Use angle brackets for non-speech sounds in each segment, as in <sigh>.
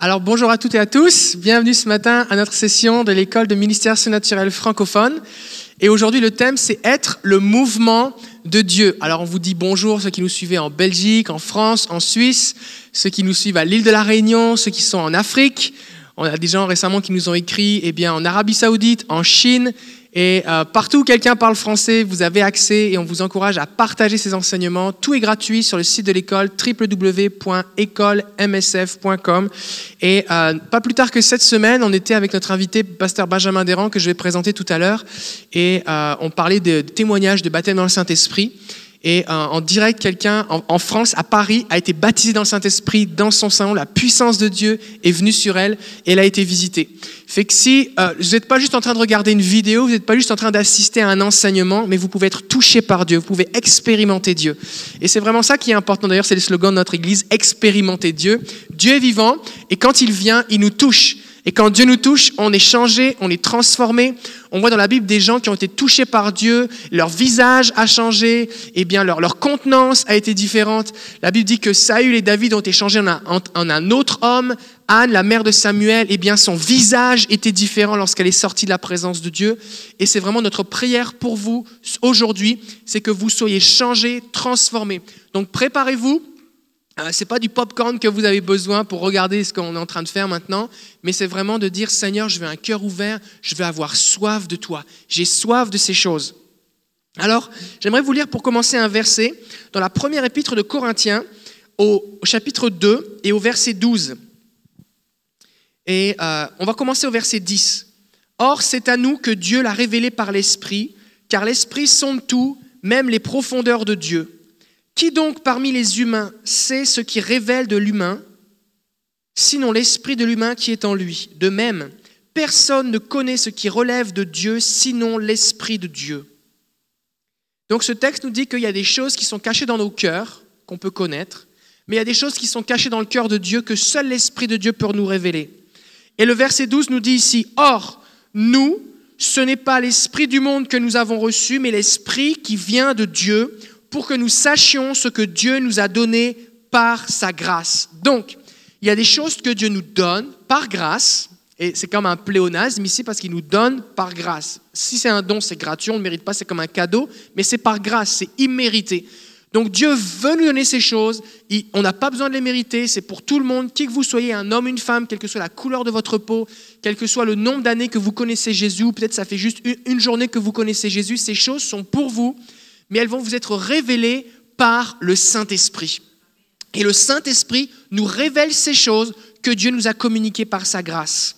Alors bonjour à toutes et à tous, bienvenue ce matin à notre session de l'école de ministère surnaturel francophone. Et aujourd'hui le thème c'est être le mouvement de Dieu. Alors on vous dit bonjour ceux qui nous suivent en Belgique, en France, en Suisse, ceux qui nous suivent à l'île de la Réunion, ceux qui sont en Afrique. On a des gens récemment qui nous ont écrit eh bien, en Arabie Saoudite, en Chine, et euh, partout où quelqu'un parle français, vous avez accès et on vous encourage à partager ces enseignements. Tout est gratuit sur le site de l'école www.écolemsf.com. Et euh, pas plus tard que cette semaine, on était avec notre invité, pasteur Benjamin Desrands, que je vais présenter tout à l'heure. Et euh, on parlait de témoignages de baptême dans le Saint-Esprit. Et euh, en direct, quelqu'un en, France, à Paris, a été baptisé dans le Saint-Esprit, dans son salon. La puissance de Dieu est venue sur elle et elle a été visitée. Fait que si euh, vous n'êtes pas juste en train de regarder une vidéo, vous n'êtes pas juste en train d'assister à un enseignement, mais vous pouvez être touché par Dieu, vous pouvez expérimenter Dieu. Et c'est vraiment ça qui est important. D'ailleurs, c'est le slogan de notre Église, expérimenter Dieu. Dieu est vivant et quand il vient, il nous touche. Et quand Dieu nous touche, on est changé, on est transformé. On voit dans la Bible des gens qui ont été touchés par Dieu, leur visage a changé, et eh bien leur, leur contenance a été différente. La Bible dit que Saül et David ont été changés en un, un autre homme. Anne, la mère de Samuel, eh bien son visage était différent lorsqu'elle est sortie de la présence de Dieu. Et c'est vraiment notre prière pour vous aujourd'hui, c'est que vous soyez changés, transformés. Donc préparez-vous euh, c'est pas du popcorn que vous avez besoin pour regarder ce qu'on est en train de faire maintenant, mais c'est vraiment de dire Seigneur, je veux un cœur ouvert, je veux avoir soif de toi. J'ai soif de ces choses. Alors, j'aimerais vous lire pour commencer un verset dans la première épître de Corinthiens, au, chapitre 2 et au verset 12. Et euh, on va commencer au verset 10. Or, c'est à nous que Dieu l'a révélé par l'Esprit, car l'Esprit sonde tout, même les profondeurs de Dieu. Qui donc parmi les humains sait ce qui révèle de l'humain, sinon l'esprit de l'humain qui est en lui? De même, personne ne connaît ce qui relève de Dieu, sinon l'esprit de Dieu. Donc ce texte nous dit qu'il y a des choses qui sont cachées dans nos cœurs, qu'on peut connaître, mais il y a des choses qui sont cachées dans le cœur de Dieu que seul l'esprit de Dieu peut nous révéler. Et le verset 12 nous dit ici, Or, nous, ce n'est pas l'esprit du monde que nous avons reçu, mais l'esprit qui vient de Dieu pour que nous sachions ce que Dieu nous a donné par sa grâce. Donc, il y a des choses que Dieu nous donne par grâce, et c'est comme un pléonasme ici parce qu'il nous donne par grâce. Si c'est un don, c'est gratuit, on ne le mérite pas, c'est comme un cadeau, mais c'est par grâce, c'est immérité. Donc Dieu veut nous donner ces choses, on n'a pas besoin de les mériter, c'est pour tout le monde, qui que vous soyez, un homme, une femme, quelle que soit la couleur de votre peau, quel que soit le nombre d'années que vous connaissez Jésus, peut-être ça fait juste une journée que vous connaissez Jésus, ces choses sont pour vous mais elles vont vous être révélées par le Saint-Esprit. Et le Saint-Esprit nous révèle ces choses que Dieu nous a communiquées par sa grâce.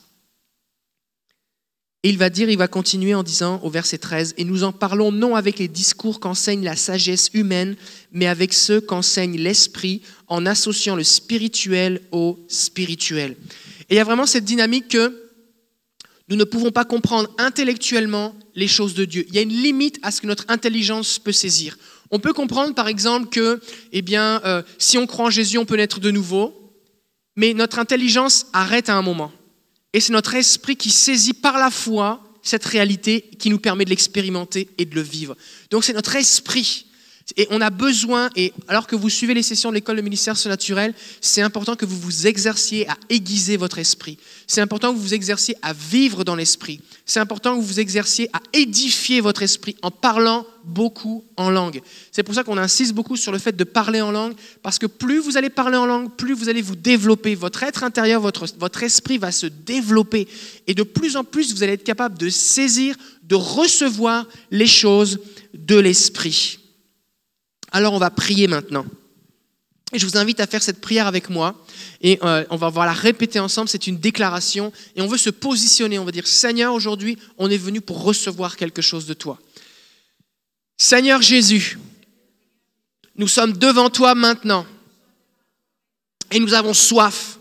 Et il va dire, il va continuer en disant au verset 13, Et nous en parlons non avec les discours qu'enseigne la sagesse humaine, mais avec ceux qu'enseigne l'Esprit, en associant le spirituel au spirituel. Et il y a vraiment cette dynamique que nous ne pouvons pas comprendre intellectuellement les choses de Dieu. Il y a une limite à ce que notre intelligence peut saisir. On peut comprendre par exemple que eh bien, euh, si on croit en Jésus, on peut naître de nouveau, mais notre intelligence arrête à un moment. Et c'est notre esprit qui saisit par la foi cette réalité qui nous permet de l'expérimenter et de le vivre. Donc c'est notre esprit et on a besoin, et alors que vous suivez les sessions de l'école de ministère surnaturel, c'est important que vous vous exerciez à aiguiser votre esprit. C'est important que vous vous exerciez à vivre dans l'esprit. C'est important que vous vous exerciez à édifier votre esprit en parlant beaucoup en langue. C'est pour ça qu'on insiste beaucoup sur le fait de parler en langue, parce que plus vous allez parler en langue, plus vous allez vous développer. Votre être intérieur, votre, votre esprit va se développer. Et de plus en plus, vous allez être capable de saisir, de recevoir les choses de l'esprit. Alors on va prier maintenant. Et je vous invite à faire cette prière avec moi. Et euh, on va, la répéter ensemble. C'est une déclaration. Et on veut se positionner. On va dire, Seigneur, aujourd'hui, on est venu pour recevoir quelque chose de toi. Seigneur Jésus, nous sommes devant toi maintenant. Et nous avons soif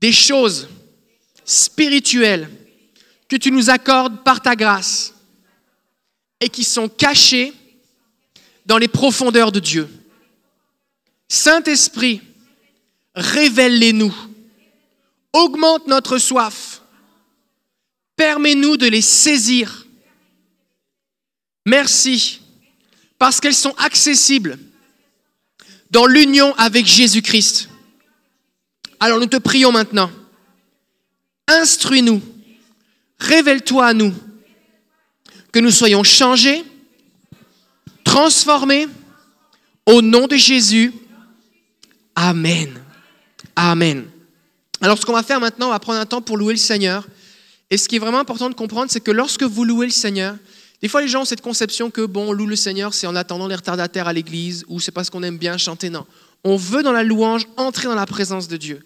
des choses spirituelles que tu nous accordes par ta grâce et qui sont cachées dans les profondeurs de Dieu. Saint-Esprit, révèle-les-nous. Augmente notre soif. Permets-nous de les saisir. Merci, parce qu'elles sont accessibles dans l'union avec Jésus-Christ. Alors nous te prions maintenant. Instruis-nous. Révèle-toi à nous. Que nous soyons changés, transformés. Au nom de Jésus. Amen. Amen. Alors ce qu'on va faire maintenant, on va prendre un temps pour louer le Seigneur. Et ce qui est vraiment important de comprendre, c'est que lorsque vous louez le Seigneur, des fois les gens ont cette conception que, bon, on loue le Seigneur, c'est en attendant les retardataires à l'église, ou c'est parce qu'on aime bien chanter. Non. On veut dans la louange entrer dans la présence de Dieu.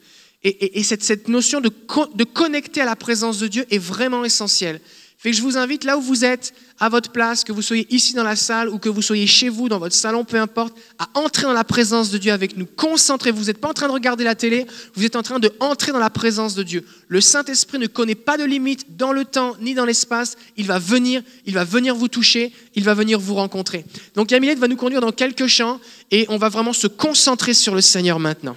Et, cette, notion de, de connecter à la présence de Dieu est vraiment essentielle. Fait je vous invite là où vous êtes, à votre place, que vous soyez ici dans la salle ou que vous soyez chez vous, dans votre salon, peu importe, à entrer dans la présence de Dieu avec nous. Concentrez-vous. Vous n'êtes pas en train de regarder la télé, vous êtes en train de entrer dans la présence de Dieu. Le Saint-Esprit ne connaît pas de limite dans le temps ni dans l'espace. Il va venir, il va venir vous toucher, il va venir vous rencontrer. Donc Yamilette va nous conduire dans quelques chants et on va vraiment se concentrer sur le Seigneur maintenant.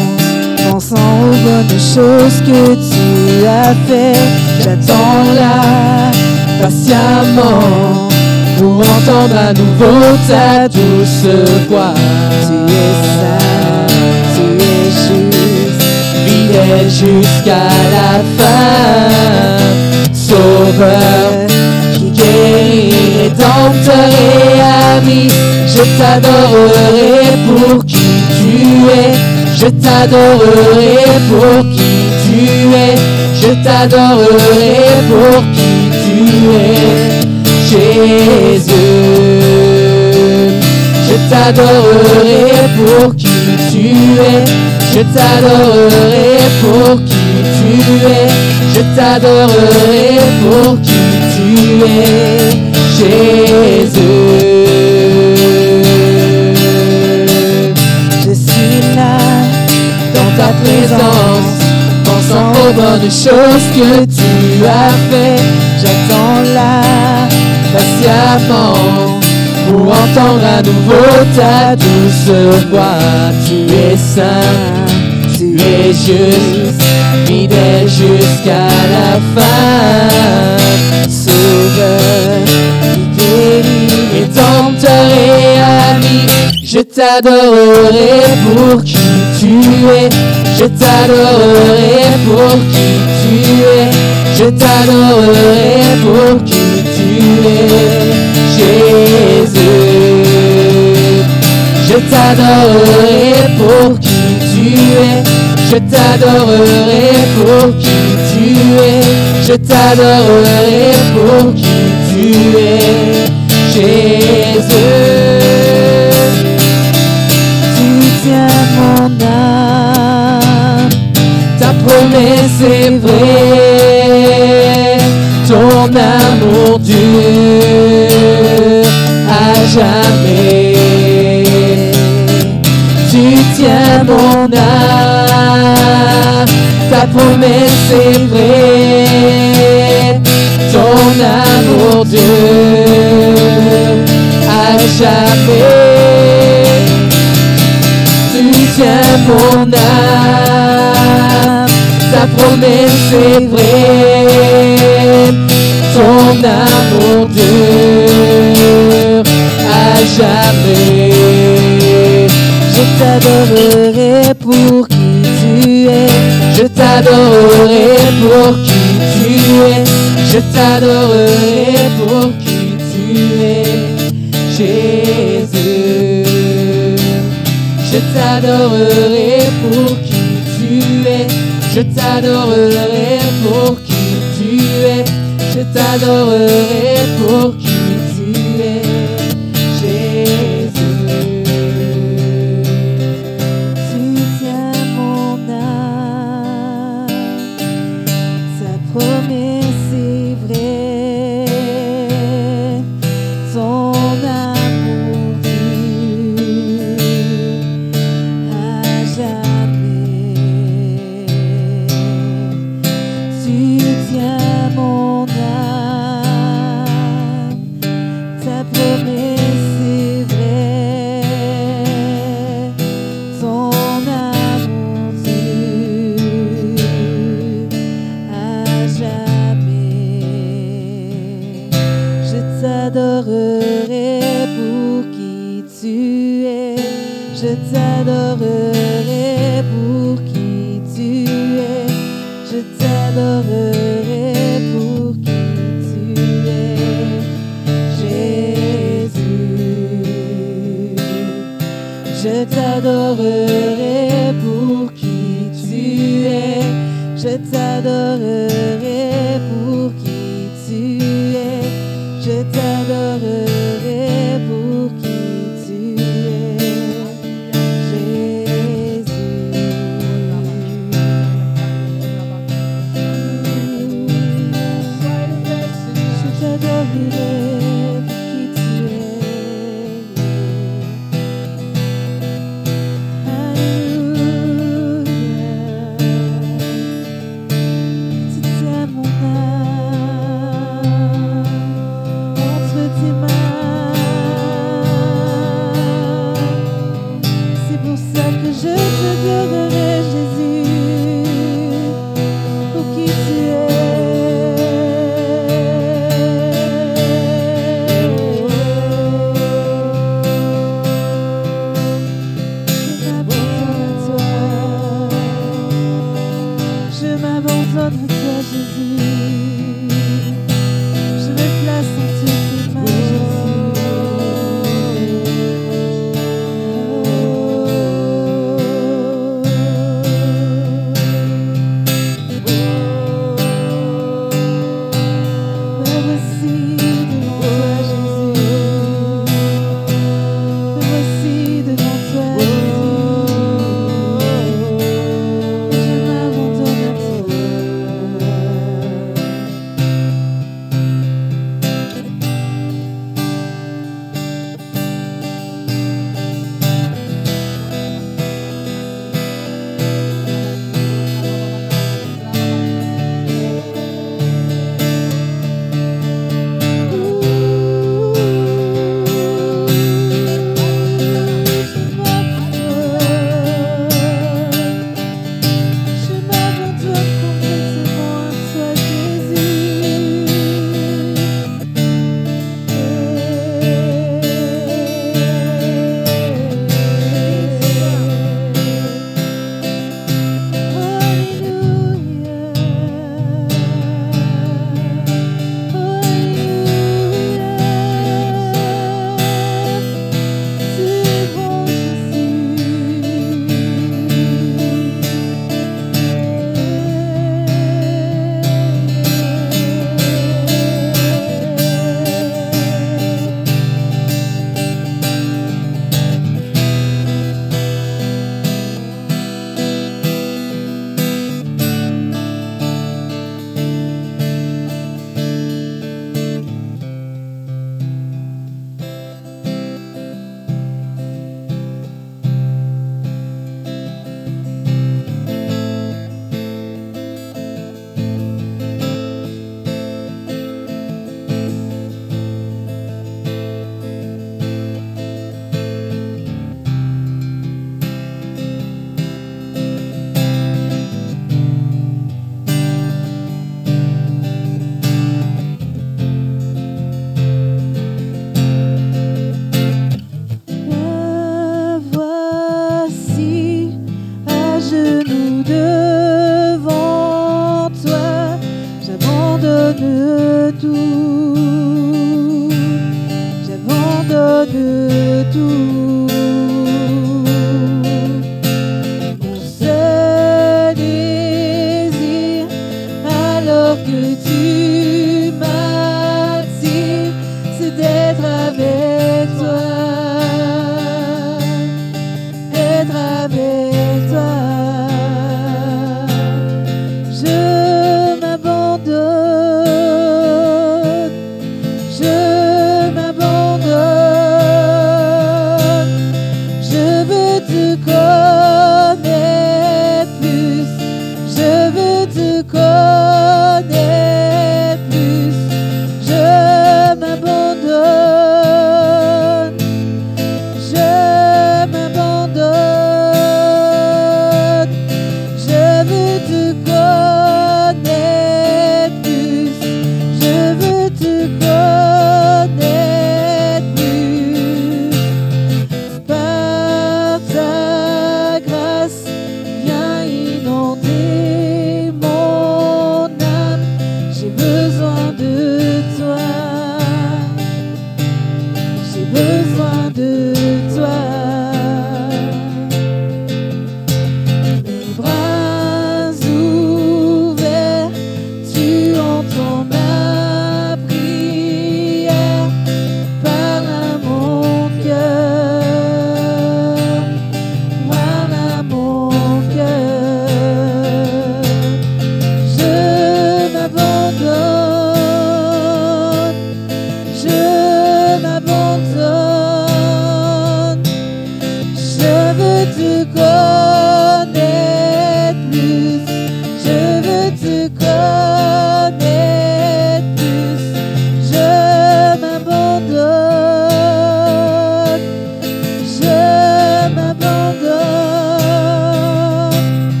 pensant aux bonnes choses que tu as fait. J'attends là patiemment pour entendre à nouveau ta douce voix. Tu es saint, tu es juste, fidèle jusqu'à la fin. Sauveur qui guérit, rédempteur et ami, je t'adorerai pour qui tu es je t'adorerai pour qui tu es. Je t'adorerai pour qui tu es. Jésus. Je t'adorerai pour qui tu es. Je t'adorerai pour qui tu es. Je t'adorerai pour qui tu es. Jésus. Ta présence, pensant aux bonnes choses que tu as fait. J'attends là patiemment pour entendre à nouveau ta douce voix. Tu es saint, tu es juste, fidèle jusqu'à la fin. Sauveur, guéri, rédempteur et ami, je t'adorerai pour qui tu es, je t'adorerai pour qui tu es, je t'adorerai pour qui tu es, Jésus. Je t'adorerai pour qui tu es, je t'adorerai pour qui tu es, je t'adorerai pour qui tu es, Jésus. Promesse est vraie, ton amour dure à jamais. Tu tiens mon âme, ta promesse est vraie, ton amour dure à jamais. Tiens mon âme ta promesse est vraie, ton amour dure à jamais. Je t'adorerai pour qui tu es, je t'adorerai pour qui tu es, je t'adorerai pour qui tu es, t'adorerai pour qui tu es. Je t'adorerai pour qui tu es. Je t'adorerai pour qui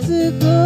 つく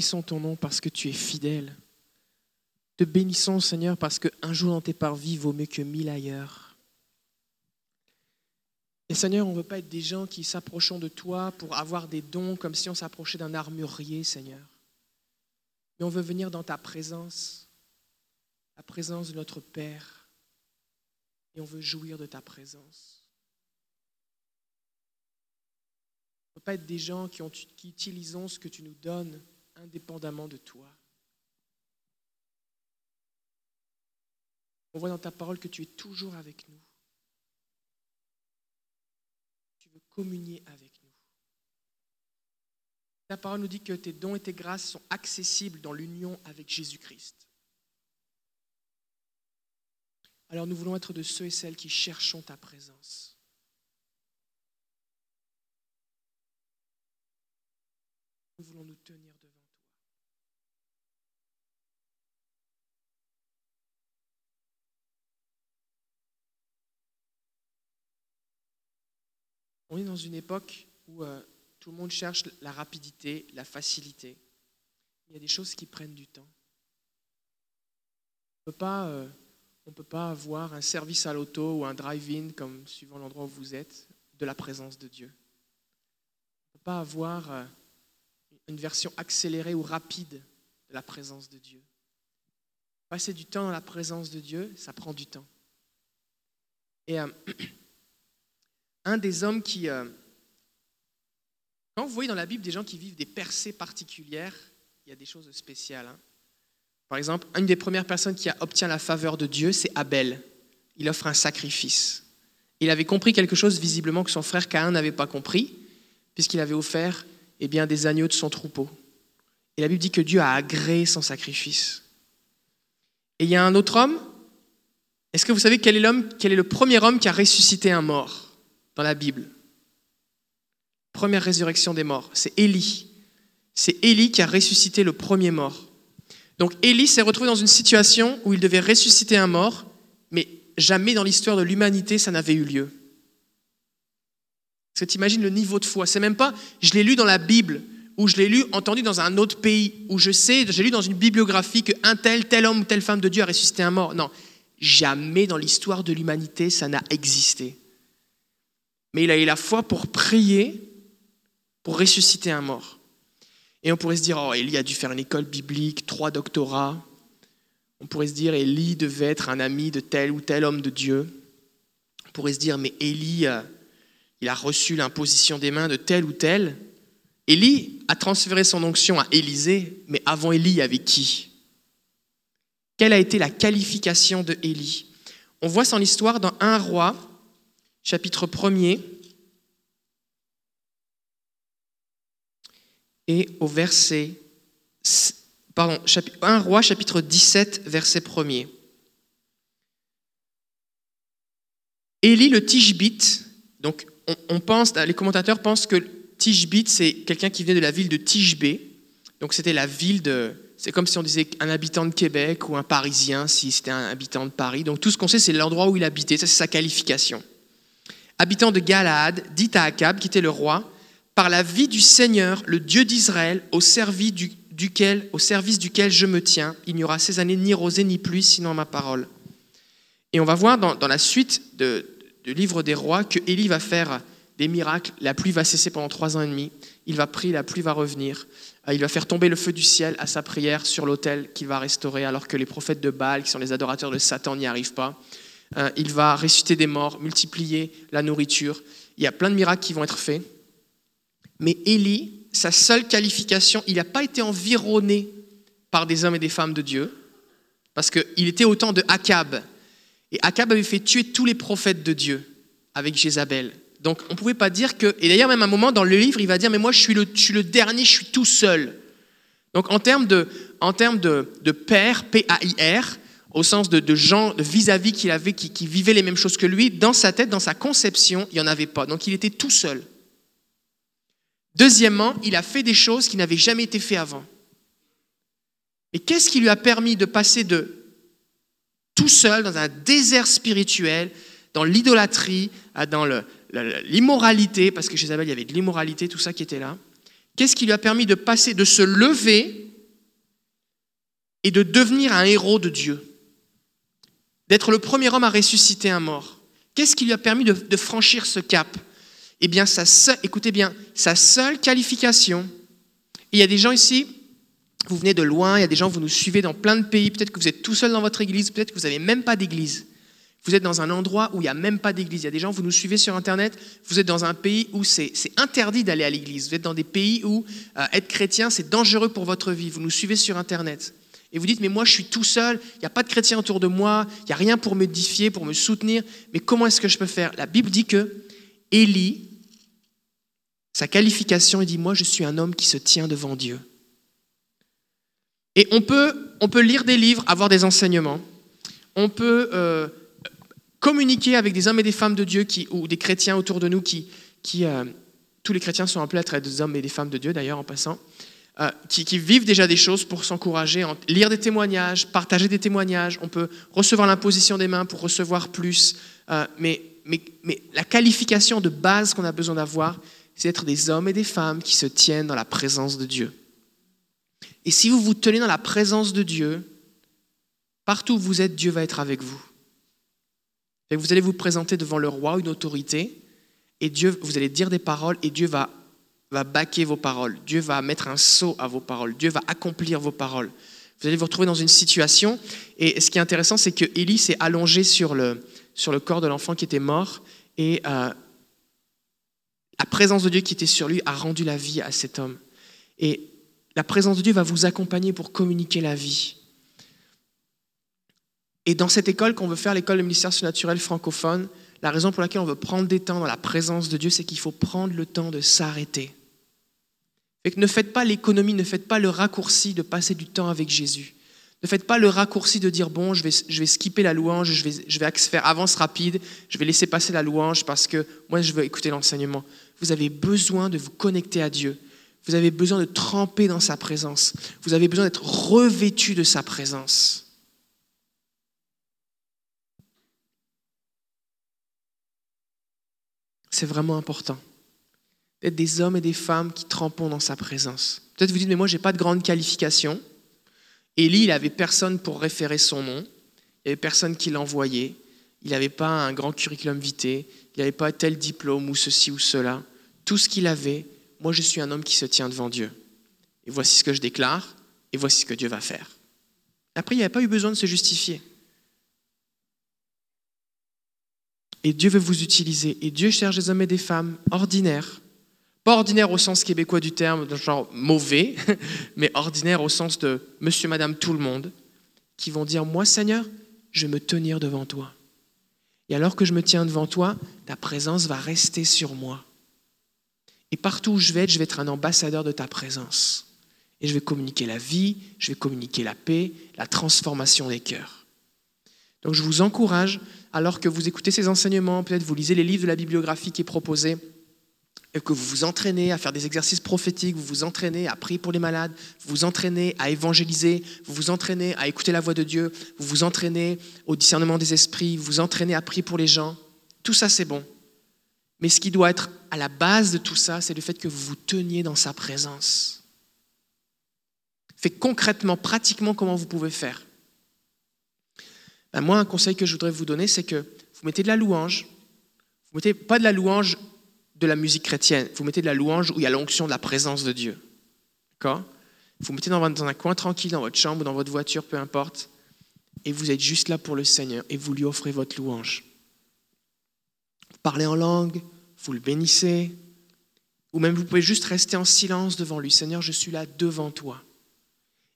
bénissons ton nom parce que tu es fidèle. Te bénissons, Seigneur, parce qu'un jour dans tes parvis vaut mieux que mille ailleurs. Et Seigneur, on ne veut pas être des gens qui s'approchons de toi pour avoir des dons comme si on s'approchait d'un armurier, Seigneur. Mais on veut venir dans ta présence, la présence de notre Père, et on veut jouir de ta présence. On ne veut pas être des gens qui, ont- qui utilisons ce que tu nous donnes indépendamment de toi. On voit dans ta parole que tu es toujours avec nous. Tu veux communier avec nous. Ta parole nous dit que tes dons et tes grâces sont accessibles dans l'union avec Jésus-Christ. Alors nous voulons être de ceux et celles qui cherchons ta présence. Nous voulons nous tenir devant toi. On est dans une époque où euh, tout le monde cherche la rapidité, la facilité. Il y a des choses qui prennent du temps. On ne peut pas, euh, on peut pas avoir un service à l'auto ou un drive-in, comme suivant l'endroit où vous êtes, de la présence de Dieu. On ne peut pas avoir euh, une version accélérée ou rapide de la présence de Dieu. Passer du temps dans la présence de Dieu, ça prend du temps. Et <clears throat> un des hommes qui... euh, quand vous voyez dans la Bible des gens qui vivent des percées particulières, il y a des choses spéciales. hein. Par exemple, une des premières personnes qui obtient la faveur de Dieu, c'est Abel. Il offre un sacrifice. Il avait compris quelque chose visiblement que son frère Caïn n'avait pas compris, puisqu'il avait offert eh bien, des agneaux de son troupeau. Et la Bible dit que Dieu a agréé son sacrifice. Et il y a un autre homme. Est-ce que vous savez quel est l'homme, quel est le premier homme qui a ressuscité un mort? Dans la Bible Première résurrection des morts, c'est Élie. C'est Élie qui a ressuscité le premier mort. Donc Élie s'est retrouvé dans une situation où il devait ressusciter un mort, mais jamais dans l'histoire de l'humanité ça n'avait eu lieu. Est-ce que tu imagines le niveau de foi C'est même pas, je l'ai lu dans la Bible, ou je l'ai lu, entendu dans un autre pays, ou je sais, j'ai lu dans une bibliographie qu'un tel, tel homme telle femme de Dieu a ressuscité un mort. Non, jamais dans l'histoire de l'humanité ça n'a existé. Mais il a eu la foi pour prier, pour ressusciter un mort. Et on pourrait se dire, oh, Élie a dû faire une école biblique, trois doctorats. On pourrait se dire, Élie devait être un ami de tel ou tel homme de Dieu. On pourrait se dire, mais Élie, euh, il a reçu l'imposition des mains de tel ou tel. Élie a transféré son onction à Élisée, mais avant Élie, avait qui? Quelle a été la qualification de Élie? On voit son histoire dans 1 roi, chapitre 1er, et au verset, pardon, chapitre, 1 roi, chapitre 17, verset 1er. Élie le Tishbite, donc on, on pense, les commentateurs pensent que Tishbite, c'est quelqu'un qui venait de la ville de Tishbé. Donc c'était la ville de. C'est comme si on disait un habitant de Québec ou un Parisien, si c'était un habitant de Paris. Donc tout ce qu'on sait, c'est l'endroit où il habitait. Ça, c'est sa qualification. Habitant de Galaad, dit à Akab, qui était le roi, par la vie du Seigneur, le Dieu d'Israël, au service, du- duquel, au service duquel je me tiens, il n'y aura ces années ni rosée ni pluie, sinon ma parole. Et on va voir dans, la suite du livre des rois que Élie va faire des miracles. La pluie va cesser pendant trois ans et demi. Il va prier, la pluie va revenir. Euh, Il va faire tomber le feu du ciel à sa prière sur l'autel qu'il va restaurer, alors que les prophètes de Baal, qui sont les adorateurs de Satan, n'y arrivent pas. Euh, Il va ressusciter des morts, multiplier la nourriture. Il y a plein de miracles qui vont être faits. Mais Élie sa seule qualification, il n'a pas été environné par des hommes et des femmes de Dieu, parce qu'il était au temps de Akab. Et Akab avait fait tuer tous les prophètes de Dieu avec Jézabel. Donc on ne pouvait pas dire que... Et d'ailleurs même à un moment dans le livre, il va dire, mais moi je suis le, dernier, je suis tout seul. Donc en termes de, en termes de père, P-A-I-R, au sens de, de gens vis-à-vis qu'il avait, qui, vivaient les mêmes choses que lui, dans sa tête, dans sa conception, il n'y en avait pas. Donc il était tout seul. Deuxièmement, il a fait des choses qui n'avaient jamais été faites avant. Et qu'est-ce qui lui a permis de passer de tout seul dans un désert spirituel, dans l'idolâtrie, dans l'immoralité, parce que chez Isabelle, il y avait de l'immoralité, tout ça qui était là. Qu'est-ce qui lui a permis de passer, de se lever et de devenir un héros de Dieu? D'être le premier homme à ressusciter un mort Qu'est-ce qui lui a permis de, franchir ce cap? Eh bien, sa écoutez bien, sa seule qualification, il y a des gens ici, vous venez de loin, il y a des gens, vous nous suivez dans plein de pays, peut-être que vous êtes tout seul dans votre église, peut-être que vous n'avez même pas d'église. Vous êtes dans un endroit où il n'y a même pas d'église. Il y a des gens, vous nous suivez sur Internet, vous êtes dans un pays où c'est interdit d'aller à l'église. Vous êtes dans des pays où euh, être chrétien, c'est dangereux pour votre vie. Vous nous suivez sur Internet. Et vous dites, mais moi je suis tout seul, il n'y a pas de chrétien autour de moi, il n'y a rien pour m'édifier, pour me soutenir, mais comment est-ce que je peux faire? La Bible dit que Élie, sa qualification, il dit, moi je suis un homme qui se tient devant Dieu. Et on peut, on peut lire des livres, avoir des enseignements, on peut euh, communiquer avec des hommes et des femmes de Dieu ou des chrétiens autour de nous qui, qui euh, tous les chrétiens sont appelés à être des hommes et des femmes de Dieu d'ailleurs en passant, euh, qui, vivent déjà des choses pour s'encourager, lire des témoignages, partager des témoignages, on peut recevoir l'imposition des mains pour recevoir plus, mais, mais, mais la qualification de base qu'on a besoin d'avoir, c'est d'être des hommes et des femmes qui se tiennent dans la présence de Dieu. Et si vous vous tenez dans la présence de Dieu, partout où vous êtes, Dieu va être avec vous. Et vous allez vous présenter devant le roi, une autorité, et Dieu, vous allez dire des paroles, et Dieu va, va baquer vos paroles. Dieu va mettre un sceau à vos paroles. Dieu va accomplir vos paroles. Vous allez vous retrouver dans une situation, et ce qui est intéressant, c'est que Élie s'est allongé sur le, corps de l'enfant qui était mort, et euh, la présence de Dieu qui était sur lui a rendu la vie à cet homme. Et la présence de Dieu va vous accompagner pour communiquer la vie. Et dans cette école qu'on veut faire, l'école de ministère surnaturel francophone, la raison pour laquelle on veut prendre des temps dans la présence de Dieu, c'est qu'il faut prendre le temps de s'arrêter. Ne faites pas l'économie, ne faites pas le raccourci de passer du temps avec Jésus. Ne faites pas le raccourci de dire bon, je vais, je skipper la louange, je vais, je vais faire avance rapide, je vais laisser passer la louange parce que moi je veux écouter l'enseignement. Vous avez besoin de vous connecter à Dieu. Vous avez besoin de tremper dans sa présence. Vous avez besoin d'être revêtu de sa présence. C'est vraiment important d'être des hommes et des femmes qui trempons dans sa présence. Peut-être vous dites, mais moi, je n'ai pas de grande qualification. Élie, il n'avait personne pour référer son nom. Il n'y avait personne qui l'envoyait. Il n'avait pas un grand curriculum vitae. Il n'avait pas tel diplôme ou ceci ou cela. Tout ce qu'il avait, moi je suis un homme qui se tient devant Dieu. Et voici ce que je déclare, et voici ce que Dieu va faire. Après, il n'y avait pas eu besoin de se justifier. Et Dieu veut vous utiliser. Et Dieu cherche des hommes et des femmes ordinaires. Pas ordinaires au sens québécois du terme, genre mauvais, <laughs> mais ordinaires au sens de monsieur, madame, tout le monde, qui vont dire, moi Seigneur, je vais me tenir devant toi. Et alors que je me tiens devant toi, ta présence va rester sur moi. Et partout où je vais être, je vais être un ambassadeur de ta présence. Et je vais communiquer la vie, je vais communiquer la paix, la transformation des cœurs. Donc je vous encourage, alors que vous écoutez ces enseignements, peut-être vous lisez les livres de la bibliographie qui est proposée, et que vous vous entraînez à faire des exercices prophétiques, vous vous entraînez à prier pour les malades, vous vous entraînez à évangéliser, vous vous entraînez à écouter la voix de Dieu, vous vous entraînez au discernement des esprits, vous vous entraînez à prier pour les gens. Tout ça, c'est bon. Mais ce qui doit être à la base de tout ça, c'est le fait que vous vous teniez dans sa présence. Fait concrètement, pratiquement, comment vous pouvez faire ben, Moi, un conseil que je voudrais vous donner, c'est que vous mettez de la louange. Vous mettez pas de la louange de la musique chrétienne. Vous mettez de la louange où il y a l'onction de la présence de Dieu. D'accord Vous mettez dans un coin tranquille, dans votre chambre ou dans votre voiture, peu importe. Et vous êtes juste là pour le Seigneur et vous lui offrez votre louange parlez en langue, vous le bénissez, Ou même vous pouvez juste rester en silence devant lui. Seigneur, je suis là devant toi.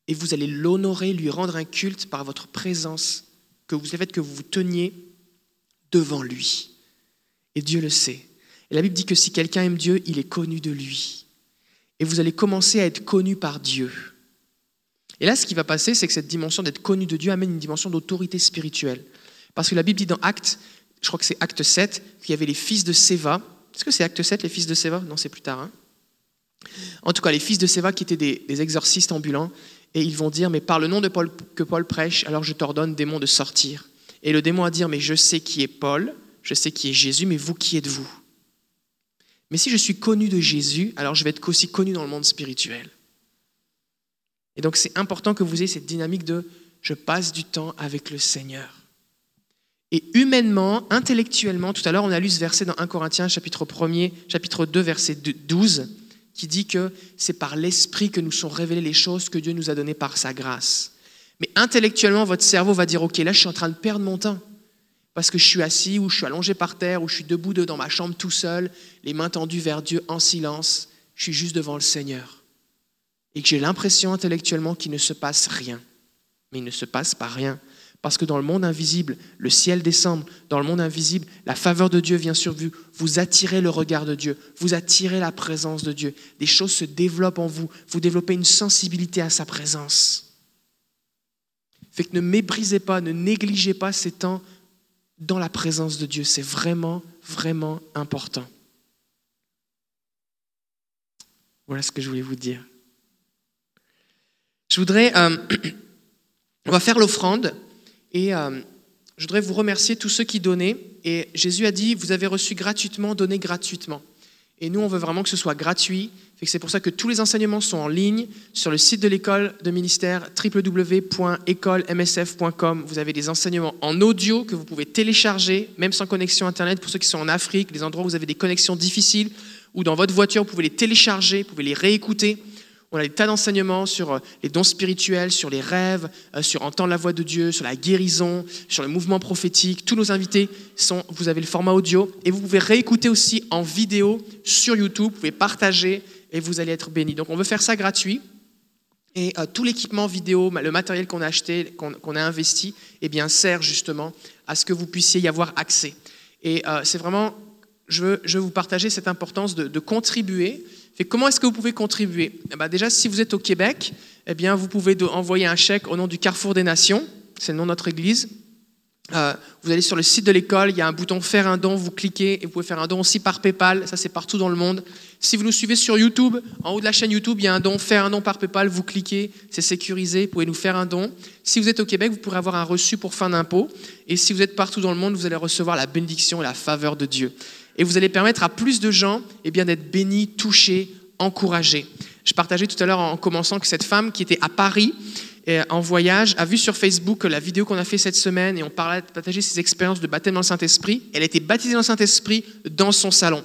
Et vous allez l'honorer, lui rendre un culte par votre présence, que vous fait que vous vous teniez devant lui. Et Dieu le sait. Et la Bible dit que si quelqu'un aime Dieu, il est connu de lui. Et vous allez commencer à être connu par Dieu. Et là, ce qui va passer, c'est que cette dimension d'être connu de Dieu amène une dimension d'autorité spirituelle. Parce que la Bible dit dans Acte, je crois que c'est Acte 7, qu'il y avait les fils de Séva. Est-ce que c'est Acte 7, les fils de Séva? Non, c'est plus tard. Hein. en tout cas, les fils de Séva qui étaient des, des, exorcistes ambulants. Et ils vont dire, mais par le nom de Paul, que Paul prêche, alors je t'ordonne, démon, de sortir. Et le démon va dire, mais je sais qui est Paul, je sais qui est Jésus, mais vous, qui êtes-vous? Mais si je suis connu de Jésus, alors je vais être aussi connu dans le monde spirituel. Et donc c'est important que vous ayez cette dynamique de je passe du temps avec le Seigneur. Et humainement, intellectuellement, tout à l'heure on a lu ce verset dans 1 Corinthiens chapitre 1 chapitre 2 verset 12 qui dit que c'est par l'esprit que nous sont révélées les choses que Dieu nous a données par sa grâce. Mais intellectuellement, votre cerveau va dire OK, là je suis en train de perdre mon temps parce que je suis assis ou je suis allongé par terre ou je suis debout dans ma chambre tout seul, les mains tendues vers Dieu en silence, je suis juste devant le Seigneur et que j'ai l'impression intellectuellement qu'il ne se passe rien. Mais il ne se passe pas rien. Parce que dans le monde invisible, le ciel descend. Dans le monde invisible, la faveur de Dieu vient sur vous. Vous attirez le regard de Dieu. Vous attirez la présence de Dieu. Des choses se développent en vous. Vous développez une sensibilité à sa présence. Fait que ne méprisez pas, ne négligez pas ces temps dans la présence de Dieu. C'est vraiment, vraiment important. Voilà ce que je voulais vous dire. Je voudrais, euh, <coughs> on va faire l'offrande et euh, je voudrais vous remercier tous ceux qui donnaient. Et Jésus a dit, vous avez reçu gratuitement, donnez gratuitement. Et nous, on veut vraiment que ce soit gratuit. C'est pour ça que tous les enseignements sont en ligne sur le site de l'école de ministère www.écolemsf.com. Vous avez des enseignements en audio que vous pouvez télécharger, même sans connexion Internet, pour ceux qui sont en Afrique, les endroits où vous avez des connexions difficiles, ou dans votre voiture, vous pouvez les télécharger, vous pouvez les réécouter. On a des tas d'enseignements sur euh, les dons spirituels, sur les rêves, euh, sur entendre la voix de Dieu, sur la guérison, sur le mouvement prophétique. Tous nos invités sont, vous avez le format audio et vous pouvez réécouter aussi en vidéo sur YouTube. Vous pouvez partager et vous allez être bénis. Donc on veut faire ça gratuit. Et euh, tout l'équipement vidéo, le matériel qu'on a acheté, qu'on a investi, eh bien, sert justement à ce que vous puissiez y avoir accès. Et c'est vraiment, je veux, vous partager cette importance de contribuer comment est-ce que vous pouvez contribuer? Eh ben, Déjà, si vous êtes au Québec, eh bien, vous pouvez envoyer un chèque au nom du Carrefour des Nations, c'est le nom de notre église. Euh, vous allez sur le site de l'école, il y a un bouton faire un don, vous cliquez et vous pouvez faire un don aussi par PayPal, ça c'est partout dans le monde. Si vous nous suivez sur YouTube, en haut de la chaîne YouTube, il y a un don, faire un don par PayPal, vous cliquez, c'est sécurisé, vous pouvez nous faire un don. Si vous êtes au Québec, vous pourrez avoir un reçu pour fin d'impôt. Et si vous êtes partout dans le monde, vous allez recevoir la bénédiction et la faveur de Dieu et vous allez permettre à plus de gens eh d'être bénis, touchés, encouragés. Je partageais tout à l'heure en commençant que cette femme qui était à Paris eh, en voyage a vu sur Facebook la vidéo qu'on a fait cette semaine et on parlait, partageait ses expériences de baptême dans le Saint-Esprit. Elle a été baptisée dans le Saint-Esprit dans son salon.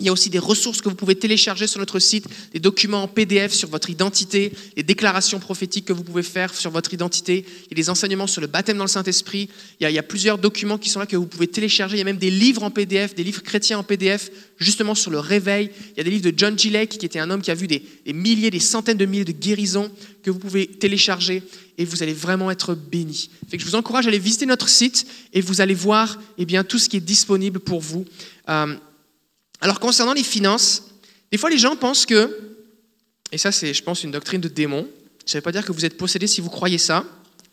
Il y a aussi des ressources que vous pouvez télécharger sur notre site, des documents en PDF sur votre identité, des déclarations prophétiques que vous pouvez faire sur votre identité. Il des enseignements sur le baptême dans le Saint-Esprit. Il, y a plusieurs documents qui sont là que vous pouvez télécharger. Il y a même des livres en PDF, des livres chrétiens en PDF, justement sur le réveil. Il y a des livres de John G. Qui était un homme qui a vu des, milliers, des centaines de milliers de guérisons que vous pouvez télécharger et vous allez vraiment être bénis. Je vous encourage à aller visiter notre site et vous allez voir eh bien, tout ce qui est disponible pour vous. Euh, alors concernant les finances, des fois les gens pensent que, et ça c'est je pense une doctrine de démon, ça ne veut pas dire que vous êtes possédé si vous croyez ça,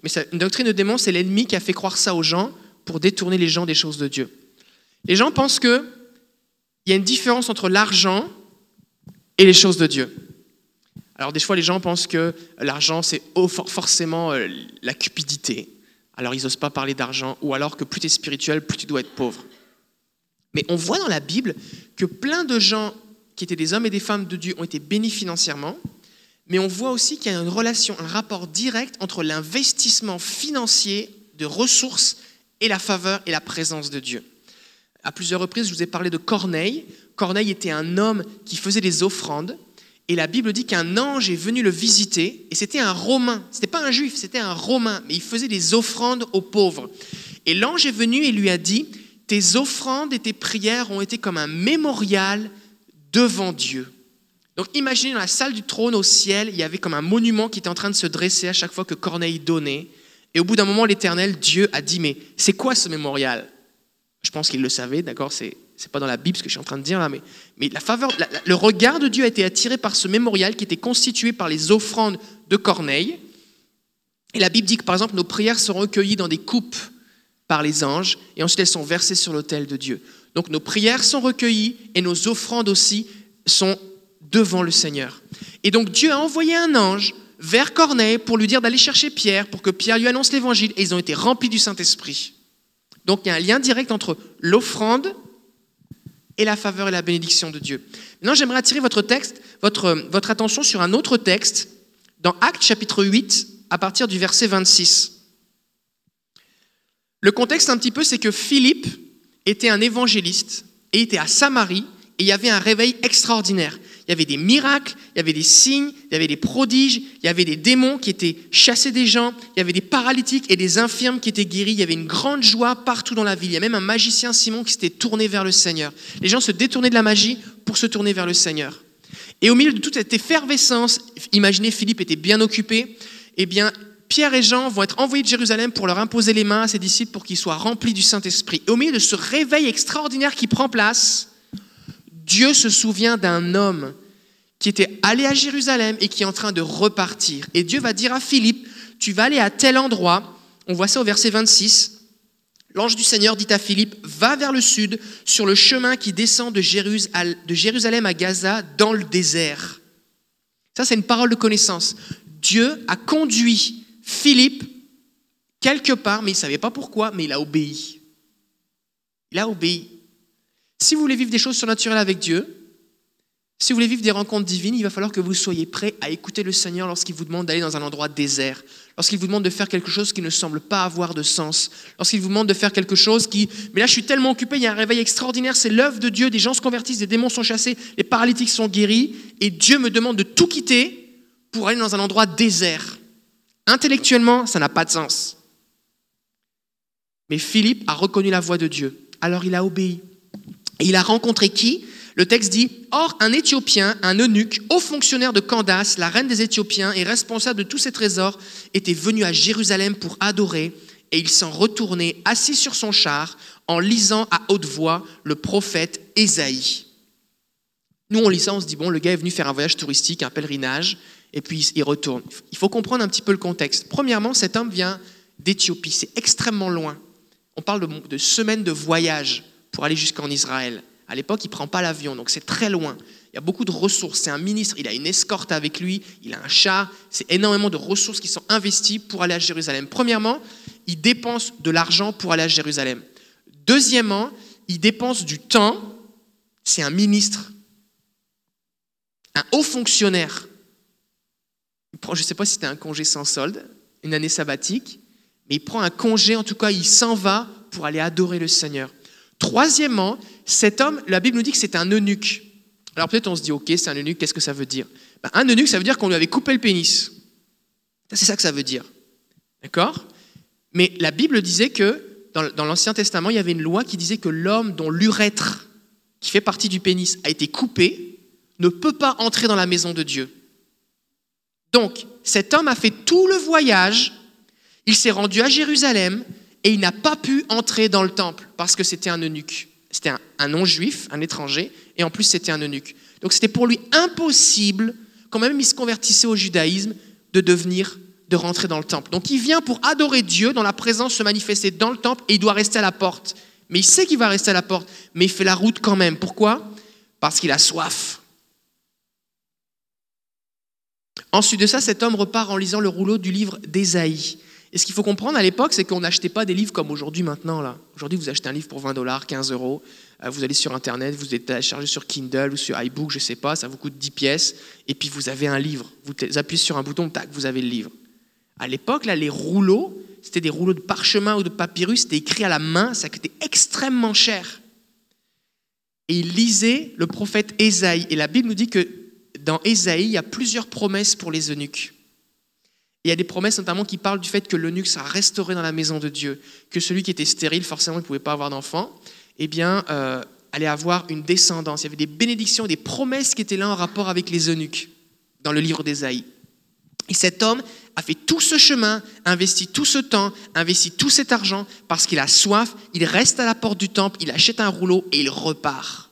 mais une doctrine de démon c'est l'ennemi qui a fait croire ça aux gens pour détourner les gens des choses de Dieu. Les gens pensent qu'il y a une différence entre l'argent et les choses de Dieu. Alors des fois les gens pensent que l'argent c'est forcément euh, la cupidité. Alors ils n'osent pas parler d'argent, ou alors que plus tu es spirituel, plus tu dois être pauvre. Mais on voit dans la Bible que plein de gens qui étaient des hommes et des femmes de Dieu ont été bénis financièrement, mais on voit aussi qu'il y a une relation, un rapport direct entre l'investissement financier de ressources et la faveur et la présence de Dieu. À plusieurs reprises, je vous ai parlé de Corneille. Corneille était un homme qui faisait des offrandes, et la Bible dit qu'un ange est venu le visiter, et c'était un Romain, ce n'était pas un juif, c'était un Romain, mais il faisait des offrandes aux pauvres. Et l'ange est venu et lui a dit, tes offrandes et tes prières ont été comme un mémorial devant Dieu. Donc imaginez dans la salle du trône au ciel, il y avait comme un monument qui était en train de se dresser à chaque fois que Corneille donnait. Et au bout d'un moment, l'Éternel, Dieu a dit, mais c'est quoi ce mémorial? Je pense qu'il le savait, d'accord? C'est c'est pas dans la Bible ce que je suis en train de dire là, mais, mais la faveur, le regard de Dieu a été attiré par ce mémorial qui était constitué par les offrandes de Corneille. Et la Bible dit que par exemple nos prières sont recueillies dans des coupes par les anges et ensuite elles sont versées sur l'autel de Dieu. Donc nos prières sont recueillies et nos offrandes aussi sont devant le Seigneur. Et donc Dieu a envoyé un ange vers Corneille pour lui dire d'aller chercher Pierre pour que Pierre lui annonce l'évangile et ils ont été remplis du Saint-Esprit. Donc il y a un lien direct entre l'offrande et la faveur et la bénédiction de Dieu. Maintenant, j'aimerais attirer votre texte, votre, votre attention sur un autre texte dans Actes chapitre 8 à partir du verset 26. Le contexte un petit peu, c'est que Philippe était un évangéliste et était à Samarie et il y avait un réveil extraordinaire il y avait des miracles, il y avait des signes, il y avait des prodiges, il y avait des démons qui étaient chassés des gens, il y avait des paralytiques et des infirmes qui étaient guéris, il y avait une grande joie partout dans la ville. Il y a même un magicien Simon qui s'était tourné vers le Seigneur. Les gens se détournaient de la magie pour se tourner vers le Seigneur. Et au milieu de toute cette effervescence, imaginez Philippe était bien occupé, eh bien Pierre et Jean vont être envoyés de Jérusalem pour leur imposer les mains à ses disciples pour qu'ils soient remplis du Saint-Esprit. Et au milieu de ce réveil extraordinaire qui prend place, Dieu se souvient d'un homme qui était allé à Jérusalem et qui est en train de repartir. Et Dieu va dire à Philippe, tu vas aller à tel endroit, on voit ça au verset 26, L'ange du Seigneur dit à Philippe, va vers le sud, sur le chemin qui descend de Jérusalem à Gaza, dans le désert. Ça, c'est une parole de connaissance. Dieu a conduit Philippe quelque part, mais il ne savait pas pourquoi, mais il a obéi. Il a obéi. Si vous voulez vivre des choses surnaturelles avec Dieu, si vous voulez vivre des rencontres divines, il va falloir que vous soyez prêts à écouter le Seigneur lorsqu'il vous demande d'aller dans un endroit désert, lorsqu'il vous demande de faire quelque chose qui ne semble pas avoir de sens, lorsqu'il vous demande de faire quelque chose qui... Mais là, je suis tellement occupé, il y a un réveil extraordinaire, c'est l'œuvre de Dieu, des gens se convertissent, des démons sont chassés, les paralytiques sont guéris, et Dieu me demande de tout quitter pour aller dans un endroit désert. Intellectuellement, ça n'a pas de sens. Mais Philippe a reconnu la voix de Dieu, alors il a obéi. Et il a rencontré qui? Le texte dit Or, un Éthiopien, un eunuque, haut fonctionnaire de Candace, la reine des Éthiopiens et responsable de tous ses trésors, était venu à Jérusalem pour adorer, et il s'en retournait assis sur son char en lisant à haute voix le prophète Ésaïe. Nous, on lit ça, on se dit Bon, le gars est venu faire un voyage touristique, un pèlerinage, et puis il retourne. Il faut comprendre un petit peu le contexte. Premièrement, cet homme vient d'Éthiopie, c'est extrêmement loin. On parle de, semaines de voyage pour aller jusqu'en Israël. À l'époque, il ne prend pas l'avion, donc c'est très loin. Il y a beaucoup de ressources. C'est un ministre, il a une escorte avec lui, il a un char. C'est énormément de ressources qui sont investies pour aller à Jérusalem. Premièrement, il dépense de l'argent pour aller à Jérusalem. Deuxièmement, il dépense du temps. C'est un ministre, un haut fonctionnaire. Je ne sais pas si c'était un congé sans solde, une année sabbatique, mais il prend un congé, en tout cas, il s'en va pour aller adorer le Seigneur. Troisièmement, cet homme, la Bible nous dit que c'est un eunuque. Alors peut-être on se dit, ok, c'est un eunuque, qu'est-ce que ça veut dire? Ben, Un eunuque, ça veut dire qu'on lui avait coupé le pénis. C'est ça que ça veut dire. D'accord? Mais la Bible disait que dans, l'Ancien Testament, il y avait une loi qui disait que l'homme dont l'urètre, qui fait partie du pénis, a été coupé, ne peut pas entrer dans la maison de Dieu. Donc, cet homme a fait tout le voyage, il s'est rendu à Jérusalem, et il n'a pas pu entrer dans le temple parce que c'était un eunuque. C'était un, non-juif, un étranger, et en plus c'était un eunuque. Donc c'était pour lui impossible, quand même il se convertissait au judaïsme, de devenir, de rentrer dans le temple. Donc il vient pour adorer Dieu, dans la présence se manifester dans le temple, et il doit rester à la porte. Mais il sait qu'il va rester à la porte, mais il fait la route quand même. Pourquoi? Parce qu'il a soif. Ensuite de ça, cet homme repart en lisant le rouleau du livre d'Ésaïe. Et ce qu'il faut comprendre à l'époque, c'est qu'on n'achetait pas des livres comme aujourd'hui maintenant. Là. Aujourd'hui, vous achetez un livre pour 20 dollars, 15 euros. Euh, vous allez sur Internet, vous êtes chargé sur Kindle ou sur iBook, je ne sais pas, ça vous coûte 10 pièces. Et puis vous avez un livre. Vous appuyez sur un bouton, tac, vous avez le livre. À l'époque, là, les rouleaux, c'était des rouleaux de parchemin ou de papyrus, c'était écrit à la main, ça coûtait extrêmement cher. Et il lisait le prophète Ésaïe. Et la Bible nous dit que dans Ésaïe, il y a plusieurs promesses pour les eunuques il y a des promesses notamment qui parlent du fait que l'eunuque sera restauré dans la maison de Dieu, que celui qui était stérile, forcément, il ne pouvait pas avoir d'enfant, eh bien, euh, allait avoir une descendance. Il y avait des bénédictions, des promesses qui étaient là en rapport avec les eunuques dans le livre d'Ésaïe. Et cet homme a fait tout ce chemin, investi tout ce temps, investi tout cet argent parce qu'il a soif, il reste à la porte du temple, il achète un rouleau et il repart.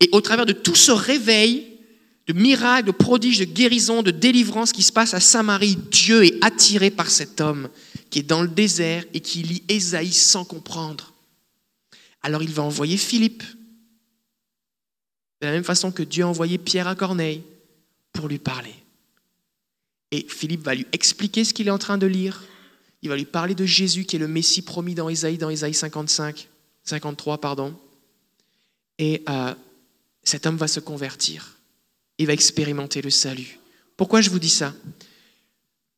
Et au travers de tout ce réveil, de miracles, de prodiges, de guérison, de délivrance qui se passe à Samarie, Dieu est attiré par cet homme qui est dans le désert et qui lit Ésaïe sans comprendre. Alors il va envoyer Philippe, de la même façon que Dieu a envoyé Pierre à Corneille pour lui parler. Et Philippe va lui expliquer ce qu'il est en train de lire. Il va lui parler de Jésus qui est le Messie promis dans Ésaïe, dans Ésaïe 55, 53, pardon. Et euh, cet homme va se convertir. Il va expérimenter le salut. Pourquoi je vous dis ça?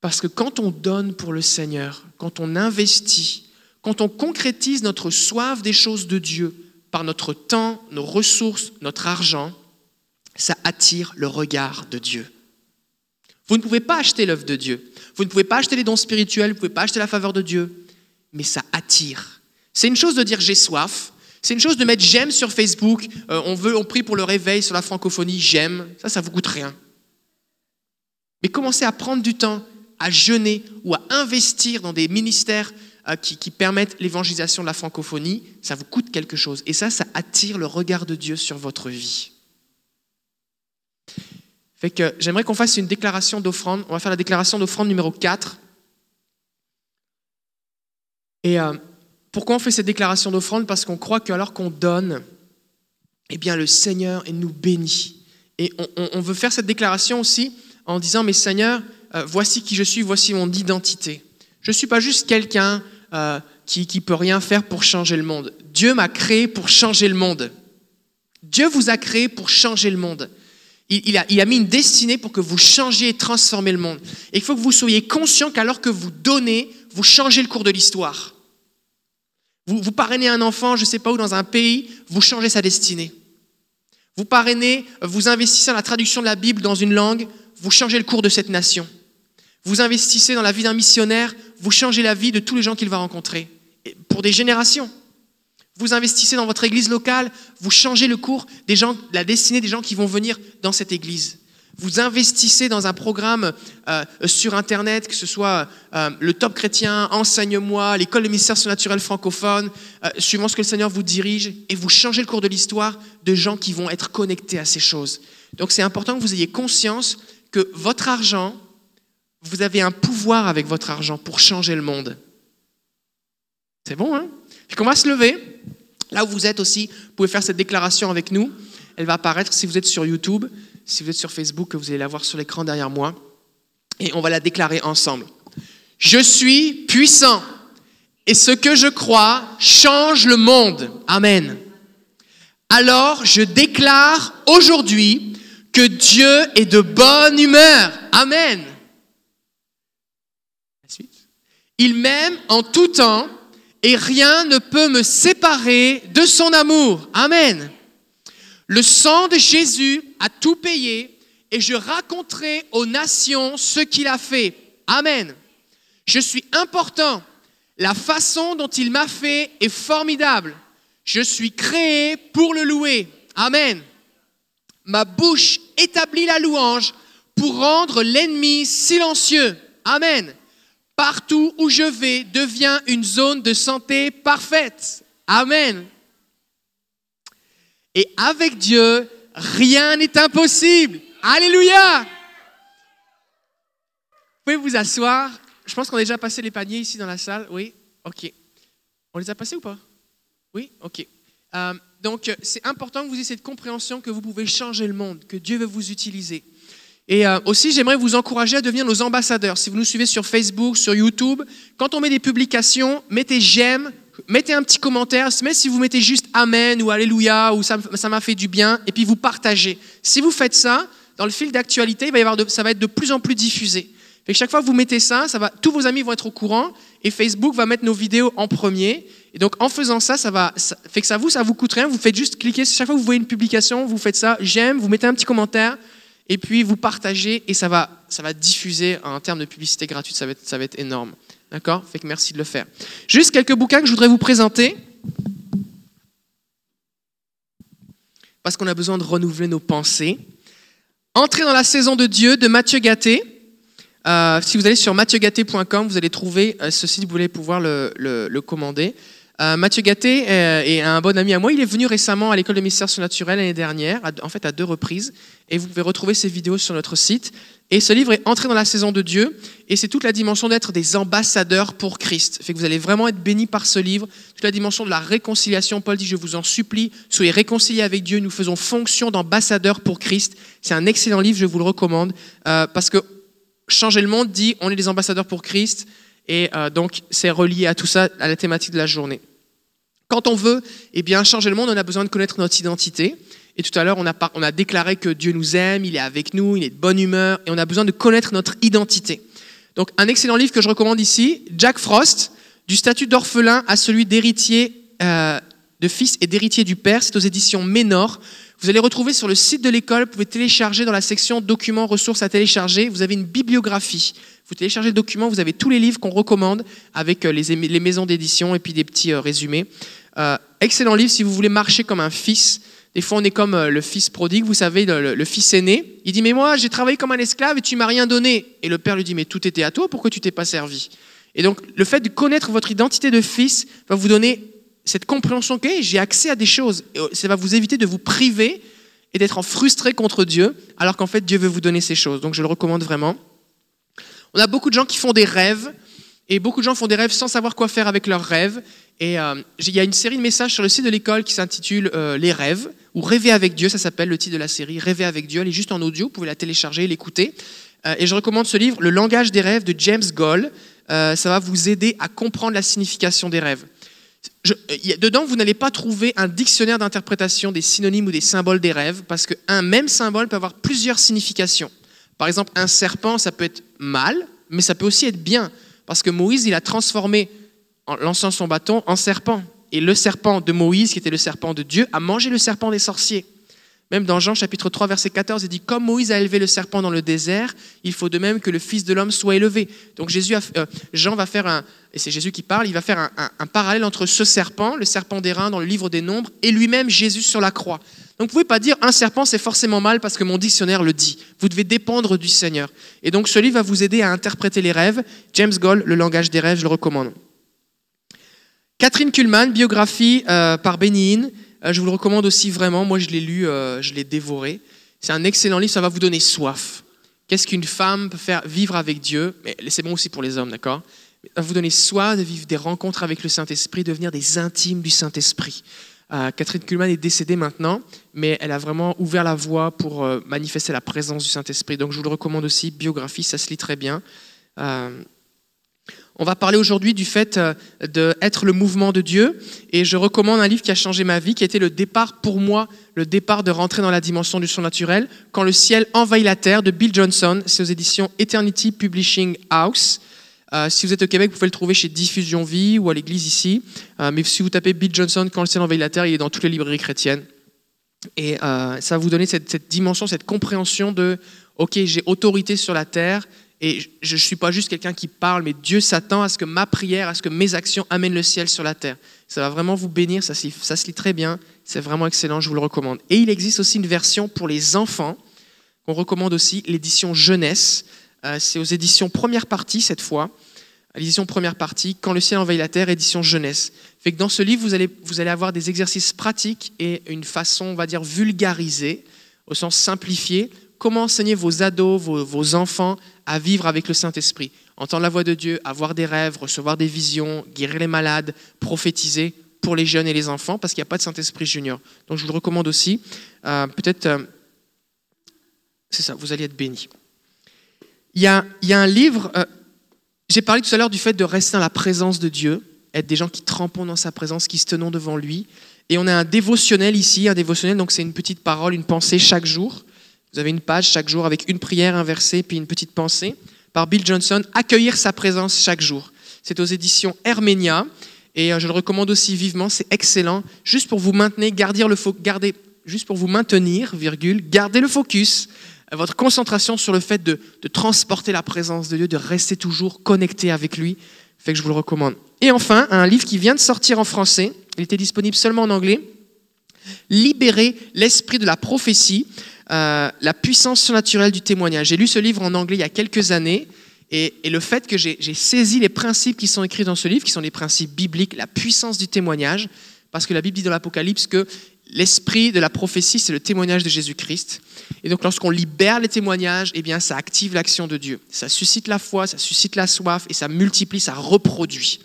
Parce que quand on donne pour le Seigneur, quand on investit, quand on concrétise notre soif des choses de Dieu par notre temps, nos ressources, notre argent, ça attire le regard de Dieu. Vous ne pouvez pas acheter l'œuvre de Dieu. Vous ne pouvez pas acheter les dons spirituels, vous ne pouvez pas acheter la faveur de Dieu, mais ça attire. C'est une chose de dire j'ai soif, c'est une chose de mettre j'aime sur Facebook, euh, on veut, on prie pour le réveil sur la francophonie, j'aime, ça, ça vous coûte rien. Mais commencez à prendre du temps, à jeûner ou à investir dans des ministères euh, qui, permettent l'évangélisation de la francophonie, ça vous coûte quelque chose. Et ça, ça attire le regard de Dieu sur votre vie. Fait que j'aimerais qu'on fasse une déclaration d'offrande. On va faire la déclaration d'offrande numéro 4. Et euh, pourquoi on fait cette déclaration d'offrande Parce qu'on croit qu'alors qu'on donne, eh bien le Seigneur nous bénit. Et on, veut faire cette déclaration aussi en disant, mais Seigneur, euh, voici qui je suis, voici mon identité. Je ne suis pas juste quelqu'un euh, qui ne peut rien faire pour changer le monde. Dieu m'a créé pour changer le monde. Dieu vous a créé pour changer le monde. Il, a, mis une destinée pour que vous changiez et transformiez le monde. Et il faut que vous soyez conscient qu'alors que vous donnez, vous changez le cours de l'histoire. Vous, parrainez un enfant, je ne sais pas où, dans un pays, vous changez sa destinée. Vous parrainez, vous investissez dans la traduction de la Bible dans une langue, vous changez le cours de cette nation. Vous investissez dans la vie d'un missionnaire, vous changez la vie de tous les gens qu'il va rencontrer, pour des générations. Vous investissez dans votre église locale, vous changez le cours des gens, la destinée des gens qui vont venir dans cette église. Vous investissez dans un programme euh, sur Internet, que ce soit euh, le Top Chrétien, Enseigne-moi, l'école de ministère surnaturel francophone, euh, suivant ce que le Seigneur vous dirige, et vous changez le cours de l'histoire de gens qui vont être connectés à ces choses. Donc c'est important que vous ayez conscience que votre argent, vous avez un pouvoir avec votre argent pour changer le monde. C'est bon, hein? Puis qu'on va se lever. Là où vous êtes aussi, vous pouvez faire cette déclaration avec nous. Elle va apparaître si vous êtes sur YouTube, si vous êtes sur Facebook, vous allez la voir sur l'écran derrière moi. Et on va la déclarer ensemble. Je suis puissant et ce que je crois change le monde. Amen. Alors je déclare aujourd'hui que Dieu est de bonne humeur. Amen. Il m'aime en tout temps et rien ne peut me séparer de son amour. Amen. Le sang de Jésus a tout payé et je raconterai aux nations ce qu'il a fait. Amen. Je suis important. La façon dont il m'a fait est formidable. Je suis créé pour le louer. Amen. Ma bouche établit la louange pour rendre l'ennemi silencieux. Amen partout où je vais devient une zone de santé parfaite. Amen. Et avec Dieu, rien n'est impossible. Alléluia. Vous pouvez vous asseoir. Je pense qu'on a déjà passé les paniers ici dans la salle. Oui, ok. On les a passés ou pas? Oui, ok. Euh, donc, c'est important que vous ayez cette compréhension que vous pouvez changer le monde, que Dieu veut vous utiliser. Et euh, aussi, j'aimerais vous encourager à devenir nos ambassadeurs. Si vous nous suivez sur Facebook, sur YouTube, quand on met des publications, mettez j'aime, mettez un petit commentaire, même si vous mettez juste Amen ou Alléluia ou ça m'a fait du bien, et puis vous partagez. Si vous faites ça, dans le fil d'actualité, ça va être de plus en plus diffusé. Fait chaque fois que vous mettez ça, ça tous vos amis vont être au courant et Facebook va mettre nos vidéos en premier. Et donc en faisant ça, ça va, fait que ça vous, ça vous coûte rien. Vous faites juste cliquer. Chaque fois que vous voyez une publication, vous faites ça, j'aime, vous mettez un petit commentaire et puis vous partagez et ça va, ça va diffuser en termes de publicité gratuite, ça va être, ça va être énorme. D'accord? Fait que merci de le faire. Juste quelques bouquins que je voudrais vous présenter. Parce qu'on a besoin de renouveler nos pensées. Entrer dans la saison de Dieu de Mathieu Gatté. Euh, si vous allez sur mathieugâté.com, vous allez trouver euh, ceci, vous voulez pouvoir le commander. Euh, Mathieu Gatté euh, est un bon ami à moi. Il est venu récemment à l'école de ministère surnaturel l'année dernière, en fait à deux reprises, et vous pouvez retrouver ses vidéos sur notre site. Et ce livre est entré dans la saison de Dieu, et c'est toute la dimension d'être des ambassadeurs pour Christ. Fait que vous allez vraiment être bénis par ce livre. Toute la dimension de la réconciliation. Paul dit Je vous en supplie, soyez réconciliés avec Dieu. Nous faisons fonction d'ambassadeurs pour Christ. C'est un excellent livre, je vous le recommande, euh, parce que Changer le monde dit On est des ambassadeurs pour Christ, et donc c'est relié à tout ça, à la thématique de la journée. Quand on veut eh changer le monde, on a besoin de connaître notre identité. Et tout à l'heure, on a, on a déclaré que Dieu nous aime, il est avec nous, il est de bonne humeur, et on a besoin de connaître notre identité. Donc, un excellent livre que je recommande ici, Jack Frost, du statut d'orphelin à celui d'héritier euh, de fils et d'héritier du père. C'est aux éditions Ménor. Vous allez retrouver sur le site de l'école, vous pouvez télécharger dans la section documents, ressources à télécharger, vous avez une bibliographie. Vous téléchargez le document, vous avez tous les livres qu'on recommande avec euh, les, maisons d'édition et puis des petits euh, résumés. Euh, excellent livre si vous voulez marcher comme un fils. Des fois, on est comme le fils prodigue, vous savez, le, fils aîné. Il dit, mais moi, j'ai travaillé comme un esclave et tu m'as rien donné. Et le père lui dit, mais tout était à toi, pourquoi tu t'es pas servi? Et donc, le fait de connaître votre identité de fils va vous donner cette compréhension que j'ai accès à des choses. Euh, ça va vous éviter de vous priver et d'être frustré contre Dieu, alors qu'en fait, Dieu veut vous donner ces choses. Donc, je le recommande vraiment. On a beaucoup de gens qui font des rêves, et beaucoup de gens font des rêves sans savoir quoi faire avec leurs rêves. Et euh, il y a une série de messages sur le site de l'école qui s'intitule euh, Les rêves, ou Rêver avec Dieu, ça s'appelle le titre de la série, Rêver avec Dieu, elle est juste en audio, vous pouvez la télécharger, l'écouter. Et je recommande ce livre, Le langage des rêves de James Goll, ça va vous aider à comprendre la signification des rêves. Dedans, vous n'allez pas trouver un dictionnaire d'interprétation des synonymes ou des symboles des rêves, parce qu'un même symbole peut avoir plusieurs significations. Par exemple, un serpent, ça peut être mal, mais ça peut aussi être bien, parce que Moïse, il a transformé en lançant son bâton en serpent. Et le serpent de Moïse, qui était le serpent de Dieu, a mangé le serpent des sorciers. Même dans Jean chapitre 3 verset 14, il dit comme Moïse a élevé le serpent dans le désert, il faut de même que le Fils de l'homme soit élevé. Donc Jésus euh, Jean va faire un, et c'est Jésus qui parle, il va faire un, parallèle entre ce serpent, le serpent des dans le livre des Nombres, et lui-même Jésus sur la croix. Donc vous ne pouvez pas dire un serpent c'est forcément mal parce que mon dictionnaire le dit. Vous devez dépendre du Seigneur. Et donc ce livre va vous aider à interpréter les rêves. James Goll, Le langage des rêves, je le recommande. Catherine Kuhlman, biographie euh, par euh, je vous le recommande aussi vraiment. Moi, je l'ai lu, euh, je l'ai dévoré. C'est un excellent livre, ça va vous donner soif. Qu'est-ce qu'une femme peut faire vivre avec Dieu? Mais c'est bon aussi pour les hommes, d'accord? Ça va vous donner soif de vivre des rencontres avec le Saint-Esprit, de devenir des intimes du Saint-Esprit. Catherine Kuhlman est décédée maintenant, mais elle a vraiment ouvert la voie pour manifester la présence du Saint-Esprit. Donc je vous le recommande aussi, biographie, ça se lit très bien. On va parler aujourd'hui du fait euh, d'être le mouvement de Dieu. Et je recommande un livre qui a changé ma vie, qui était le départ pour moi, le départ de rentrer dans la dimension du surnaturel, Quand le ciel envahit la terre, de Bill Johnson. C'est aux éditions Eternity Publishing House. Euh, si vous êtes au Québec, vous pouvez le trouver chez Diffusion Vie ou à l'église ici. Euh, mais si vous tapez Bill Johnson, Quand le ciel envahit la terre, il est dans toutes les librairies chrétiennes. Et ça va vous donner cette, cette dimension, cette compréhension de, OK, j'ai autorité sur la terre et je ne suis pas juste quelqu'un qui parle, mais Dieu s'attend à ce que ma prière, à ce que mes actions amènent le ciel sur la terre. Ça va vraiment vous bénir, ça, se lit très bien, c'est vraiment excellent, je vous le recommande. Et il existe aussi une version pour les enfants, qu'on recommande aussi, l'édition jeunesse. Euh, c'est aux éditions première partie cette fois. L'édition première partie, Quand le ciel envahit la terre, édition jeunesse. Fait dans ce livre, vous allez, vous allez avoir des exercices pratiques et une façon, on va dire, vulgarisée, au sens simplifié, comment enseigner vos ados, vos, enfants à vivre avec le Saint-Esprit, entendre la voix de Dieu, avoir des rêves, recevoir des visions, guérir les malades, prophétiser pour les jeunes et les enfants, parce qu'il n'y a pas de Saint-Esprit junior. Donc je vous le recommande aussi. Euh, peut-être, euh, c'est ça, vous allez être bénis. Il y a, un livre, euh, j'ai parlé tout à l'heure du fait de rester dans la présence de Dieu, être des gens qui trempons dans sa présence, qui se tenons devant lui. Et on a un dévotionnel ici, un dévotionnel, donc c'est une petite parole, une pensée chaque jour. Vous avez une page chaque jour avec une prière, un verset, puis une petite pensée par Bill Johnson, Accueillir sa présence chaque jour. C'est aux éditions Herménia et euh, je le recommande aussi vivement, c'est excellent, juste pour vous maintenir, garder le focus, euh, votre concentration sur le fait de transporter la présence de Dieu, de rester toujours connecté avec lui, fait que je vous le recommande. Et enfin, un livre qui vient de sortir en français, il était disponible seulement en anglais, Libérer l'esprit de la prophétie, euh, la puissance surnaturelle du témoignage. J'ai lu ce livre en anglais il y a quelques années. Et, le fait que j'ai j'ai saisi les principes qui sont écrits dans ce livre, qui sont les principes bibliques, la puissance du témoignage, parce que la Bible dit dans l'Apocalypse que l'esprit de la prophétie, c'est le témoignage de Jésus-Christ. Et donc lorsqu'on libère les témoignages, eh bien ça active l'action de Dieu. Ça suscite la foi, ça suscite la soif et ça multiplie, ça reproduit.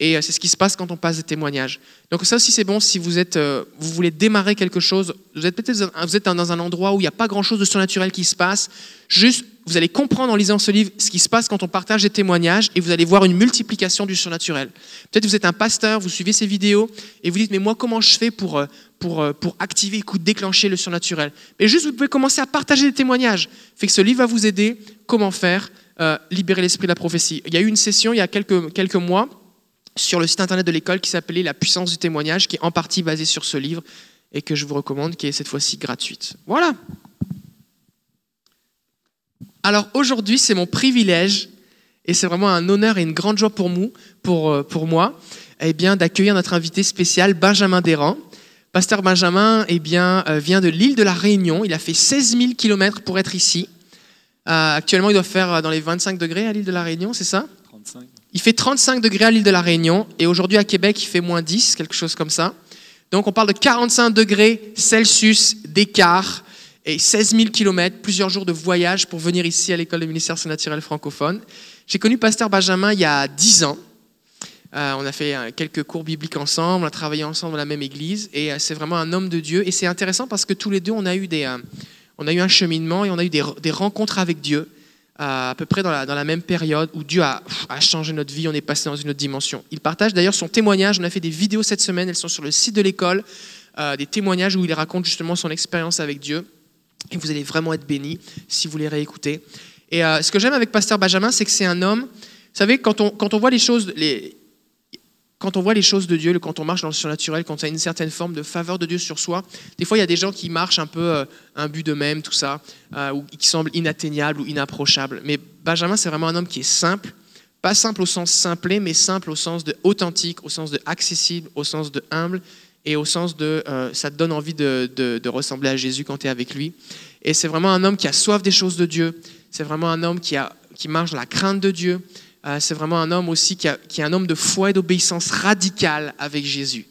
Et euh, c'est ce qui se passe quand on passe des témoignages. Donc ça aussi c'est bon si vous êtes, euh, vous voulez démarrer quelque chose. Vous êtes peut-être vous êtes dans un endroit où il n'y a pas grand-chose de surnaturel qui se passe. Juste, vous allez comprendre en lisant ce livre ce qui se passe quand on partage des témoignages et vous allez voir une multiplication du surnaturel. Peut-être vous êtes un pasteur, vous suivez ces vidéos et vous dites mais moi comment je fais pour euh, pour, pour activer, écoute, déclencher le surnaturel? Mais juste vous pouvez commencer à partager des témoignages. Fait que ce livre va vous aider. Comment faire libérer l'esprit de la prophétie. Il y a eu une session il y a quelques quelques mois sur le site internet de l'école qui s'appelait La puissance du témoignage, qui est en partie basée sur ce livre et que je vous recommande, qui est cette fois-ci gratuite. Voilà. Alors aujourd'hui, c'est mon privilège et c'est vraiment un honneur et une grande joie pour, nous, pour, euh, pour moi eh bien, d'accueillir notre invité spécial, Benjamin Desrands. Pasteur Benjamin eh bien, euh, vient de l'île de la Réunion. Il a fait 16 000 km pour être ici. Euh, actuellement, il doit faire dans les 25 degrés à l'île de la Réunion, c'est ça? 35. Il fait 35 degrés à l'île de la Réunion et aujourd'hui à Québec, il fait moins 10, quelque chose comme ça. Donc on parle de 45 degrés Celsius d'écart et 16 000 kilomètres, plusieurs jours de voyage pour venir ici à l'école de ministère surnaturel francophone. J'ai connu Pasteur Benjamin il y a 10 ans. Euh, on a fait euh, quelques cours bibliques ensemble, on a travaillé ensemble dans la même église et euh, c'est vraiment un homme de Dieu. Et c'est intéressant parce que tous les deux, on a eu, des, on a eu un cheminement et on a eu des, des rencontres avec Dieu à peu près dans la, dans la même période où Dieu a, a changé notre vie, on est passé dans une autre dimension. Il partage d'ailleurs son témoignage, on a fait des vidéos cette semaine, elles sont sur le site de l'école, euh, des témoignages où il raconte justement son expérience avec Dieu. Et vous allez vraiment être bénis si vous les réécoutez. Et euh, ce que j'aime avec Pasteur Benjamin, c'est que c'est un homme, vous savez, quand on, quand on voit les choses, les, quand on voit les choses de Dieu, quand on marche dans le surnaturel, quand y a une certaine forme de faveur de Dieu sur soi, des fois il y a des gens qui marchent un peu euh, un but d'eux-mêmes, tout ça, euh, ou qui semblent inatteignables ou inapprochables. Mais Benjamin, c'est vraiment un homme qui est simple, pas simple au sens simplé, mais simple au sens de authentique, au sens de accessible, au sens de humble et au sens de euh, ça te donne envie de, ressembler à Jésus quand tu es avec lui. Et c'est vraiment un homme qui a soif des choses de Dieu. C'est vraiment un homme qui, qui marche dans la crainte de Dieu. Euh, c'est vraiment un homme aussi qui, a- qui est un homme de foi et d'obéissance radicale avec Jésus.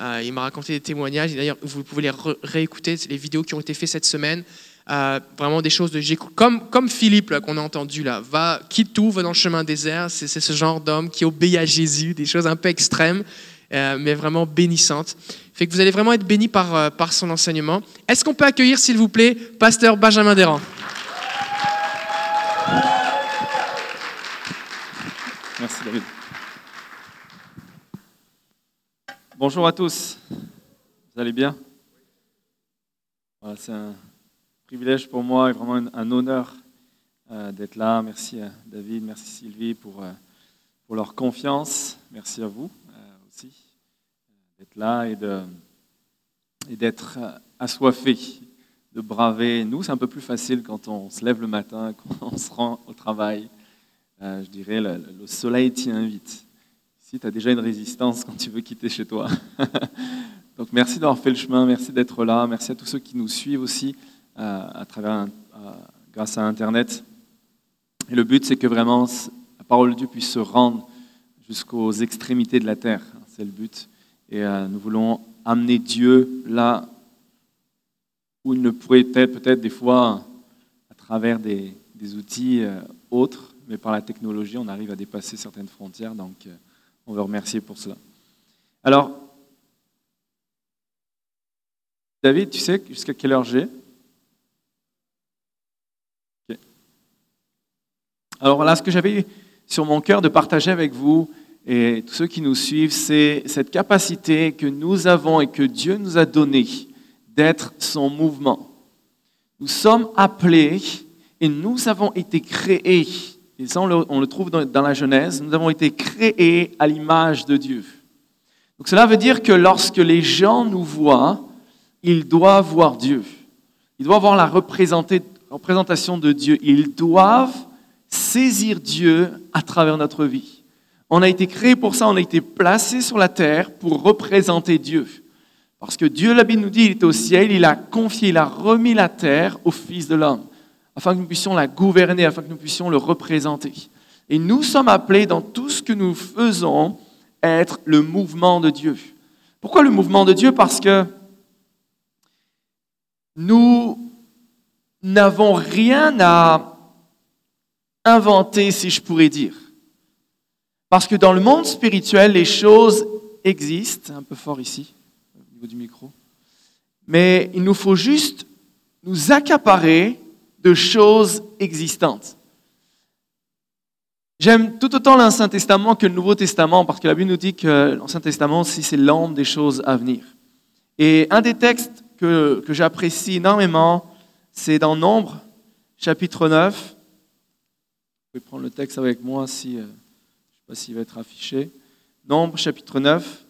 Euh, il m'a raconté des témoignages. D'ailleurs, vous pouvez les réécouter, les vidéos qui ont été faites cette semaine. Euh, vraiment des choses de comme comme Philippe qu'on a entendu là, va quitte tout, va dans le chemin désert. C'est ce genre d'homme qui obéit à Jésus, des choses un peu extrêmes, mais vraiment bénissantes. Fait que vous allez vraiment être bénis par par son enseignement. Est-ce qu'on peut accueillir, s'il vous plaît, Pasteur Benjamin Desrands Merci David. Bonjour à tous. Vous allez bien? C'est un privilège pour moi et vraiment un, honneur euh, d'être là. Merci à David, merci Sylvie pour, euh, pour leur confiance. Merci à vous euh, aussi euh, d'être là et de- et d'être euh, assoiffé, de braver. Nous, c'est un peu plus facile quand on se lève le matin, <laughs> quand on se rend au travail. Euh, je dirais, le, le soleil t'y invite. Ici, tu as déjà une résistance quand tu veux quitter chez toi. <laughs> Donc, merci d'avoir fait le chemin, merci d'être là, merci à tous ceux qui nous suivent aussi euh, à travers, euh, grâce à Internet. Et le but, c'est que vraiment la parole de Dieu puisse se rendre jusqu'aux extrémités de la terre. C'est le but. Et nous voulons amener Dieu là où il ne pourrait être peut-être des fois à travers des, outils autres, mais par la technologie, on arrive à dépasser certaines frontières, donc euh, on veut remercier pour cela. Alors, David, tu sais jusqu'à quelle heure j'ai? Alors voilà, ce que j'avais sur mon cœur de partager avec vous et tous ceux qui nous suivent, c'est cette capacité que nous avons et que Dieu nous a donnée d'être son mouvement. Nous sommes appelés et nous avons été créés, et ça on le, trouve dans, la Genèse, nous avons été créés à l'image de Dieu. Donc cela veut dire que lorsque les gens nous voient, ils doivent voir Dieu. Ils doivent voir la représentation de Dieu. Ils doivent saisir Dieu à travers notre vie. On a été créés pour ça, on a été placés sur la terre pour représenter Dieu. Parce que Dieu, la Bible nous dit, il était au ciel, il a confié, il a remis la terre au Fils de l'homme, afin que nous puissions la gouverner, afin que nous puissions le représenter. Et nous sommes appelés dans tout ce que nous faisons à être le mouvement de Dieu. Pourquoi le mouvement de Dieu? Parce que nous n'avons rien à inventer, si je pourrais dire. Parce que dans le monde spirituel, les choses existent, un peu fort ici, du micro. Mais il nous faut juste nous accaparer de choses existantes. J'aime tout autant l'Ancien Testament que le Nouveau Testament parce que la Bible nous dit que l'Ancien Testament aussi c'est l'ombre des choses à venir. Et un des textes que, que j'apprécie énormément, c'est dans Nombre, chapitre 9. Vous pouvez prendre le texte avec moi si, euh, je ne sais pas s'il va être affiché. Nombre, chapitre 9.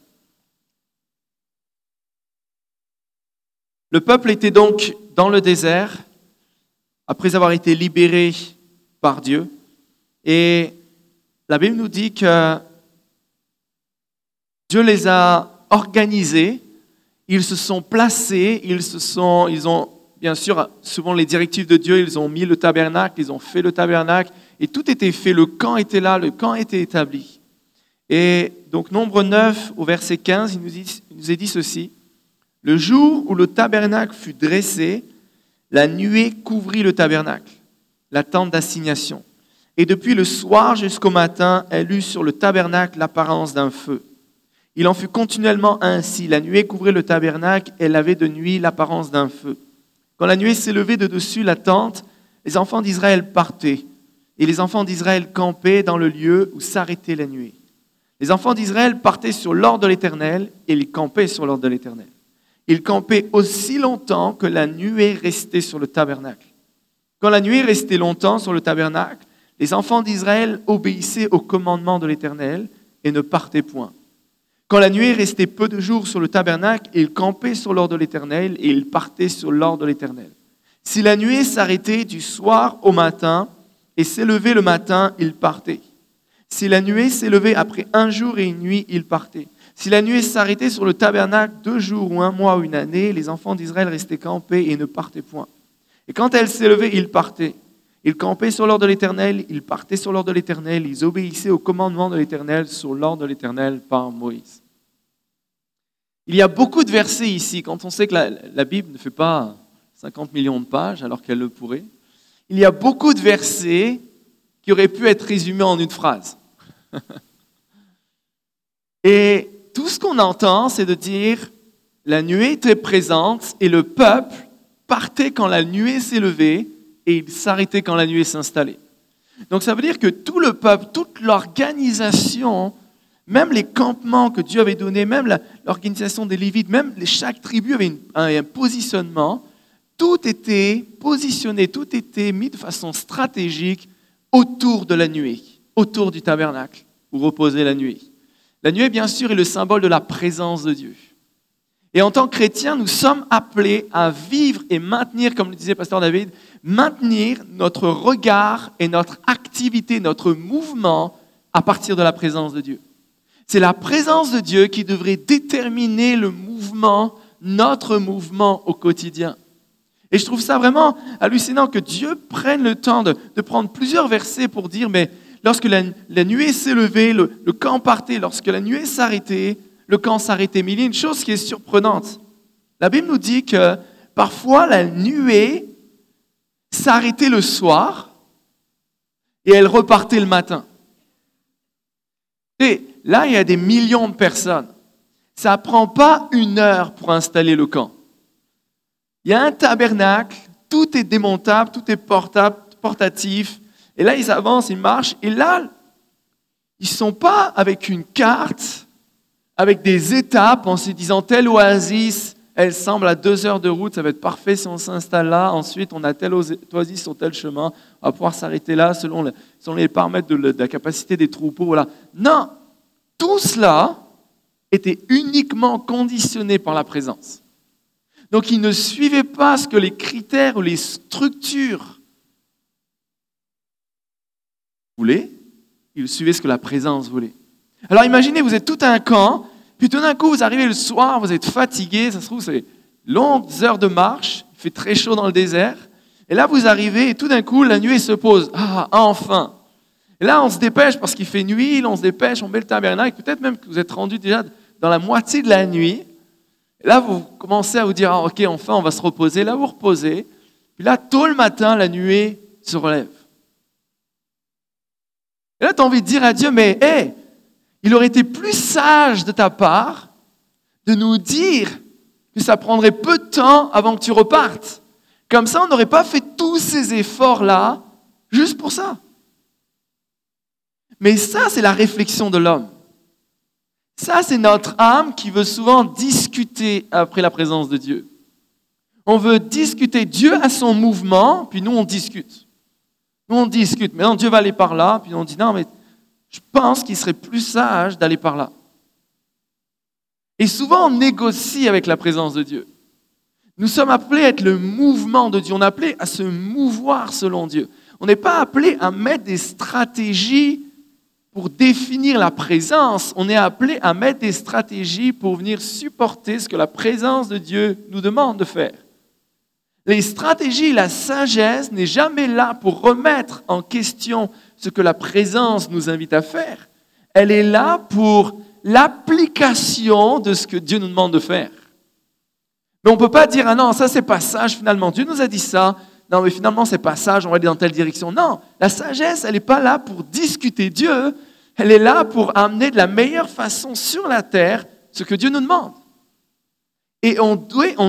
Le peuple était donc dans le désert après avoir été libéré par Dieu. Et la Bible nous dit que Dieu les a organisés, ils se sont placés, ils, se sont, ils ont, bien sûr, souvent les directives de Dieu, ils ont mis le tabernacle, ils ont fait le tabernacle, et tout était fait, le camp était là, le camp était établi. Et donc, nombre 9 au verset 15, il nous, il nous est dit ceci. Le jour où le tabernacle fut dressé, la nuée couvrit le tabernacle, la tente d'assignation. Et depuis le soir jusqu'au matin, elle eut sur le tabernacle l'apparence d'un feu. Il en fut continuellement ainsi. La nuée couvrait le tabernacle, elle avait de nuit l'apparence d'un feu. Quand la nuée s'élevait de dessus la tente, les enfants d'Israël partaient, et les enfants d'Israël campaient dans le lieu où s'arrêtait la nuée. Les enfants d'Israël partaient sur l'ordre de l'Éternel, et ils campaient sur l'ordre de l'Éternel. Il campait aussi longtemps que la nuée restait sur le tabernacle. Quand la nuée restait longtemps sur le tabernacle, les enfants d'Israël obéissaient au commandement de l'Éternel et ne partaient point. Quand la nuée restait peu de jours sur le tabernacle, ils campaient sur l'ordre de l'Éternel et ils partaient sur l'ordre de l'Éternel. Si la nuée s'arrêtait du soir au matin et s'élevait le matin, ils partaient. Si la nuée s'élevait après un jour et une nuit, ils partaient. Si la nuée s'arrêtait sur le tabernacle deux jours ou un mois ou une année, les enfants d'Israël restaient campés et ne partaient point. Et quand elle s'élevait, ils partaient. Ils campaient sur l'ordre de l'Éternel, ils partaient sur l'ordre de l'Éternel, ils obéissaient au commandement de l'Éternel sur l'ordre de l'Éternel par Moïse. Il y a beaucoup de versets ici, quand on sait que la, la Bible ne fait pas 50 millions de pages alors qu'elle le pourrait. Il y a beaucoup de versets qui auraient pu être résumés en une phrase. <laughs> Et tout ce qu'on entend, c'est de dire la nuée était présente et le peuple partait quand la nuée s'est levée et il s'arrêtait quand la nuée s'installait. Donc ça veut dire que tout le peuple, toute l'organisation, même les campements que Dieu avait donnés, même l'organisation des Lévites, même chaque tribu avait un, positionnement, tout était positionné, tout était mis de façon stratégique autour de la nuée, autour du tabernacle où reposait la nuée. La nuée, bien sûr, est le symbole de la présence de Dieu. Et en tant que chrétiens, nous sommes appelés à vivre et maintenir, comme le disait Pasteur David, maintenir notre regard et notre activité, notre mouvement à partir de la présence de Dieu. C'est la présence de Dieu qui devrait déterminer le mouvement, notre mouvement au quotidien. Et je trouve ça vraiment hallucinant que Dieu prenne le temps de, de prendre plusieurs versets pour dire, mais lorsque la, nuée s'est levée, le, camp partait. Lorsque la nuée s'arrêtait, le camp s'arrêtait. Mais il y a une chose qui est surprenante. La Bible nous dit que parfois la nuée s'arrêtait le soir et elle repartait le matin. Et là, il y a des millions de personnes. Ça ne prend pas une heure pour installer le camp. Il y a un tabernacle, tout est démontable, tout est portatif, et là, ils avancent, ils marchent. Et là, ils ne sont pas avec une carte, avec des étapes en se disant telle oasis, elle semble à deux heures de route, ça va être parfait si on s'installe là. Ensuite, on a telle oasis sur tel chemin, on va pouvoir s'arrêter là selon, les paramètres de, la capacité des troupeaux. Voilà. Non, tout cela était uniquement conditionné par la présence. Donc, ils ne suivaient pas ce que les critères ou les structures il suivait ce que la présence voulait. Alors imaginez, vous êtes tout un camp, Puis tout d'un coup, vous arrivez le soir, vous êtes fatigué, ça se trouve, c'est longues heures de marche, il fait très chaud dans le désert. Et là, vous arrivez et tout d'un coup, la nuit se pose. Ah, enfin là, on se dépêche parce qu'il fait nuit, on se dépêche, on met le tabernacle. Peut-être même que vous êtes rendu déjà dans la moitié de la nuit. Et là, vous commencez à vous dire, ah, ok, enfin, on va se reposer. Là, vous reposez. Puis là, tôt le matin, la nuée se relève. Et là, tu as envie de dire à Dieu, mais hé, il aurait été plus sage de ta part de nous dire que ça prendrait peu de temps avant que tu repartes. Comme ça, on n'aurait pas fait tous ces efforts-là juste pour ça. Mais ça, c'est la réflexion de l'homme. Ça, c'est notre âme qui veut souvent discuter après la présence de Dieu. On veut discuter. Dieu a son mouvement, puis nous, on discute. On discute. Mais non, Dieu va aller par là, puis on dit non, mais je pense qu'il serait plus sage d'aller par là. Et souvent, on négocie avec la présence de Dieu. Nous sommes appelés à être le mouvement de Dieu. On est appelé à se mouvoir selon Dieu. On n'est pas appelé à mettre des stratégies pour définir la présence. On est appelé à mettre des stratégies pour venir supporter ce que la présence de Dieu nous demande de faire. Les stratégies, la sagesse n'est jamais là pour remettre en question ce que la présence nous invite à faire. Elle est là pour l'application de ce que Dieu nous demande de faire. Mais on ne peut pas dire, ah non, ça c'est pas sage finalement. Dieu nous a dit ça. Non, mais finalement c'est pas sage, on va aller dans telle direction. Non, la sagesse, elle n'est pas là pour discuter Dieu. Elle est là pour amener de la meilleure façon sur la terre ce que Dieu nous demande. Et on,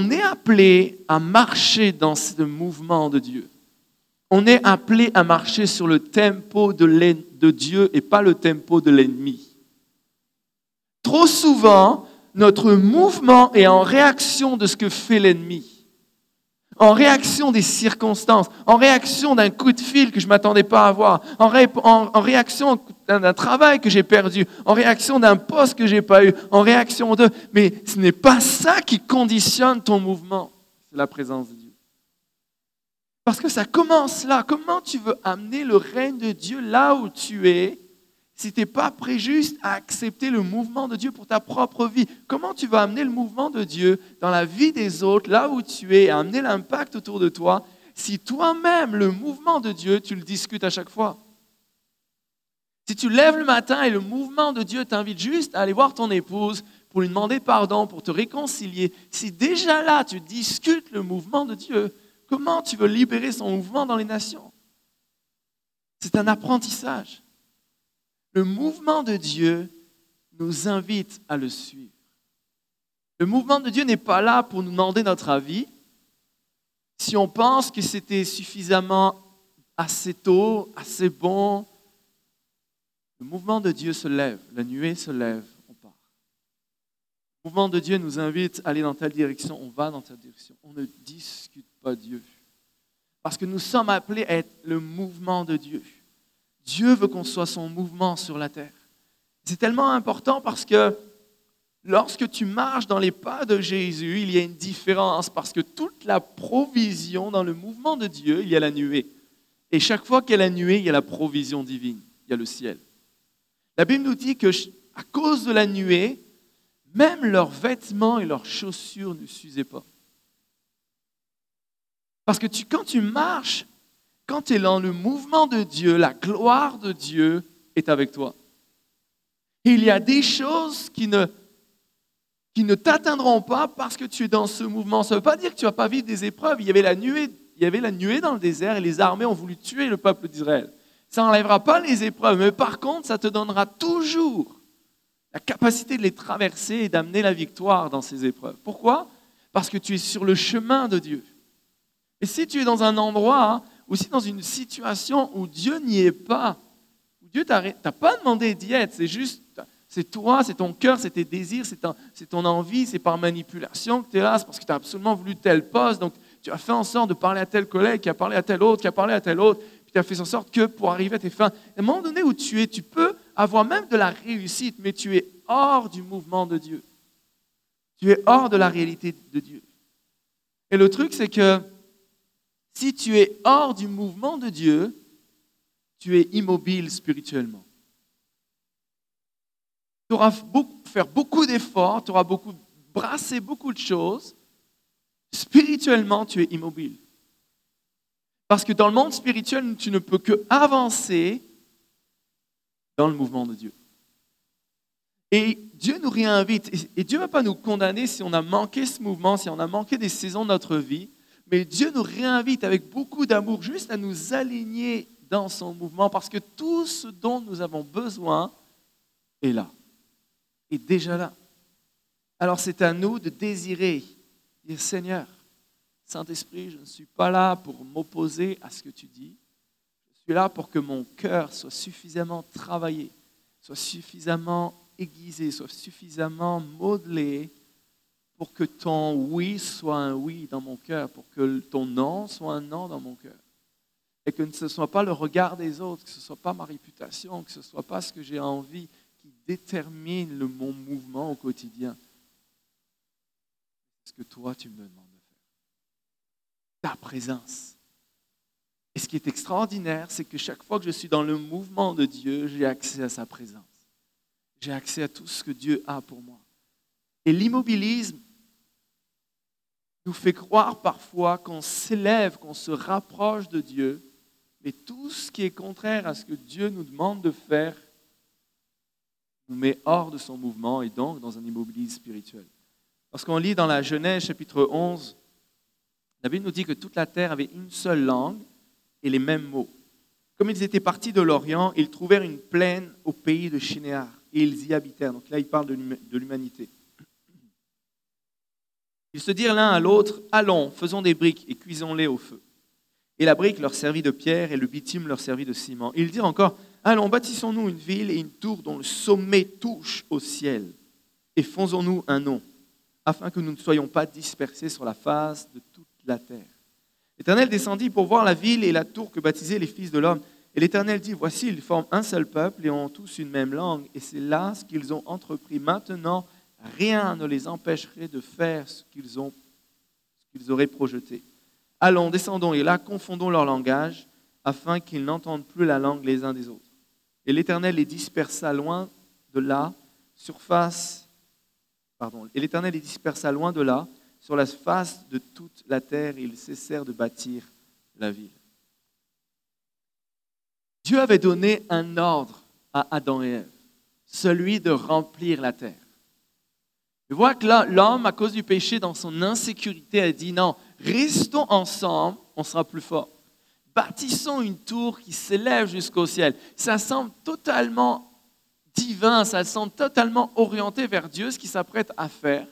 est appelé à marcher dans ce mouvement de Dieu. On est appelé à marcher sur le tempo de Dieu et pas le tempo de l'ennemi. Trop souvent, notre mouvement est en réaction de ce que fait l'ennemi, en réaction des circonstances, en réaction d'un coup de fil que je ne m'attendais pas à avoir, en, en réaction d'un travail que j'ai perdu, en réaction d'un poste que je n'ai pas eu, en réaction de... Mais ce n'est pas ça qui conditionne ton mouvement, c'est la présence de Dieu. Parce que ça commence là. Comment tu veux amener le règne de Dieu là où tu es si tu n'es pas prêt juste à accepter le mouvement de Dieu pour ta propre vie, comment tu vas amener le mouvement de Dieu dans la vie des autres, là où tu es, et amener l'impact autour de toi, si toi-même, le mouvement de Dieu, tu le discutes à chaque fois? Si tu lèves le matin et le mouvement de Dieu t'invite juste à aller voir ton épouse pour lui demander pardon, pour te réconcilier, si déjà là tu discutes le mouvement de Dieu, comment tu veux libérer son mouvement dans les nations? C'est un apprentissage. Le mouvement de Dieu nous invite à le suivre. Le mouvement de Dieu n'est pas là pour nous demander notre avis. Si on pense que c'était suffisamment assez tôt, assez bon, le mouvement de Dieu se lève, la nuée se lève, on part. Le mouvement de Dieu nous invite à aller dans telle direction, on va dans telle direction. On ne discute pas Dieu. Parce que nous sommes appelés à être le mouvement de Dieu. Dieu veut qu'on soit son mouvement sur la terre. C'est tellement important parce que lorsque tu marches dans les pas de Jésus, il y a une différence parce que toute la provision dans le mouvement de Dieu, il y a la nuée. Et chaque fois qu'il y a la nuée, il y a la provision divine, il y a le ciel. La Bible nous dit que à cause de la nuée, même leurs vêtements et leurs chaussures ne s'usaient pas. Parce que quand tu marches quand tu es dans le mouvement de Dieu, la gloire de Dieu est avec toi. il y a des choses qui ne, qui ne t'atteindront pas parce que tu es dans ce mouvement. Ça ne veut pas dire que tu ne vas pas vivre des épreuves. Il y, avait la nuée, il y avait la nuée dans le désert et les armées ont voulu tuer le peuple d'Israël. Ça n'enlèvera pas les épreuves, mais par contre, ça te donnera toujours la capacité de les traverser et d'amener la victoire dans ces épreuves. Pourquoi? Parce que tu es sur le chemin de Dieu. Et si tu es dans un endroit aussi dans une situation où Dieu n'y est pas, où Dieu t'a pas demandé d'y être, c'est juste, c'est toi, c'est ton cœur, c'est tes désirs, c'est ton envie, c'est par manipulation que tu es là, c'est parce que tu as absolument voulu tel poste, donc tu as fait en sorte de parler à tel collègue, qui a parlé à tel autre, qui a parlé à tel autre, puis tu as fait en sorte que pour arriver à tes fins, à un moment donné où tu es, tu peux avoir même de la réussite, mais tu es hors du mouvement de Dieu. Tu es hors de la réalité de Dieu. Et le truc, c'est que si tu es hors du mouvement de Dieu, tu es immobile spirituellement. Tu auras beaucoup, faire beaucoup d'efforts, tu auras beaucoup, brassé beaucoup de choses. Spirituellement, tu es immobile. Parce que dans le monde spirituel, tu ne peux que avancer dans le mouvement de Dieu. Et Dieu nous réinvite. Et Dieu ne va pas nous condamner si on a manqué ce mouvement, si on a manqué des saisons de notre vie. Mais Dieu nous réinvite avec beaucoup d'amour juste à nous aligner dans son mouvement parce que tout ce dont nous avons besoin est là, est déjà là. Alors c'est à nous de désirer, dire Seigneur, Saint-Esprit, je ne suis pas là pour m'opposer à ce que tu dis. Je suis là pour que mon cœur soit suffisamment travaillé, soit suffisamment aiguisé, soit suffisamment modelé pour que ton oui soit un oui dans mon cœur, pour que ton non soit un non dans mon cœur. Et que ce ne soit pas le regard des autres, que ce ne soit pas ma réputation, que ce ne soit pas ce que j'ai envie qui détermine mon mouvement au quotidien. Ce que toi, tu me demandes de faire. Ta présence? Et ce qui est extraordinaire, c'est que chaque fois que je suis dans le mouvement de Dieu, j'ai accès à sa présence. J'ai accès à tout ce que Dieu a pour moi. Et l'immobilisme nous fait croire parfois qu'on s'élève, qu'on se rapproche de Dieu, mais tout ce qui est contraire à ce que Dieu nous demande de faire nous met hors de son mouvement et donc dans un immobilisme spirituel. Lorsqu'on lit dans la Genèse chapitre 11, la Bible nous dit que toute la terre avait une seule langue et les mêmes mots. Comme ils étaient partis de l'Orient, ils trouvèrent une plaine au pays de Shinéar et ils y habitèrent. Donc là, il parle de l'humanité. Ils se dirent l'un à l'autre, allons, faisons des briques et cuisons-les au feu. Et la brique leur servit de pierre et le bitume leur servit de ciment. Ils dirent encore, allons, bâtissons-nous une ville et une tour dont le sommet touche au ciel, et faisons-nous un nom, afin que nous ne soyons pas dispersés sur la face de toute la terre. L'Éternel descendit pour voir la ville et la tour que baptisaient les fils de l'homme. Et l'Éternel dit, voici, ils forment un seul peuple et ont tous une même langue. Et c'est là ce qu'ils ont entrepris. Maintenant, rien ne les empêcherait de faire ce qu'ils, auraient projeté. Allons, descendons, et là, confondons leur langage, afin qu'ils n'entendent plus la langue les uns des autres. Et l'Éternel les dispersa loin de là, et l'Éternel les dispersa loin de là, sur la face de toute la terre, et ils cessèrent de bâtir la ville. Dieu avait donné un ordre à Adam et Ève, celui de remplir la terre. Je vois que l'homme, à cause du péché, dans son insécurité, a dit non, restons ensemble, on sera plus fort. Bâtissons une tour qui s'élève jusqu'au ciel. Ça semble totalement divin, ça semble totalement orienté vers Dieu, ce qu'il s'apprête à faire.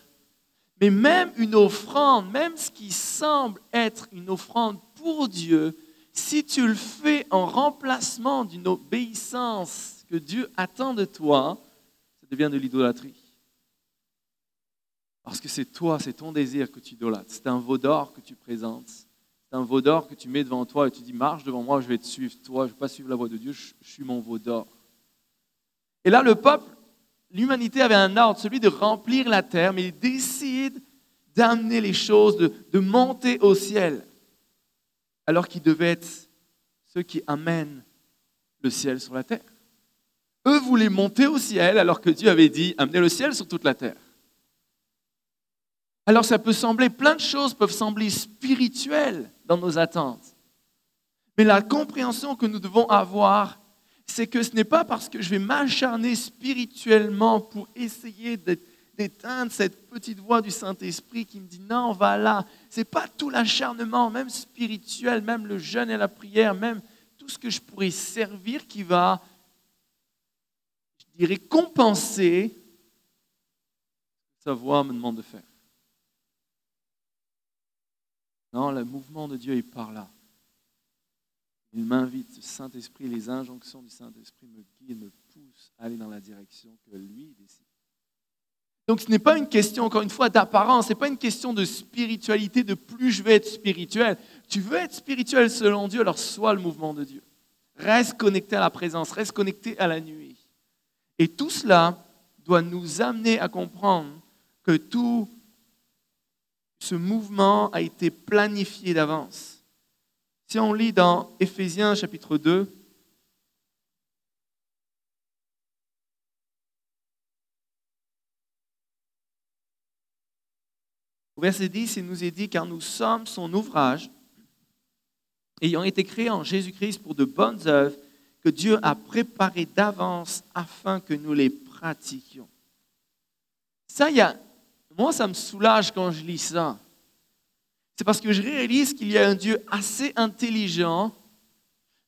Mais même une offrande, même ce qui semble être une offrande pour Dieu, si tu le fais en remplacement d'une obéissance que Dieu attend de toi, ça devient de l'idolâtrie. Parce que c'est toi, c'est ton désir que tu idolâtres. C'est un veau d'or que tu présentes. C'est un veau d'or que tu mets devant toi et tu dis marche devant moi, je vais te suivre. Toi, je ne vais pas suivre la voie de Dieu, je, suis mon veau d'or. Et là, le peuple, l'humanité avait un ordre, celui de remplir la terre, mais il décide d'amener les choses, de, monter au ciel, alors qu'ils devaient être ceux qui amènent le ciel sur la terre. Eux voulaient monter au ciel alors que Dieu avait dit amener le ciel sur toute la terre. Alors ça peut sembler, plein de choses peuvent sembler spirituelles dans nos attentes. Mais la compréhension que nous devons avoir, c'est que ce n'est pas parce que je vais m'acharner spirituellement pour essayer d'éteindre cette petite voix du Saint-Esprit qui me dit non, va là. Ce n'est pas tout l'acharnement, même spirituel, même le jeûne et la prière, même tout ce que je pourrais servir qui va, je dirais, compenser sa voix me demande de faire. Non, le mouvement de Dieu est par là. Il m'invite, le Saint-Esprit, les injonctions du Saint-Esprit me guident, me poussent à aller dans la direction que lui décide. Donc ce n'est pas une question, encore une fois, d'apparence, ce n'est pas une question de spiritualité, de plus je vais être spirituel. Tu veux être spirituel selon Dieu, alors sois le mouvement de Dieu. Reste connecté à la présence, reste connecté à la nuit. Et tout cela doit nous amener à comprendre que tout ce mouvement a été planifié d'avance. Si on lit dans Éphésiens chapitre 2, au verset 10, il nous est dit, car nous sommes son ouvrage, ayant été créés en Jésus-Christ pour de bonnes œuvres que Dieu a préparées d'avance afin que nous les pratiquions. Ça, il y a moi, ça me soulage quand je lis ça. C'est parce que je réalise qu'il y a un Dieu assez intelligent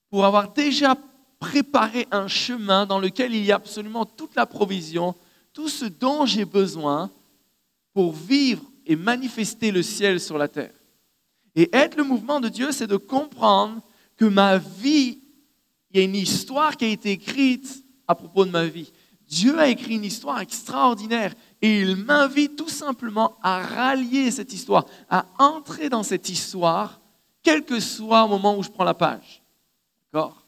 pour avoir déjà préparé un chemin dans lequel il y a absolument toute la provision, tout ce dont j'ai besoin pour vivre et manifester le ciel sur la terre. Et être le mouvement de Dieu, c'est de comprendre que ma vie, il y a une histoire qui a été écrite à propos de ma vie. Dieu a écrit une histoire extraordinaire et il m'invite tout simplement à rallier cette histoire, à entrer dans cette histoire, quel que soit le moment où je prends la page. D'accord?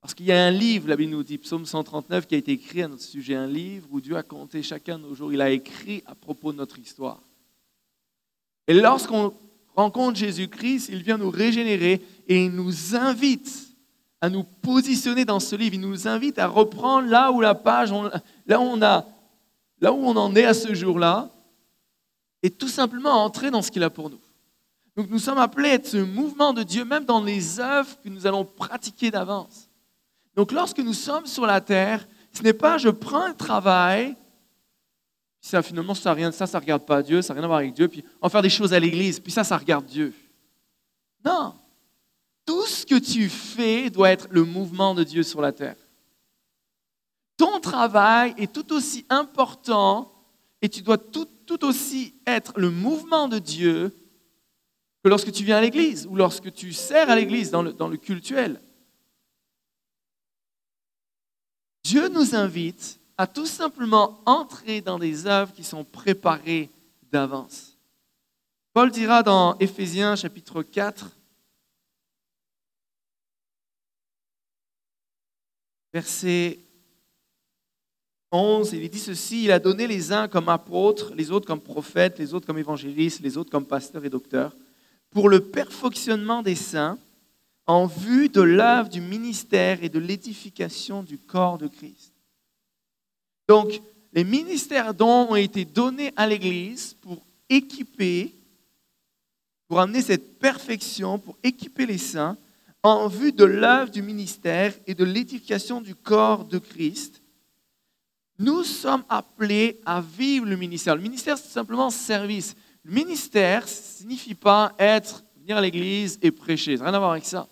Parce qu'il y a un livre, la Bible nous dit, Psaume 139, qui a été écrit à notre sujet, un livre où Dieu a compté chacun de nos jours, il a écrit à propos de notre histoire. Et lorsqu'on rencontre Jésus-Christ, il vient nous régénérer et il nous invite à nous positionner dans ce livre. Il nous invite à reprendre là où la page, là où on a, là où on en est à ce jour-là, et tout simplement entrer dans ce qu'il a pour nous. Donc nous sommes appelés à être ce mouvement de Dieu, même dans les œuvres que nous allons pratiquer d'avance. Donc lorsque nous sommes sur la terre, ce n'est pas je prends un travail, ça finalement ça rien, ça ça regarde pas Dieu, ça n'a rien à voir avec Dieu, puis va faire des choses à l'église, puis ça ça regarde Dieu. Non, tout ce que tu fais doit être le mouvement de Dieu sur la terre. Ton travail est tout aussi important et tu dois tout, aussi être le mouvement de Dieu que lorsque tu viens à l'église ou lorsque tu sers à l'église dans le, cultuel. Dieu nous invite à tout simplement entrer dans des œuvres qui sont préparées d'avance. Paul dira dans Éphésiens chapitre 4, verset 11, il dit ceci, il a donné les uns comme apôtres, les autres comme prophètes, les autres comme évangélistes, les autres comme pasteurs et docteurs, pour le perfectionnement des saints, en vue de l'œuvre du ministère et de l'édification du corps de Christ. Donc, les ministères dont ont été donnés à l'Église pour équiper, pour amener cette perfection, pour équiper les saints, en vue de l'œuvre du ministère et de l'édification du corps de Christ, nous sommes appelés à vivre le ministère. Le ministère, c'est simplement service. Le ministère ne signifie pas être, venir à l'église et prêcher. Ça n'a rien à voir avec ça.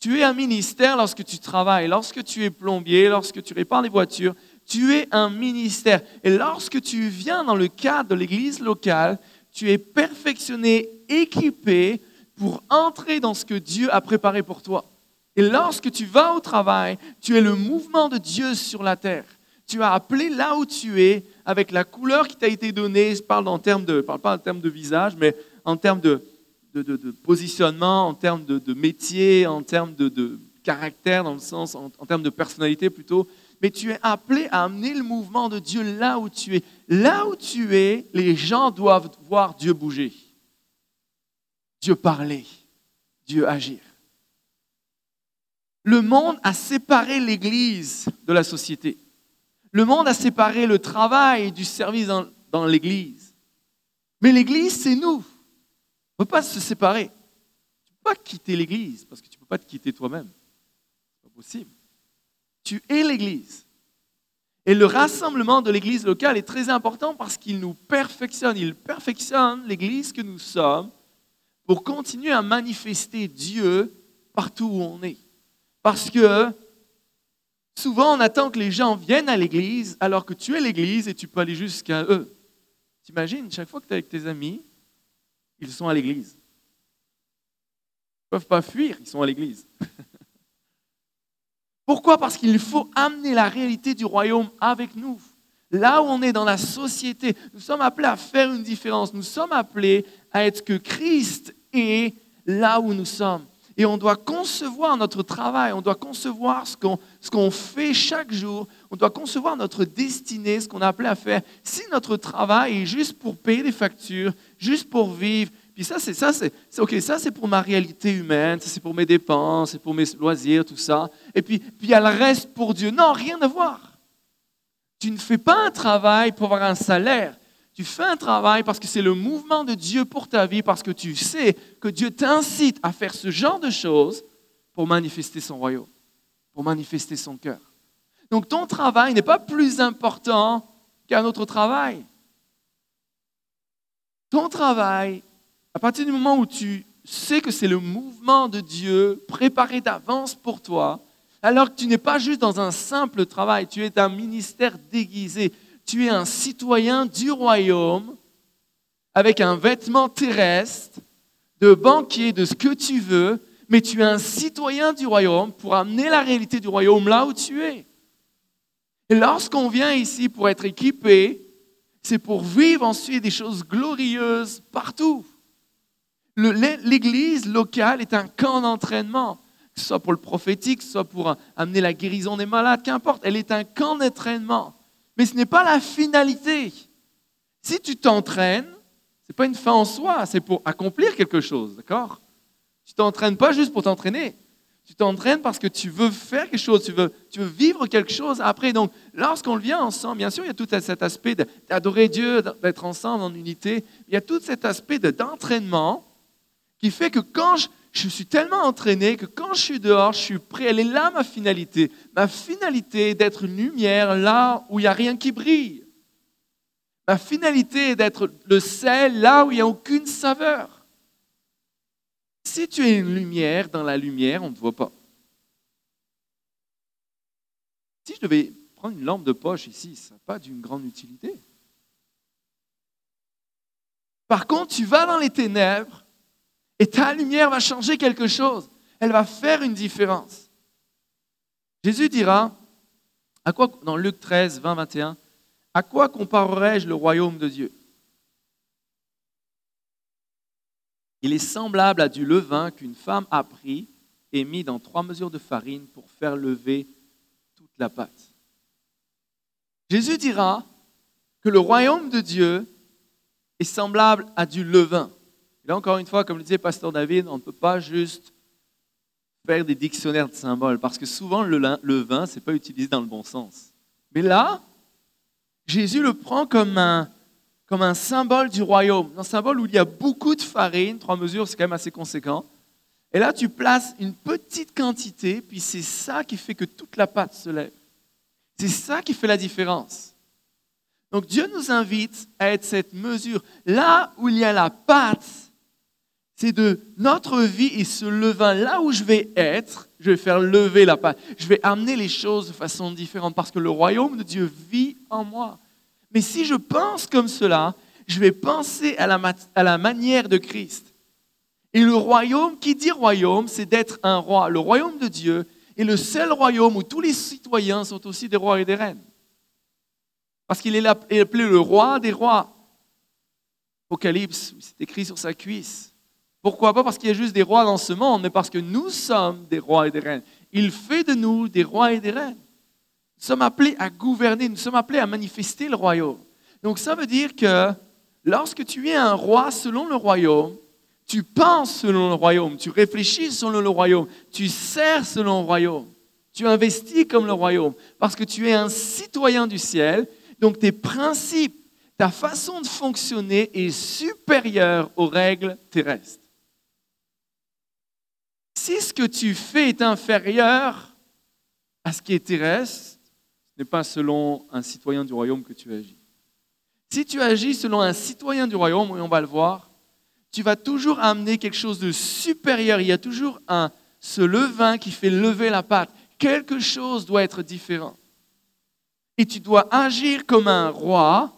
Tu es un ministère lorsque tu travailles, lorsque tu es plombier, lorsque tu répares des voitures. Tu es un ministère. Et lorsque tu viens dans le cadre de l'église locale, tu es perfectionné, équipé pour entrer dans ce que Dieu a préparé pour toi. Et lorsque tu vas au travail, tu es le mouvement de Dieu sur la terre. Tu as appelé là où tu es, avec la couleur qui t'a été donnée. Je parle en termes de, parle pas en termes de visage, mais en termes de, de, de, positionnement, en termes de, métier, en termes de, caractère, dans le sens, en, en termes de personnalité plutôt. Mais tu es appelé à amener le mouvement de Dieu là où tu es. Là où tu es, les gens doivent voir Dieu bouger. Dieu parler, Dieu agir. Le monde a séparé l'Église de la société. Le monde a séparé le travail du service dans, l'Église. Mais l'Église, c'est nous. On ne peut pas se séparer. Tu ne peux pas quitter l'Église parce que tu ne peux pas te quitter toi-même. Ce n'est pas possible. Tu es l'Église. Et le rassemblement de l'Église locale est très important parce qu'il nous perfectionne. Il perfectionne l'Église que nous sommes pour continuer à manifester Dieu partout où on est. Parce que souvent, on attend que les gens viennent à l'église alors que tu es l'église et tu peux aller jusqu'à eux. T'imagines, chaque fois que tu es avec tes amis, ils sont à l'église. Ils ne peuvent pas fuir, ils sont à l'église. <laughs> Pourquoi? Parce qu'il faut amener la réalité du royaume avec nous. Là où on est dans la société, nous sommes appelés à faire une différence. Nous sommes appelés à être que Christ et là où nous sommes. Et on doit concevoir notre travail, on doit concevoir ce qu'on, ce qu'on fait chaque jour, on doit concevoir notre destinée, ce qu'on a appelé à faire. Si notre travail est juste pour payer des factures, juste pour vivre, puis ça, c'est ça, c'est, ok, ça c'est pour ma réalité humaine, ça c'est pour mes dépenses, c'est pour mes loisirs, tout ça. Et puis, puis il y a le reste pour Dieu. Non, rien à voir. Tu ne fais pas un travail pour avoir un salaire. Tu fais un travail parce que c'est le mouvement de Dieu pour ta vie, parce que tu sais que Dieu t'incite à faire ce genre de choses pour manifester son royaume, pour manifester son cœur. Donc ton travail n'est pas plus important qu'un autre travail. Ton travail, à partir du moment où tu sais que c'est le mouvement de Dieu préparé d'avance pour toi, alors que tu n'es pas juste dans un simple travail, tu es un ministère déguisé, tu es un citoyen du royaume avec un vêtement terrestre, de banquier, de ce que tu veux, mais tu es un citoyen du royaume pour amener la réalité du royaume là où tu es. Et lorsqu'on vient ici pour être équipé, c'est pour vivre ensuite des choses glorieuses partout. L'Église locale est un camp d'entraînement, soit pour le prophétique, soit pour amener la guérison des malades, qu'importe. Elle est un camp d'entraînement. Mais ce n'est pas la finalité. Si tu t'entraînes, ce n'est pas une fin en soi, c'est pour accomplir quelque chose, d'accord? Tu t'entraînes pas juste pour t'entraîner. Tu t'entraînes parce que tu veux faire quelque chose, tu veux, tu veux vivre quelque chose après. Donc, lorsqu'on vient ensemble, bien sûr, il y a tout cet aspect d'adorer Dieu, d'être ensemble en unité. Il y a tout cet aspect d'entraînement qui fait que quand je, je, suis tellement entraîné que quand je suis dehors, je suis prêt. Elle est là ma finalité. Ma finalité est d'être une lumière là où il n'y a rien qui brille. Ma finalité est d'être le sel là où il n'y a aucune saveur. Si tu es une lumière dans la lumière, on ne te voit pas. Si je devais prendre une lampe de poche ici, ça n'a pas d'une grande utilité. Par contre, tu vas dans les ténèbres et ta lumière va changer quelque chose. Elle va faire une différence. Jésus dira, à quoi, dans Luc 13, 20, 21, à quoi comparerai-je le royaume de Dieu? Il est semblable à du levain qu'une femme a pris et mis dans trois mesures de farine pour faire lever toute la pâte. Jésus dira que le royaume de Dieu est semblable à du levain. Et là, encore une fois, comme le disait Pasteur David, on ne peut pas juste faire des dictionnaires de symboles, parce que souvent le, levain, ce n'est pas utilisé dans le bon sens. Mais là, Jésus le prend comme un, comme un symbole du royaume, un symbole où il y a beaucoup de farine, trois mesures, c'est quand même assez conséquent. Et là, tu places une petite quantité, puis c'est ça qui fait que toute la pâte se lève. C'est ça qui fait la différence. Donc Dieu nous invite à être cette mesure. Là où il y a la pâte, c'est de notre vie et ce levain. Là où je vais être, je vais faire lever la pâte. Je vais amener les choses de façon différente parce que le royaume de Dieu vit en moi. Mais si je pense comme cela, je vais penser à la, à la manière de Christ. Et le royaume, qui dit royaume, c'est d'être un roi. Le royaume de Dieu est le seul royaume où tous les citoyens sont aussi des rois et des reines. Parce qu'il est appelé le roi des rois. Apocalypse, c'est écrit sur sa cuisse. Pourquoi pas? Parce qu'il y a juste des rois dans ce monde, mais parce que nous sommes des rois et des reines. Il fait de nous des rois et des reines. Nous sommes appelés à gouverner, nous sommes appelés à manifester le royaume. Donc ça veut dire que lorsque tu es un roi selon le royaume, tu penses selon le royaume, tu réfléchis selon le royaume, tu sers selon le royaume, tu investis comme le royaume, parce que tu es un citoyen du ciel, donc tes principes, ta façon de fonctionner est supérieure aux règles terrestres. Si ce que tu fais est inférieur à ce qui est terrestre, n'est pas selon un citoyen du royaume que tu agis. Si tu agis selon un citoyen du royaume, et on va le voir, tu vas toujours amener quelque chose de supérieur. Il y a toujours un, ce levain qui fait lever la pâte. Quelque chose doit être différent. Et tu dois agir comme un roi.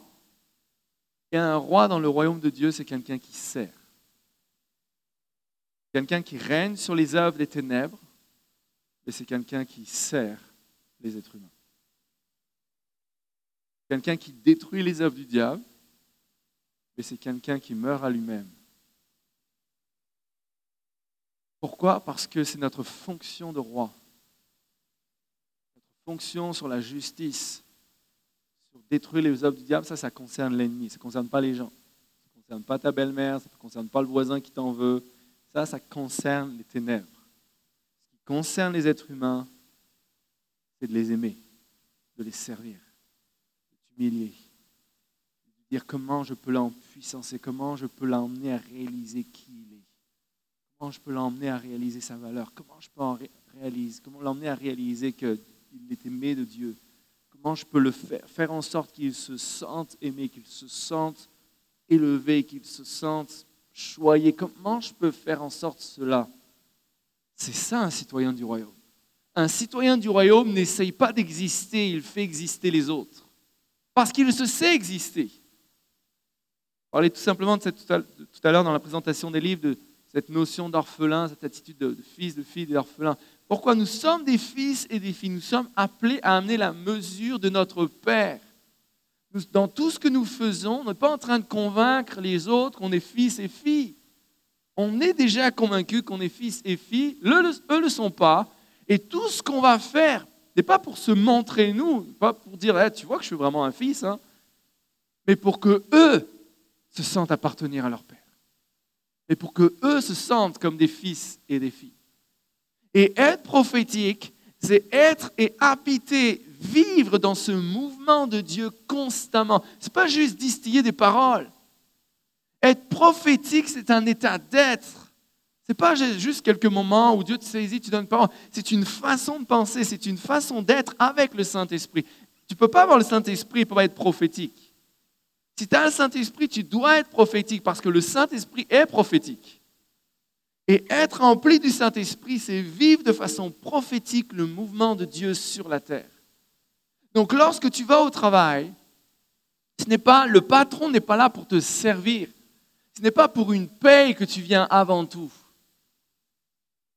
Et un roi dans le royaume de Dieu, c'est quelqu'un qui sert. Quelqu'un qui règne sur les œuvres des ténèbres, et c'est quelqu'un qui sert les êtres humains quelqu'un qui détruit les œuvres du diable, mais c'est quelqu'un qui meurt à lui-même. Pourquoi? Parce que c'est notre fonction de roi. Notre fonction sur la justice, sur détruire les œuvres du diable, ça, ça concerne l'ennemi, ça ne concerne pas les gens. Ça ne concerne pas ta belle-mère, ça ne concerne pas le voisin qui t'en veut. Ça, ça concerne les ténèbres. Ce qui concerne les êtres humains, c'est de les aimer, de les servir humilier, dire comment je peux l'empuissancer, comment je peux l'emmener à réaliser qui il est, comment je peux l'emmener à réaliser sa valeur, comment je peux en ré- réaliser, comment l'emmener à réaliser qu'il est aimé de Dieu, comment je peux le faire, faire en sorte qu'il se sente aimé, qu'il se sente élevé, qu'il se sente choyé, comment je peux faire en sorte cela? C'est ça un citoyen du royaume. Un citoyen du royaume n'essaye pas d'exister, il fait exister les autres. Parce qu'il se sait exister. Je parlais tout simplement de tout à l'heure dans la présentation des livres de cette notion d'orphelin, cette attitude de, de fils, de fille, d'orphelin. Pourquoi nous sommes des fils et des filles? Nous sommes appelés à amener la mesure de notre Père. Dans tout ce que nous faisons, on n'est pas en train de convaincre les autres qu'on est fils et filles. On est déjà convaincu qu'on est fils et filles. Le- le- eux ne le sont pas. Et tout ce qu'on va faire n'est pas pour se montrer nous, pas pour dire Eh, tu vois que je suis vraiment un fils, hein, mais pour que eux se sentent appartenir à leur père. Et pour que eux se sentent comme des fils et des filles. Et être prophétique, c'est être et habiter, vivre dans ce mouvement de Dieu constamment. Ce n'est pas juste distiller des paroles. Être prophétique, c'est un état d'être. Ce n'est pas juste quelques moments où Dieu te saisit, tu donnes parole. C'est une façon de penser, c'est une façon d'être avec le Saint-Esprit. Tu ne peux pas avoir le Saint-Esprit pas être prophétique. Si tu as le Saint-Esprit, tu dois être prophétique parce que le Saint-Esprit est prophétique. Et être rempli du Saint-Esprit, c'est vivre de façon prophétique le mouvement de Dieu sur la terre. Donc lorsque tu vas au travail, ce n'est pas le patron n'est pas là pour te servir. Ce n'est pas pour une paye que tu viens avant tout.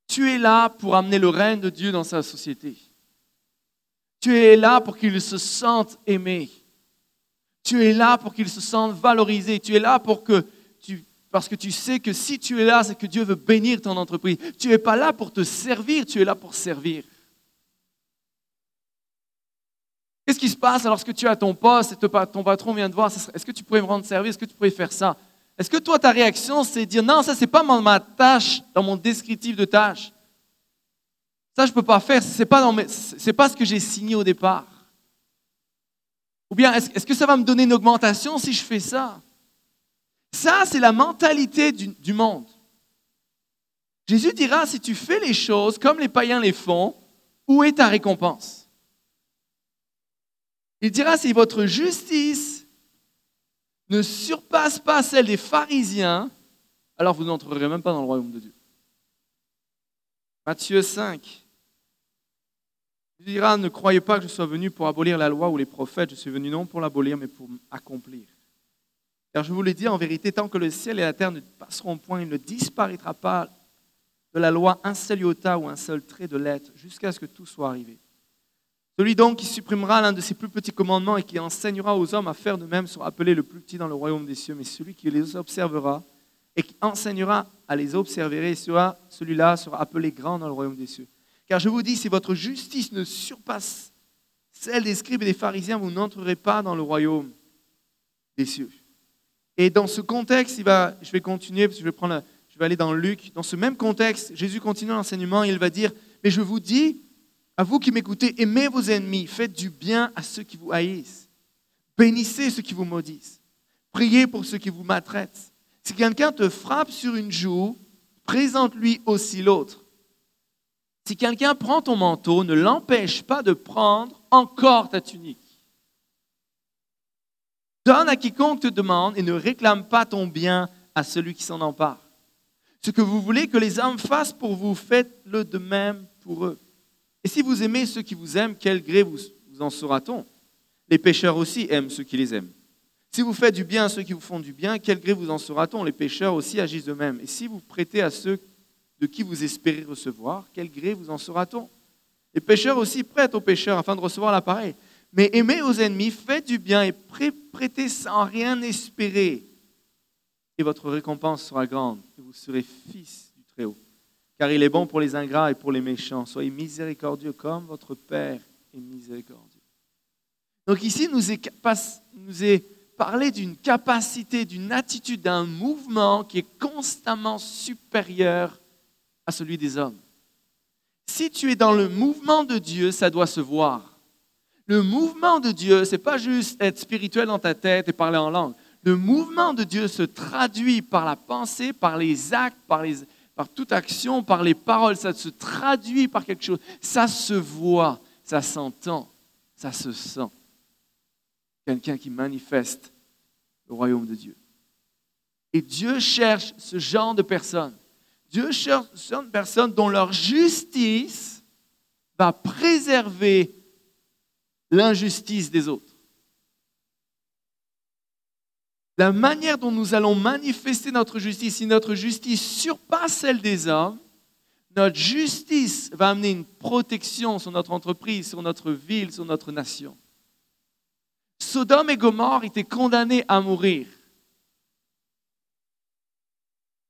Tu es là pour amener le règne de Dieu dans sa société. Tu es là pour qu'il se sente aimé. Tu es là pour qu'il se sente valorisé. Tu es là pour que tu, parce que tu sais que si tu es là, c'est que Dieu veut bénir ton entreprise. Tu n'es pas là pour te servir, tu es là pour servir. Qu'est-ce qui se passe lorsque tu es à ton poste et ton patron vient te voir? Est-ce que tu pourrais me rendre service? Est-ce que tu pourrais faire ça? Est-ce que toi, ta réaction, c'est dire non, ça, c'est pas ma tâche, dans mon descriptif de tâche. Ça, je ne peux pas faire, ce n'est pas, pas ce que j'ai signé au départ. Ou bien, est-ce est que ça va me donner une augmentation si je fais ça? Ça, c'est la mentalité du, monde. Jésus dira, si tu fais les choses comme les païens les font, où est ta récompense? Il dira, si votre justice ne surpasse pas celle des pharisiens, alors vous n'entrerez même pas dans le royaume de Dieu. Matthieu 5. Il dira, ne croyez pas que je sois venu pour abolir la loi ou les prophètes, je suis venu non pour l'abolir, mais pour accomplir. Car je vous l'ai dit, en vérité, tant que le ciel et la terre ne passeront point, il ne disparaîtra pas de la loi un seul iota ou un seul trait de lettre, jusqu'à ce que tout soit arrivé. Celui donc qui supprimera l'un de ses plus petits commandements et qui enseignera aux hommes à faire de même sera appelé le plus petit dans le royaume des cieux, mais celui qui les observera et qui enseignera à les observer, celui-là sera appelé grand dans le royaume des cieux. Car je vous dis, si votre justice ne surpasse celle des scribes et des pharisiens, vous n'entrerez pas dans le royaume des cieux. Et dans ce contexte, il va, je vais continuer, parce que je vais, prendre, je vais aller dans Luc. Dans ce même contexte, Jésus continue l'enseignement il va dire, mais je vous dis, à vous qui m'écoutez, aimez vos ennemis, faites du bien à ceux qui vous haïssent, bénissez ceux qui vous maudissent, priez pour ceux qui vous maltraitent. Si quelqu'un te frappe sur une joue, présente-lui aussi l'autre. Si quelqu'un prend ton manteau, ne l'empêche pas de prendre encore ta tunique. Donne à quiconque te demande et ne réclame pas ton bien à celui qui s'en empare. Ce que vous voulez que les hommes fassent pour vous, faites-le de même pour eux. Et si vous aimez ceux qui vous aiment, quel gré vous, en saura-t-on Les pécheurs aussi aiment ceux qui les aiment. Si vous faites du bien à ceux qui vous font du bien, quel gré vous en saura-t-on Les pécheurs aussi agissent de même. Et si vous prêtez à ceux de qui vous espérez recevoir, quel gré vous en saura-t-on Les pécheurs aussi prêtent aux pécheurs afin de recevoir l'appareil. Mais aimez aux ennemis, faites du bien et prêtez sans rien espérer. Et votre récompense sera grande, et vous serez fils du Très-Haut. Car il est bon pour les ingrats et pour les méchants. Soyez miséricordieux comme votre Père est miséricordieux. Donc ici, nous est, nous est parlé d'une capacité, d'une attitude, d'un mouvement qui est constamment supérieur à celui des hommes. Si tu es dans le mouvement de Dieu, ça doit se voir. Le mouvement de Dieu, ce n'est pas juste être spirituel dans ta tête et parler en langue. Le mouvement de Dieu se traduit par la pensée, par les actes, par, les, par toute action, par les paroles. Ça se traduit par quelque chose. Ça se voit, ça s'entend, ça se sent. Quelqu'un qui manifeste le royaume de Dieu. Et Dieu cherche ce genre de personnes. Dieu cherche ce genre de personnes dont leur justice va préserver l'injustice des autres. La manière dont nous allons manifester notre justice, si notre justice surpasse celle des hommes, notre justice va amener une protection sur notre entreprise, sur notre ville, sur notre nation. Sodome et Gomorre étaient condamnés à mourir.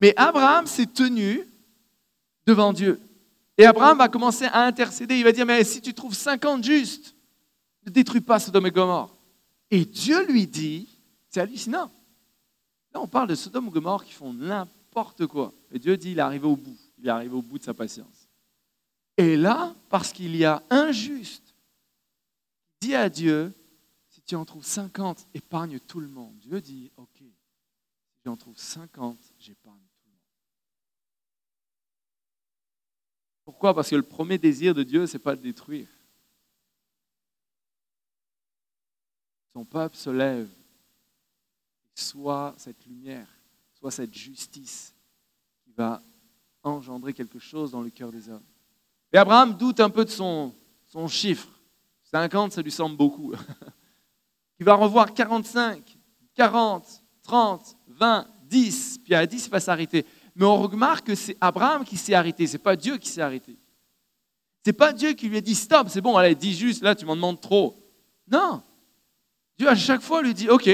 Mais Abraham s'est tenu devant Dieu. Et Abraham va commencer à intercéder. Il va dire, mais si tu trouves 50 justes, ne détruis pas Sodome et Gomorre. Et Dieu lui dit, c'est hallucinant. On parle de Sodome et Gomorre qui font n'importe quoi. Et Dieu dit, il est arrivé au bout. Il est arrivé au bout de sa patience. Et là, parce qu'il y a un juste, dit à Dieu, si tu en trouves 50, épargne tout le monde. Dieu dit, ok, si j'en trouve 50, j'épargne Pourquoi? Parce que le premier désir de Dieu, ce n'est pas de détruire. Son peuple se lève, soit cette lumière, soit cette justice qui va engendrer quelque chose dans le cœur des hommes. Et Abraham doute un peu de son, son chiffre. 50, ça lui semble beaucoup. <laughs> Il va revoir 45, 40, 30, 20, 10, puis à 10, il va s'arrêter. Mais on remarque que c'est Abraham qui s'est arrêté, ce n'est pas Dieu qui s'est arrêté. Ce n'est pas Dieu qui lui a dit stop, c'est bon, allez, dis juste, là tu m'en demandes trop. Non. Dieu à chaque fois lui dit, ok,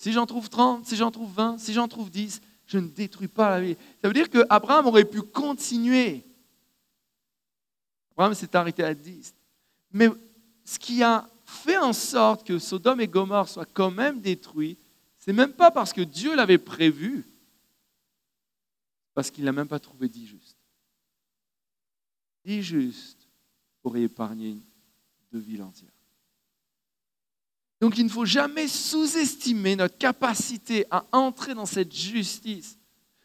si j'en trouve 30, si j'en trouve 20, si j'en trouve 10, je ne détruis pas la vie. Ça veut dire qu'Abraham aurait pu continuer. Abraham s'est arrêté à 10. Mais ce qui a fait en sorte que Sodome et Gomorre soient quand même détruits, c'est même pas parce que Dieu l'avait prévu, parce qu'il n'a même pas trouvé dix justes. Dix justes auraient épargné deux villes entières. Donc il ne faut jamais sous-estimer notre capacité à entrer dans cette justice.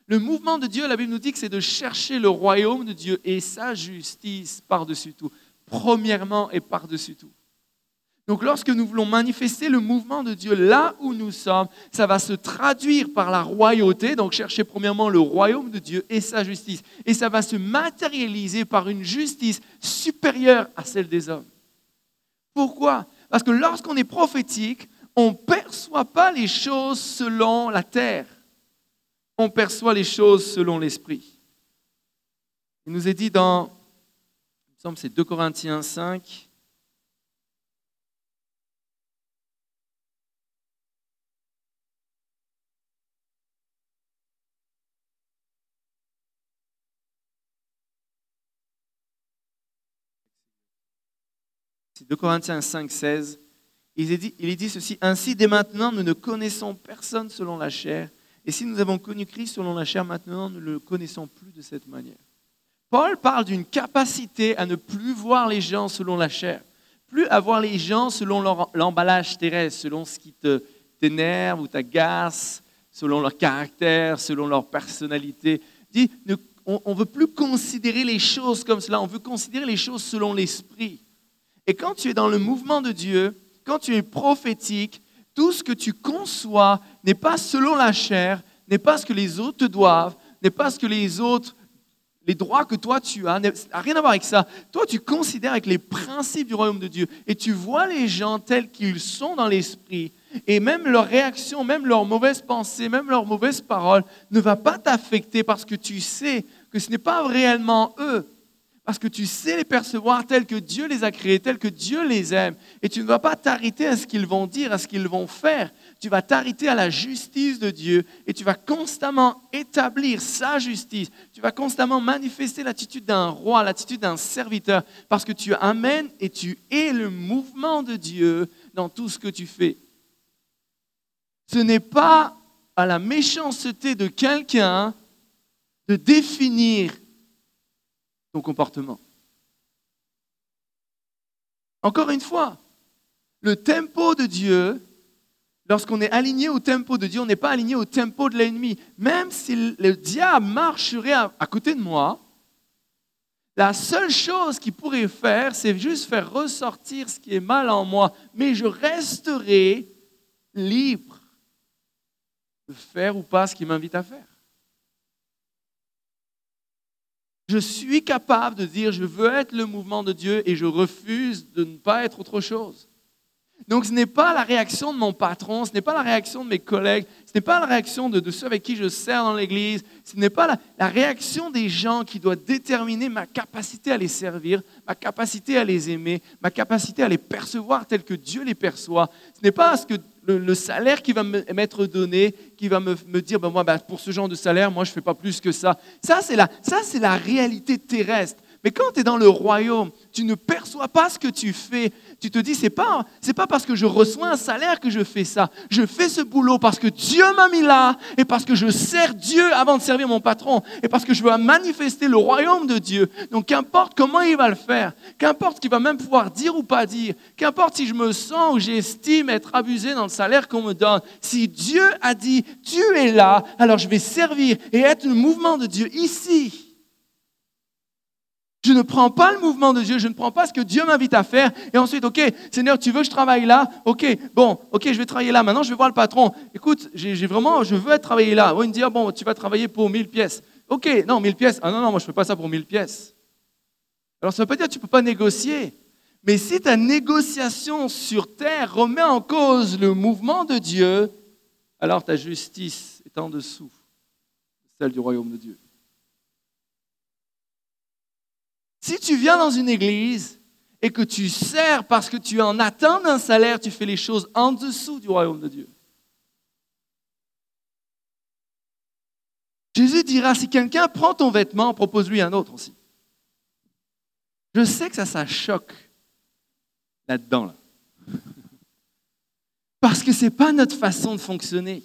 Le mouvement de Dieu, la Bible nous dit que c'est de chercher le royaume de Dieu et sa justice par-dessus tout. Premièrement et par-dessus tout. Donc lorsque nous voulons manifester le mouvement de Dieu là où nous sommes, ça va se traduire par la royauté, donc chercher premièrement le royaume de Dieu et sa justice. Et ça va se matérialiser par une justice supérieure à celle des hommes. Pourquoi? Parce que lorsqu'on est prophétique, on ne perçoit pas les choses selon la terre, on perçoit les choses selon l'esprit. Il nous est dit dans, il me semble c'est 2 Corinthiens 5, C'est 2 Corinthiens 5, 16. Il est, dit, ceci, Ainsi dès maintenant nous ne connaissons personne selon la chair, et si nous avons connu Christ selon la chair, maintenant nous ne le connaissons plus de cette manière. Paul parle d'une capacité à ne plus voir les gens selon la chair, plus à voir les gens selon l'emballage terrestre, selon ce qui t'énerve ou t'agace, selon leur caractère, selon leur personnalité. Il dit, on ne veut plus considérer les choses comme cela, on veut considérer les choses selon l'esprit. Et quand tu es dans le mouvement de Dieu, quand tu es prophétique, tout ce que tu conçois n'est pas selon la chair, n'est pas ce que les autres te doivent, n'est pas ce que les autres, les droits que toi tu as, n'a rien à voir avec ça. Toi, tu considères avec les principes du royaume de Dieu et tu vois les gens tels qu'ils sont dans l'esprit. Et même leur réaction, même leurs mauvaises pensées, même leurs mauvaises paroles ne va pas t'affecter parce que tu sais que ce n'est pas réellement eux, parce que tu sais les percevoir tels que Dieu les a créés, tels que Dieu les aime. Et tu ne vas pas t'arrêter à ce qu'ils vont dire, à ce qu'ils vont faire. Tu vas t'arrêter à la justice de Dieu et tu vas constamment établir sa justice. Tu vas constamment manifester l'attitude d'un roi, l'attitude d'un serviteur, parce que tu amènes et tu es le mouvement de Dieu dans tout ce que tu fais. Ce n'est pas à la méchanceté de quelqu'un de définir comportement. Encore une fois, le tempo de Dieu Lorsqu'on est aligné au tempo de Dieu, on n'est pas aligné au tempo de l'ennemi. Même si le diable marcherait à, côté de moi, la seule chose qu'il pourrait faire, c'est juste faire ressortir ce qui est mal en moi. Mais je resterai libre de faire ou pas ce qu'il m'invite à faire. Je suis capable de dire, je veux être le mouvement de Dieu et je refuse de ne pas être autre chose. Donc ce n'est pas la réaction de mon patron, ce n'est pas la réaction de mes collègues, ce n'est pas la réaction de, ceux avec qui je sers dans l'Église, ce n'est pas la, la, réaction des gens qui doit déterminer ma capacité à les servir, ma capacité à les aimer, ma capacité à les percevoir tels que Dieu les perçoit. Ce n'est pas ce que le, salaire qui va m'être donné, qui va me, dire, ben moi, ben, pour ce genre de salaire, moi, je ne fais pas plus que ça. C'est la, ça, c'est la réalité terrestre. Mais quand tu es dans le royaume, tu ne perçois pas ce que tu fais. Tu te dis, c'est pas, c'est pas parce que je reçois un salaire que je fais ça. Je fais ce boulot parce que Dieu m'a mis là et parce que je sers Dieu avant de servir mon patron et parce que je veux manifester le royaume de Dieu. Donc, qu'importe comment il va le faire, qu'importe qu'il va même pouvoir dire ou pas dire, qu'importe si je me sens ou j'estime être abusé dans le salaire qu'on me donne, si Dieu a dit, tu es là, alors je vais servir et être le mouvement de Dieu ici. Je ne prends pas le mouvement de Dieu, je ne prends pas ce que Dieu m'invite à faire. Et ensuite, OK, Seigneur, tu veux que je travaille là? OK, bon, OK, je vais travailler là. Maintenant, je vais voir le patron. Écoute, j'ai vraiment, je veux être travailler là. il me dit, ah, bon, tu vas travailler pour 1000 pièces. OK, non, 1000 pièces. Ah non, non, moi, je ne fais pas ça pour 1000 pièces. Alors, ça veut pas dire que tu ne peux pas négocier. Mais si ta négociation sur terre remet en cause le mouvement de Dieu, alors ta justice est en dessous de celle du royaume de Dieu. Si tu viens dans une église et que tu sers parce que tu en attends d'un salaire, tu fais les choses en dessous du royaume de Dieu. Jésus dira, si quelqu'un prend ton vêtement, propose-lui un autre aussi. Je sais que ça, ça choque là-dedans. Là. <laughs> Parce que ce n'est pas notre façon de fonctionner.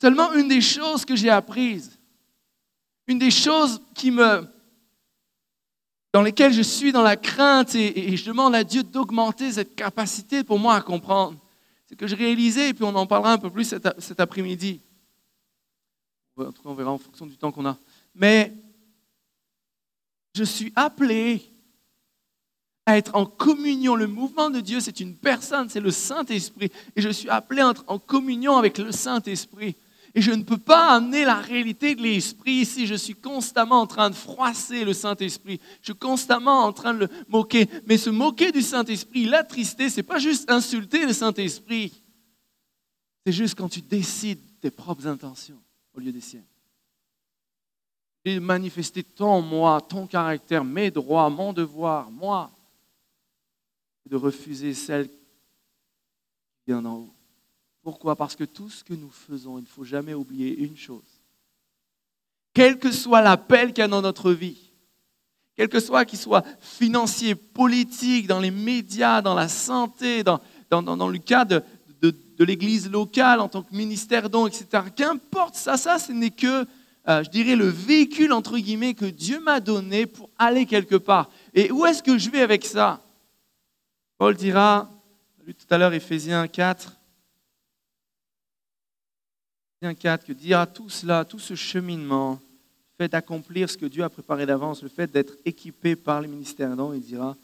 Seulement une des choses que j'ai apprises, une des choses qui me, dans lesquels je suis dans la crainte et, je demande à Dieu d'augmenter cette capacité pour moi à comprendre. C'est que je réalisais, et puis on en parlera un peu plus cet, après-midi. En tout cas, on verra en fonction du temps qu'on a. Mais je suis appelé à être en communion. Le mouvement de Dieu, c'est une personne, c'est le Saint-Esprit. Et je suis appelé à être en communion avec le Saint-Esprit. Et je ne peux pas amener la réalité de l'Esprit si je suis constamment en train de froisser le Saint-Esprit. Je suis constamment en train de le moquer. Mais se moquer du Saint-Esprit, l'attrister, ce n'est pas juste insulter le Saint-Esprit. C'est juste quand tu décides tes propres intentions au lieu des siennes. Et manifester ton moi, ton caractère, mes droits, mon devoir, moi. Et de refuser celle qui vient d'en haut. Pourquoi? Parce que tout ce que nous faisons, il ne faut jamais oublier une chose. Quel que soit l'appel qu'il y a dans notre vie, quel que soit qu'il soit financier, politique, dans les médias, dans la santé, dans, dans, le cas de, de, l'Église locale en tant que ministère don, etc. Qu'importe ça, ça, ce n'est que, euh, je dirais, le véhicule, entre guillemets, que Dieu m'a donné pour aller quelque part. Et où est-ce que je vais avec ça? Paul dira, tout à l'heure Éphésiens 4, 4, que dira tout cela, tout ce cheminement, le fait d'accomplir ce que Dieu a préparé d'avance, le fait d'être équipé par les ministères non, il dira,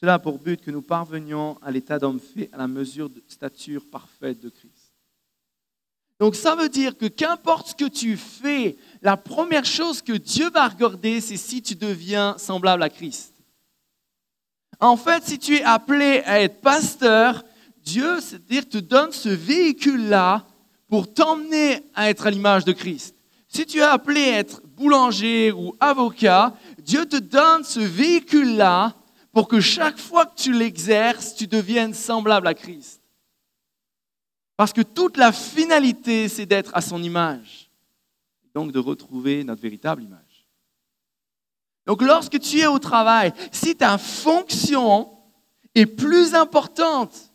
cela a pour but que nous parvenions à l'état d'homme fait, à la mesure de stature parfaite de Christ. Donc ça veut dire que qu'importe ce que tu fais, la première chose que Dieu va regarder, c'est si tu deviens semblable à Christ. En fait, si tu es appelé à être pasteur, Dieu, c'est-à-dire, te donne ce véhicule-là pour t'emmener à être à l'image de Christ. Si tu es appelé à être boulanger ou avocat, Dieu te donne ce véhicule-là pour que chaque fois que tu l'exerces, tu deviennes semblable à Christ. Parce que toute la finalité, c'est d'être à son image. Donc de retrouver notre véritable image. Donc lorsque tu es au travail, si ta fonction est plus importante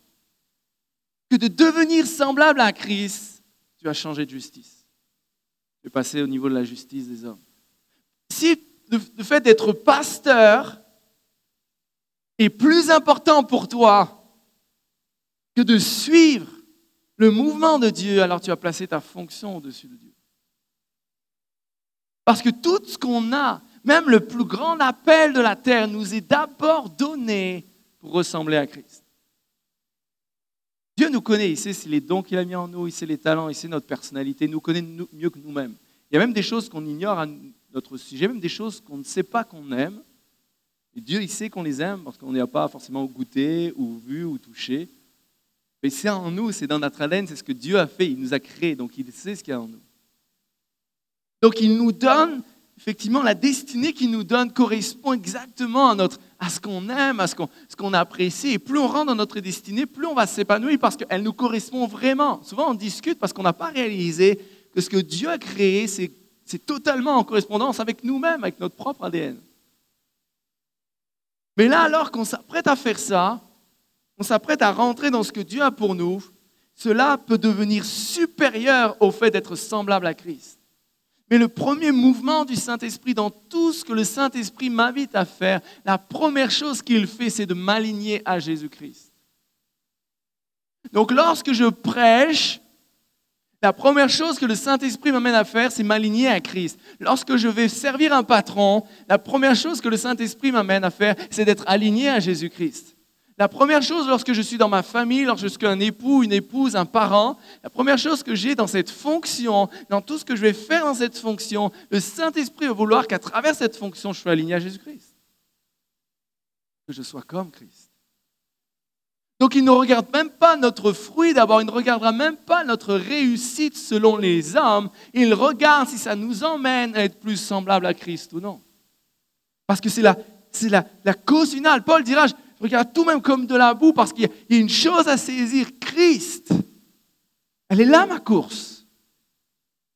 que de devenir semblable à Christ, tu as changé de justice. Tu es passé au niveau de la justice des hommes. Si le fait d'être pasteur est plus important pour toi que de suivre le mouvement de Dieu, alors tu vas placer ta fonction au-dessus de Dieu. Parce que tout ce qu'on a, même le plus grand appel de la terre, nous est d'abord donné pour ressembler à Christ. Dieu nous connaît, il sait les dons qu'il a mis en nous, il sait les talents, il sait notre personnalité, il nous connaît mieux que nous-mêmes. Il y a même des choses qu'on ignore à notre sujet, même des choses qu'on ne sait pas qu'on aime. Et Dieu, il sait qu'on les aime parce qu'on n'y a pas forcément goûté ou vu ou touché. Mais c'est en nous, c'est dans notre ADN, c'est ce que Dieu a fait, il nous a créés, donc il sait ce qu'il y a en nous. Donc il nous donne, effectivement, la destinée qu'il nous donne correspond exactement à, notre, à ce qu'on aime, à ce qu'on, ce qu'on apprécie. Et plus on rentre dans notre destinée, plus on va s'épanouir parce qu'elle nous correspond vraiment. Souvent on discute parce qu'on n'a pas réalisé que ce que Dieu a créé, c'est, c'est totalement en correspondance avec nous-mêmes, avec notre propre ADN. Mais là, alors qu'on s'apprête à faire ça, on s'apprête à rentrer dans ce que Dieu a pour nous, cela peut devenir supérieur au fait d'être semblable à Christ. Mais le premier mouvement du Saint-Esprit dans tout ce que le Saint-Esprit m'invite à faire, la première chose qu'il fait, c'est de m'aligner à Jésus-Christ. Donc lorsque je prêche, la première chose que le Saint-Esprit m'amène à faire, c'est m'aligner à Christ. Lorsque je vais servir un patron, la première chose que le Saint-Esprit m'amène à faire, c'est d'être aligné à Jésus-Christ. La première chose lorsque je suis dans ma famille, lorsque un époux, une épouse, un parent, la première chose que j'ai dans cette fonction, dans tout ce que je vais faire dans cette fonction, le Saint-Esprit va vouloir qu'à travers cette fonction, je sois aligné à Jésus-Christ. Que je sois comme Christ. Donc il ne regarde même pas notre fruit d'abord, il ne regardera même pas notre réussite selon les hommes, il regarde si ça nous emmène à être plus semblable à Christ ou non. Parce que c'est la, la, la cause finale. Paul dira, regarde tout même comme de la boue parce qu'il y a une chose à saisir, Christ. Elle est là ma course.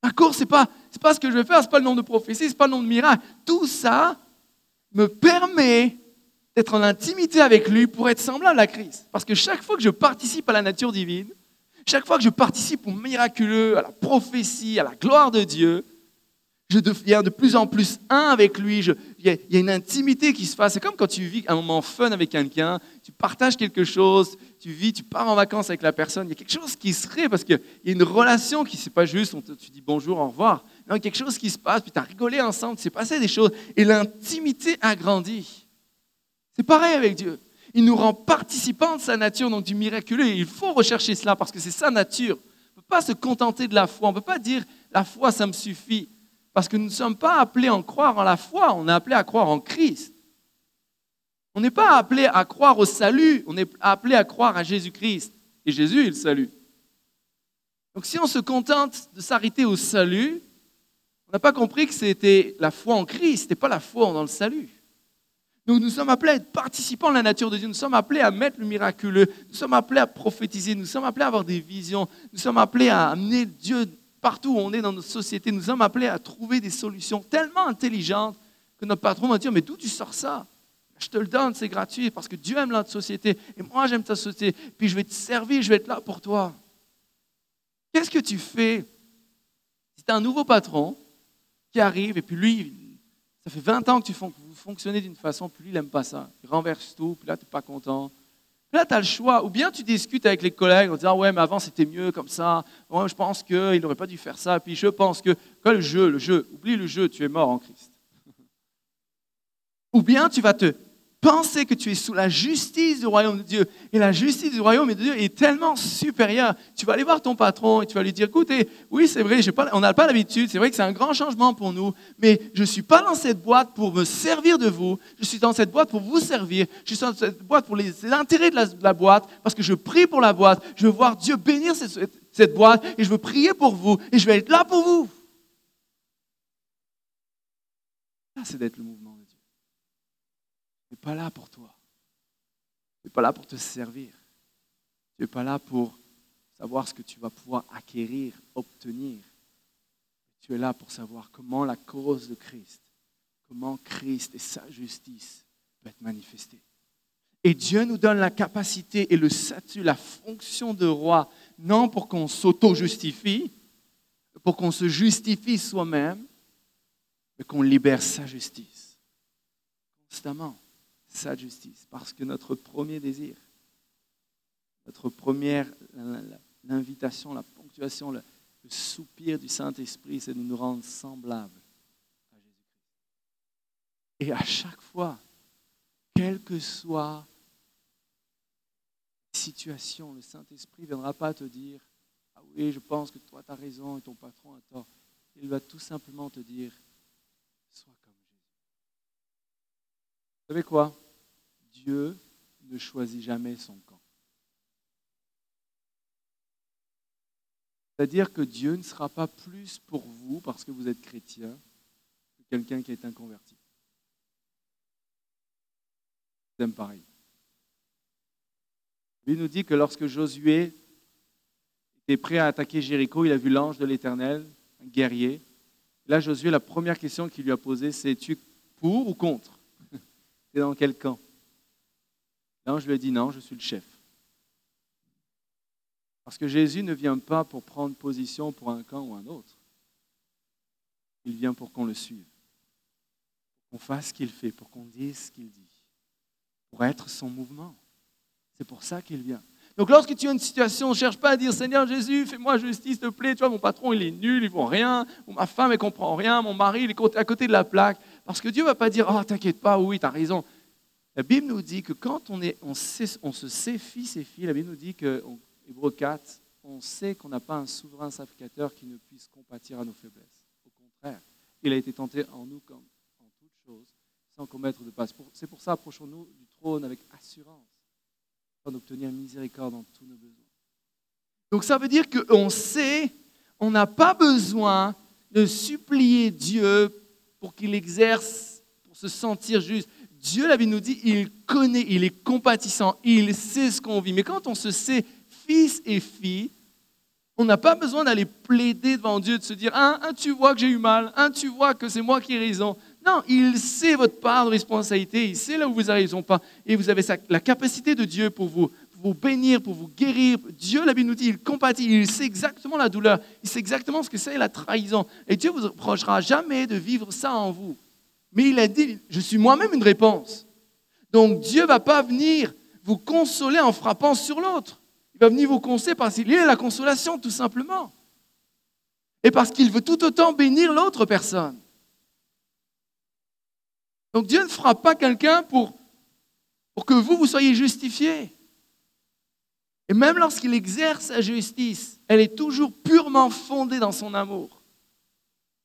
Ma course, ce n'est pas, pas ce que je vais faire, ce n'est pas le nom de prophétie, ce n'est pas le nom de miracle. Tout ça me permet d'être en intimité avec lui pour être semblable à Christ. Parce que chaque fois que je participe à la nature divine, chaque fois que je participe au miraculeux, à la prophétie, à la gloire de Dieu, je deviens de plus en plus un avec lui. il, y a, une intimité qui se passe. C'est comme quand tu vis un moment fun avec quelqu'un, tu partages quelque chose, tu vis, tu pars en vacances avec la personne. Il y a quelque chose qui se crée parce qu'il y a une relation qui n'est pas juste, tu dis bonjour, au revoir. Non, il y a quelque chose qui se passe, puis tu as rigolé ensemble, tu s'est passé des choses. Et l'intimité agrandit. C'est pareil avec Dieu. Il nous rend participants de sa nature, donc du miraculeux. Il faut rechercher cela parce que c'est sa nature. On ne peut pas se contenter de la foi. On ne peut pas dire la foi, ça me suffit. Parce que nous ne sommes pas appelés à croire en la foi, on est appelés à croire en Christ. On n'est pas appelé à croire au salut, on est appelé à croire à Jésus-Christ. Et Jésus le salut. Donc si on se contente de s'arrêter au salut, on n'a pas compris que c'était la foi en Christ, n'était pas la foi dans le salut. Donc nous sommes appelés à être participants de la nature de Dieu, nous sommes appelés à mettre le miraculeux, nous sommes appelés à prophétiser, nous sommes appelés à avoir des visions, nous sommes appelés à amener Dieu partout où on est dans notre société, nous sommes appelés à trouver des solutions tellement intelligentes que notre patron va dire, mais d'où tu sors ça? Je te le donne, c'est gratuit, parce que Dieu aime notre société, et moi j'aime ta société, puis je vais te servir, je vais être là pour toi. Qu'est-ce que tu fais si tu un nouveau patron qui arrive, et puis lui, ça fait 20 ans que tu fonctionnez d'une façon, puis lui, il n'aime pas ça. Il renverse tout, puis là, tu n'es pas content. Là, tu as le choix. Ou bien tu discutes avec les collègues en disant Ouais, mais avant c'était mieux comme ça. Moi, je pense qu'il n'aurait pas dû faire ça. Puis je pense que. Quoi, le jeu, le jeu Oublie le jeu, tu es mort en Christ. <laughs> Ou bien tu vas te penser que tu es sous la justice du royaume de Dieu. Et la justice du royaume de Dieu est tellement supérieure. Tu vas aller voir ton patron et tu vas lui dire, écoutez, oui, c'est vrai, on n'a pas l'habitude, c'est vrai que c'est un grand changement pour nous, mais je ne suis pas dans cette boîte pour me servir de vous, je suis dans cette boîte pour vous servir, je suis dans cette boîte pour les intérêts de la, boîte, parce que je prie pour la boîte, je veux voir Dieu bénir cette, cette boîte et je veux prier pour vous et je vais être là pour vous. Ça, c'est d'être le mouvement n'est pas là pour toi. Tu n'es pas là pour te servir. Tu n'es pas là pour savoir ce que tu vas pouvoir acquérir, obtenir. Tu es là pour savoir comment la cause de Christ, comment Christ et sa justice peuvent être manifestés. Et Dieu nous donne la capacité et le statut, la fonction de roi, non pour qu'on s'auto-justifie, pour qu'on se justifie soi-même, mais qu'on libère sa justice constamment sa justice. Parce que notre premier désir, notre première, l'invitation, la ponctuation, le, le soupir du Saint-Esprit, c'est de nous rendre semblables à Jésus-Christ. Et à chaque fois, quelle que soit la situation, le Saint-Esprit ne viendra pas te dire Ah oui, je pense que toi tu as raison et ton patron a tort. Il va tout simplement te dire Sois comme Jésus. Vous savez quoi? Dieu ne choisit jamais son camp. C'est-à-dire que Dieu ne sera pas plus pour vous parce que vous êtes chrétien que quelqu'un qui est inconverti. C'est pareil. Il nous dit que lorsque Josué était prêt à attaquer Jéricho, il a vu l'ange de l'Éternel, un guerrier. Là, Josué, la première question qu'il lui a posée, c'est Tu es pour ou contre? Tu dans quel camp? L'ange lui dit Non, je suis le chef. Parce que Jésus ne vient pas pour prendre position pour un camp ou un autre. Il vient pour qu'on le suive, pour qu'on fasse ce qu'il fait, pour qu'on dise ce qu'il dit, pour être son mouvement. C'est pour ça qu'il vient. Donc lorsque tu as une situation, ne cherche pas à dire Seigneur Jésus, fais-moi justice, te plaît. Tu vois, mon patron, il est nul, il ne vaut rien. Ma femme, elle ne comprend rien. Mon mari, il est à côté de la plaque. Parce que Dieu ne va pas dire Oh, t'inquiète pas, oui, tu as raison. La Bible nous dit que quand on, est, on, se sait fils et filles, la Bible nous dit que Hébreu 4, on sait qu'on n'a pas un souverain sacrificateur qui ne puisse compatir à nos faiblesses. Au contraire, il a été tenté en nous comme en toutes choses, sans commettre de passe. C'est pour ça, approchons-nous du trône avec assurance, afin d'obtenir miséricorde dans tous nos besoins. Donc ça veut dire qu'on sait, on n'a pas besoin de supplier Dieu pour qu'il exerce, pour se sentir juste. Dieu, la Bible nous dit, il connaît, il est compatissant, il sait ce qu'on vit. Mais quand on se sait fils et filles, on n'a pas besoin d'aller plaider devant Dieu, de se dire, un, un tu vois que j'ai eu mal, un, tu vois que c'est moi qui ai raison. Non, il sait votre part de responsabilité, il sait là où vous raison pas, et vous avez la capacité de Dieu pour vous, vous bénir, pour vous guérir. Dieu, la Bible nous dit, il compatit, il sait exactement la douleur, il sait exactement ce que c'est la trahison. Et Dieu vous reprochera jamais de vivre ça en vous. Mais il a dit, je suis moi-même une réponse. Donc Dieu ne va pas venir vous consoler en frappant sur l'autre. Il va venir vous conseiller parce qu'il est la consolation, tout simplement. Et parce qu'il veut tout autant bénir l'autre personne. Donc Dieu ne fera pas quelqu'un pour, pour que vous, vous soyez justifiés. Et même lorsqu'il exerce sa justice, elle est toujours purement fondée dans son amour.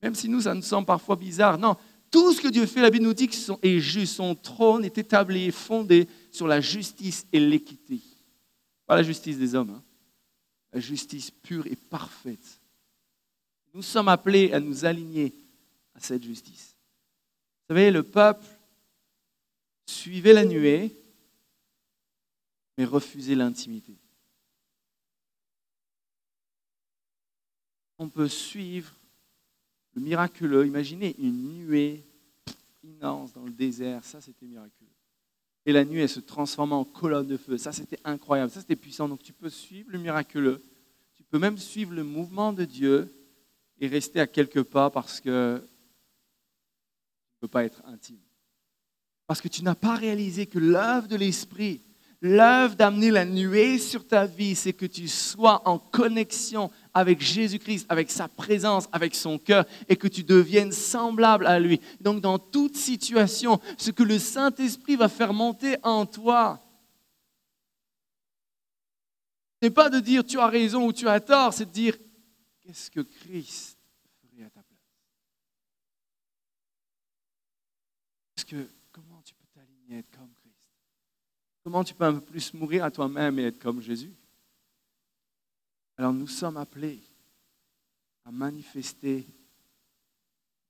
Même si nous, ça nous semble parfois bizarre. Non, tout ce que Dieu fait, la Bible nous dit que est juste. Son trône est établi et fondé sur la justice et l'équité. Pas la justice des hommes, hein. la justice pure et parfaite. Nous sommes appelés à nous aligner à cette justice. Vous savez, le peuple suivait la nuée, mais refusait l'intimité. On peut suivre le miraculeux. Imaginez une nuée immense dans le désert, ça c'était miraculeux et la elle se transformait en colonne de feu. Ça, c'était incroyable. Ça, c'était puissant. Donc, tu peux suivre le miraculeux. Tu peux même suivre le mouvement de Dieu et rester à quelques pas parce que tu ne peux pas être intime. Parce que tu n'as pas réalisé que l'œuvre de l'Esprit, l'œuvre d'amener la nuée sur ta vie, c'est que tu sois en connexion avec Jésus-Christ, avec sa présence, avec son cœur, et que tu deviennes semblable à lui. Donc dans toute situation, ce que le Saint-Esprit va faire monter en toi, ce n'est pas de dire tu as raison ou tu as tort, c'est de dire qu'est-ce que Christ ferait à ta place? Parce que comment tu peux t'aligner, être comme Christ? Comment tu peux un peu plus mourir à toi-même et être comme Jésus? Alors nous sommes appelés à manifester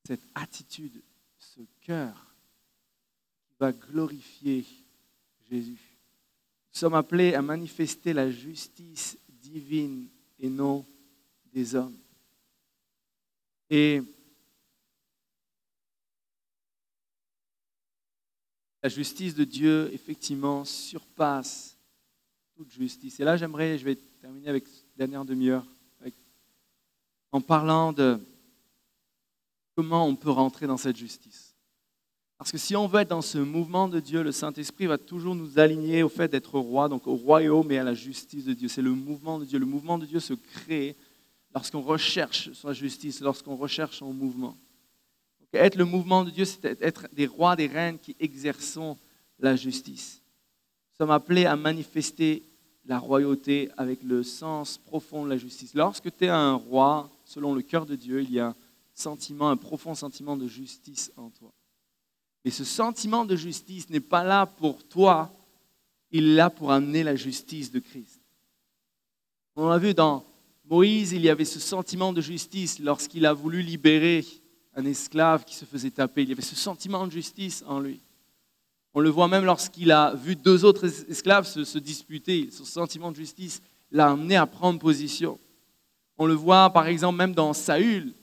cette attitude, ce cœur qui va glorifier Jésus. Nous sommes appelés à manifester la justice divine et non des hommes. Et la justice de Dieu, effectivement, surpasse toute justice. Et là, j'aimerais, je vais terminer avec dernière demi-heure en parlant de comment on peut rentrer dans cette justice. Parce que si on veut être dans ce mouvement de Dieu, le Saint-Esprit va toujours nous aligner au fait d'être roi, donc au royaume et à la justice de Dieu. C'est le mouvement de Dieu. Le mouvement de Dieu se crée lorsqu'on recherche sa justice, lorsqu'on recherche son mouvement. Être le mouvement de Dieu, c'est être des rois, des reines qui exerçons la justice. Nous sommes appelés à manifester la royauté avec le sens profond de la justice. Lorsque tu es un roi, selon le cœur de Dieu, il y a un sentiment, un profond sentiment de justice en toi. Mais ce sentiment de justice n'est pas là pour toi, il est là pour amener la justice de Christ. On l'a vu dans Moïse, il y avait ce sentiment de justice lorsqu'il a voulu libérer un esclave qui se faisait taper. Il y avait ce sentiment de justice en lui. On le voit même lorsqu'il a vu deux autres esclaves se, disputer. Ce sentiment de justice l'a amené à prendre position. On le voit par exemple même dans Saül.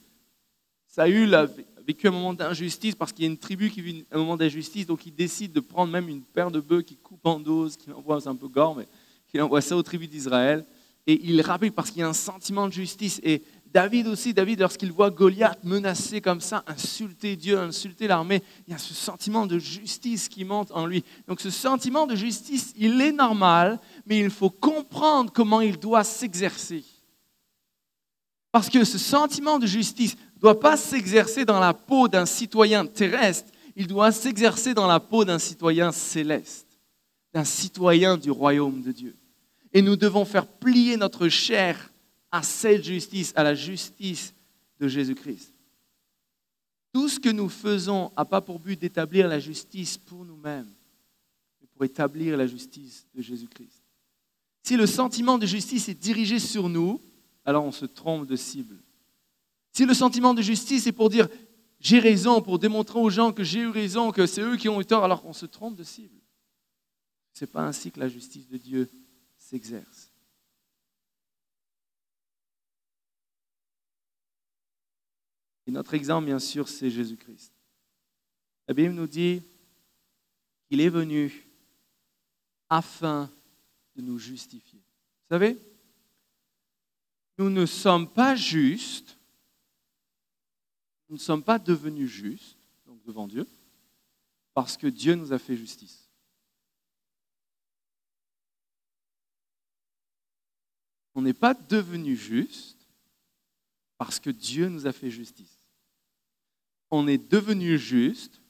Saül a vécu un moment d'injustice parce qu'il y a une tribu qui vit un moment d'injustice, donc il décide de prendre même une paire de bœufs qui coupe en dose, qui envoie, un peu gore, mais qui envoie ça aux tribus d'Israël. Et il rappelle parce qu'il y a un sentiment de justice. Et David aussi, David, lorsqu'il voit Goliath menacé comme ça, insulter Dieu, insulter l'armée, il y a ce sentiment de justice qui monte en lui. Donc ce sentiment de justice, il est normal, mais il faut comprendre comment il doit s'exercer. Parce que ce sentiment de justice ne doit pas s'exercer dans la peau d'un citoyen terrestre, il doit s'exercer dans la peau d'un citoyen céleste, d'un citoyen du royaume de Dieu. Et nous devons faire plier notre chair à cette justice, à la justice de Jésus-Christ. Tout ce que nous faisons n'a pas pour but d'établir la justice pour nous-mêmes, mais pour établir la justice de Jésus-Christ. Si le sentiment de justice est dirigé sur nous, alors on se trompe de cible. Si le sentiment de justice est pour dire j'ai raison, pour démontrer aux gens que j'ai eu raison, que c'est eux qui ont eu tort, alors on se trompe de cible. Ce n'est pas ainsi que la justice de Dieu s'exerce. Et notre exemple, bien sûr, c'est Jésus-Christ. La Bible nous dit qu'il est venu afin de nous justifier. Vous savez, nous ne sommes pas justes, nous ne sommes pas devenus justes, donc devant Dieu, parce que Dieu nous a fait justice. On n'est pas devenu juste parce que Dieu nous a fait justice. On est devenu juste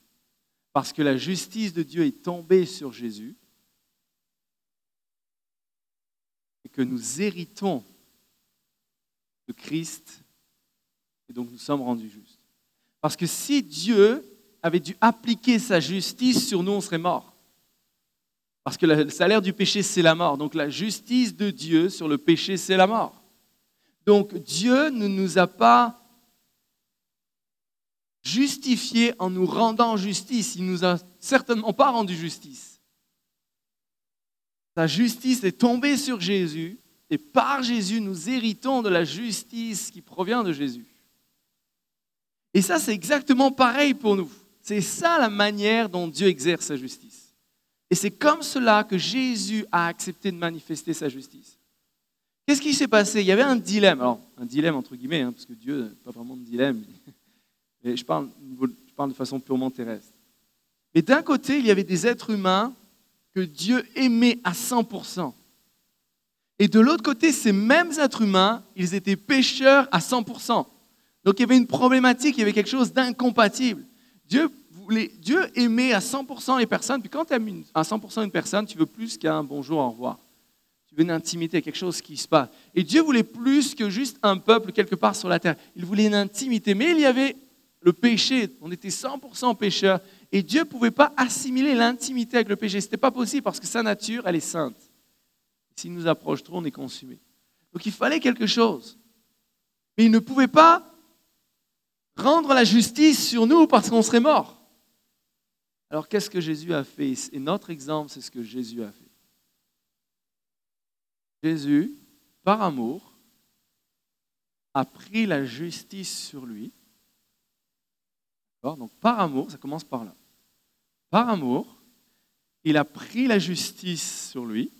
parce que la justice de Dieu est tombée sur Jésus et que nous héritons de Christ et donc nous sommes rendus justes. Parce que si Dieu avait dû appliquer sa justice sur nous, on serait mort. Parce que le salaire du péché, c'est la mort. Donc la justice de Dieu sur le péché, c'est la mort. Donc Dieu ne nous a pas justifiés en nous rendant justice. Il ne nous a certainement pas rendu justice. Sa justice est tombée sur Jésus et par Jésus, nous héritons de la justice qui provient de Jésus. Et ça, c'est exactement pareil pour nous. C'est ça la manière dont Dieu exerce sa justice. Et c'est comme cela que Jésus a accepté de manifester sa justice. Qu'est-ce qui s'est passé? Il y avait un dilemme. Alors, un dilemme entre guillemets, hein, parce que Dieu n'a pas vraiment de dilemme. Mais <laughs> je parle, de façon purement terrestre. Mais d'un côté, il y avait des êtres humains que Dieu aimait à 100%. Et de l'autre côté, ces mêmes êtres humains, ils étaient pécheurs à 100%. Donc il y avait une problématique, il y avait quelque chose d'incompatible. Dieu, voulait, Dieu aimait à 100% les personnes, puis quand tu aimes à 100% une personne, tu veux plus qu'un bonjour, au revoir une intimité, quelque chose qui se passe. Et Dieu voulait plus que juste un peuple quelque part sur la terre. Il voulait une intimité. Mais il y avait le péché. On était 100% pécheurs. Et Dieu ne pouvait pas assimiler l'intimité avec le péché. Ce n'était pas possible parce que sa nature, elle est sainte. S'il nous approche trop, on est consumé. Donc il fallait quelque chose. Mais il ne pouvait pas rendre la justice sur nous parce qu'on serait mort. Alors qu'est-ce que Jésus a fait? Et notre exemple, c'est ce que Jésus a fait. Jésus, par amour, a pris la justice sur lui. Donc par amour, ça commence par là. Par amour, il a pris la justice sur lui.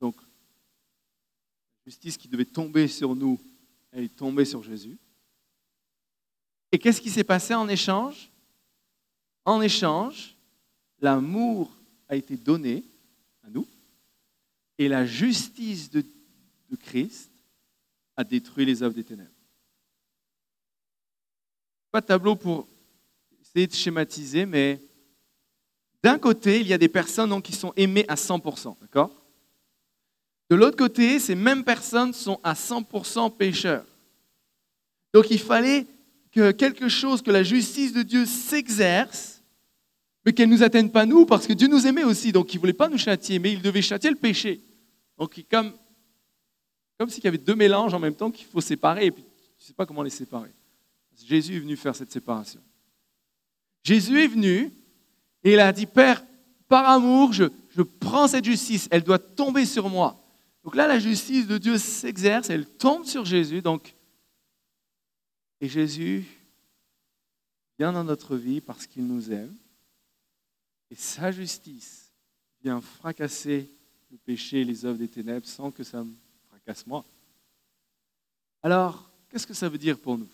Donc, la justice qui devait tomber sur nous, elle est tombée sur Jésus. Et qu'est-ce qui s'est passé en échange? En échange, l'amour a été donné et la justice de, Christ a détruit les œuvres des ténèbres. Pas de tableau pour essayer de schématiser, mais d'un côté, il y a des personnes qui sont aimées à 100%, d'accord? De l'autre côté, ces mêmes personnes sont à 100% pécheurs. Donc il fallait que quelque chose, que la justice de Dieu s'exerce, mais qu'elle ne nous atteigne pas nous, parce que Dieu nous aimait aussi, donc il ne voulait pas nous châtier, mais il devait châtier le péché. Donc comme, comme s'il y avait deux mélanges en même temps qu'il faut séparer, et puis tu ne sais pas comment les séparer. Jésus est venu faire cette séparation. Jésus est venu et il a dit, Père, par amour, je, je prends cette justice, elle doit tomber sur moi. Donc là, la justice de Dieu s'exerce, elle tombe sur Jésus. Donc, et Jésus vient dans notre vie parce qu'il nous aime. Et sa justice vient fracasser le péché les œuvres des ténèbres sans que ça me fracasse moi. Alors, qu'est-ce que ça veut dire pour nous?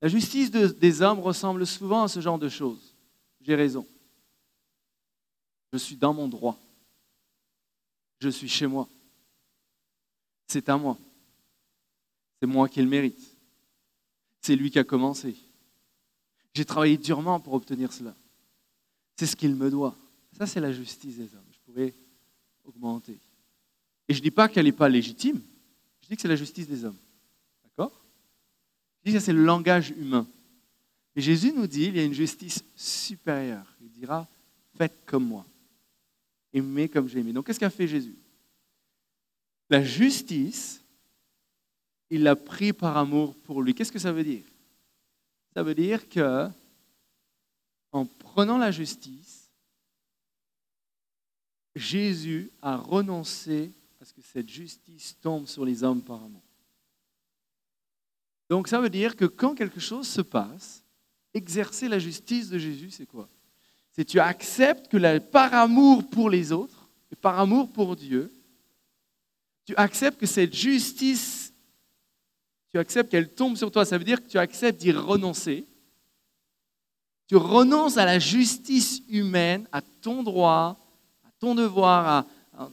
La justice de- des hommes ressemble souvent à ce genre de choses. J'ai raison. Je suis dans mon droit. Je suis chez moi. C'est à moi. C'est moi qui le mérite. C'est lui qui a commencé. J'ai travaillé durement pour obtenir cela. C'est ce qu'il me doit. Ça, c'est la justice des hommes. Je pourrais augmenter. Et je ne dis pas qu'elle n'est pas légitime. Je dis que c'est la justice des hommes. D'accord? Je dis que c'est le langage humain. Et Jésus nous dit, il y a une justice supérieure. Il dira, faites comme moi. Aimez comme j'ai aimé. Donc, qu'est-ce qu'a fait Jésus? La justice, il l'a pris par amour pour lui. Qu'est-ce que ça veut dire? Ça veut dire que, en prenant la justice, Jésus a renoncé à ce que cette justice tombe sur les hommes par amour. Donc ça veut dire que quand quelque chose se passe, exercer la justice de Jésus, c'est quoi? C'est tu acceptes que par amour pour les autres et par amour pour Dieu, tu acceptes que cette justice, tu acceptes qu'elle tombe sur toi. Ça veut dire que tu acceptes d'y renoncer. Tu renonces à la justice humaine, à ton droit, ton devoir, à, à-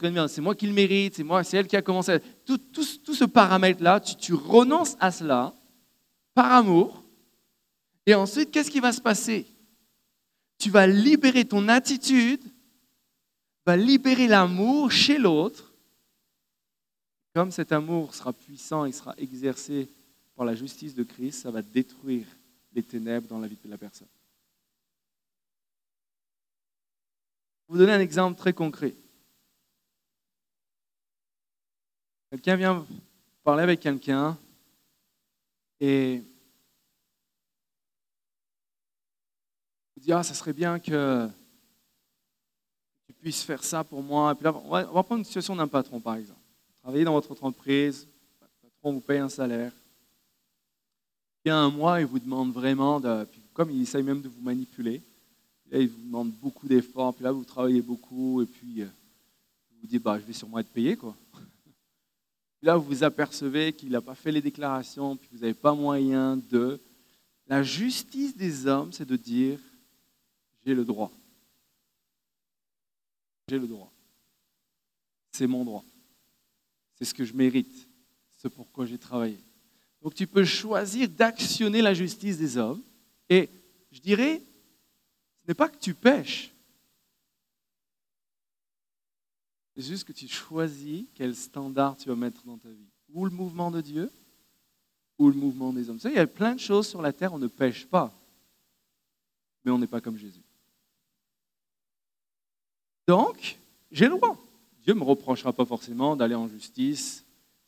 guillemets, c'est moi qui le mérite, c'est moi, c'est elle qui a commencé. Tout, tout, tout ce paramètre-là, tu, tu renonces à cela par amour. Et ensuite, qu'est-ce qui va se passer? Tu vas libérer ton attitude, va libérer l'amour chez l'autre. Comme cet amour sera puissant et sera exercé par la justice de Christ, ça va détruire les ténèbres dans la vie de la personne. Je vais vous donner un exemple très concret. Quelqu'un vient parler avec quelqu'un et il dit Ah, ça serait bien que tu puisses faire ça pour moi. Et puis là, on va, prendre une situation d'un patron, par exemple. Travaillez dans votre entreprise, le patron vous paye un salaire. Puis un mois, il vous demande vraiment, de, comme il essaye même de vous manipuler, là, il vous demande beaucoup d'efforts, puis là, vous travaillez beaucoup, et puis euh, il vous dit bah, Je vais sûrement être payé. Quoi. <laughs> Là, vous vous apercevez qu'il n'a pas fait les déclarations, puis vous n'avez pas moyen de. La justice des hommes, c'est de dire J'ai le droit. J'ai le droit. C'est mon droit. C'est ce que je mérite. C'est pourquoi j'ai travaillé. Donc tu peux choisir d'actionner la justice des hommes. Et je dirais, ce n'est pas que tu pêches. C'est juste que tu choisis quel standard tu vas mettre dans ta vie. Ou le mouvement de Dieu, ou le mouvement des hommes. Il y a plein de choses sur la terre, on ne pêche pas. Mais on n'est pas comme Jésus. Donc, j'ai le droit. Dieu ne me reprochera pas forcément d'aller en justice.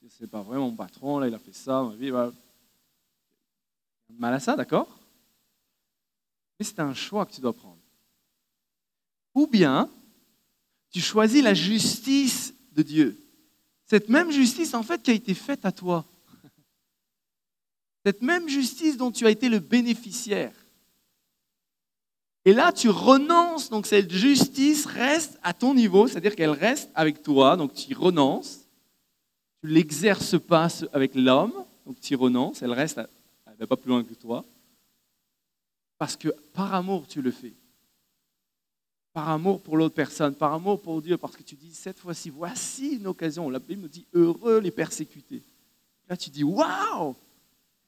C'est pas vraiment mon patron, là, il a fait ça, ma vie. Mal à ça, d'accord? Mais c'est un choix que tu dois prendre. Ou bien, tu choisis la justice de Dieu. Cette même justice, en fait, qui a été faite à toi. Cette même justice dont tu as été le bénéficiaire. Et là, tu renonces, donc cette justice reste à ton niveau, c'est-à-dire qu'elle reste avec toi, donc tu y renonces. Tu l'exerces pas avec l'homme, donc tu y renonces, elle reste, elle va pas plus loin que toi. Parce que par amour, tu le fais. Par amour pour l'autre personne, par amour pour Dieu, parce que tu dis, cette fois-ci, voici une occasion. La Bible nous dit, heureux les persécutés. Là, tu dis, waouh,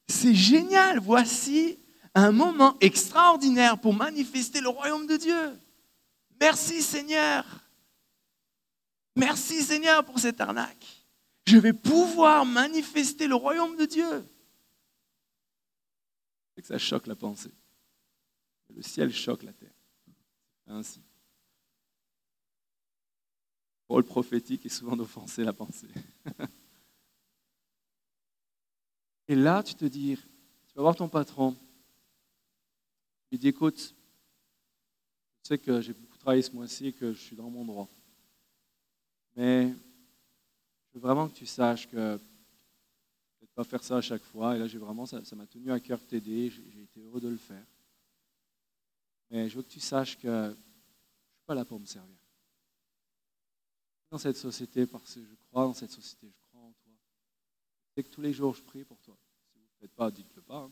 c'est génial, voici un moment extraordinaire pour manifester le royaume de Dieu. Merci Seigneur. Merci Seigneur pour cette arnaque. Je vais pouvoir manifester le royaume de Dieu. C'est que ça choque la pensée. Le ciel choque la terre. Ainsi. Le rôle prophétique est souvent d'offenser la pensée. <laughs> Et là, tu te dis, tu vas voir ton patron, tu lui dis, écoute, je sais que j'ai beaucoup travaillé ce mois-ci et que je suis dans mon droit. Mais je veux vraiment que tu saches que vais pas faire ça à chaque fois. Et là, j'ai vraiment, ça m'a tenu à cœur de t'aider. J'ai été heureux de le faire. Mais je veux que tu saches que je ne suis pas là pour me servir. Dans cette société, parce que je crois dans cette société, je crois en toi. C'est que tous les jours, je prie pour toi. Si vous ne le faites pas, dites-le pas. Hein.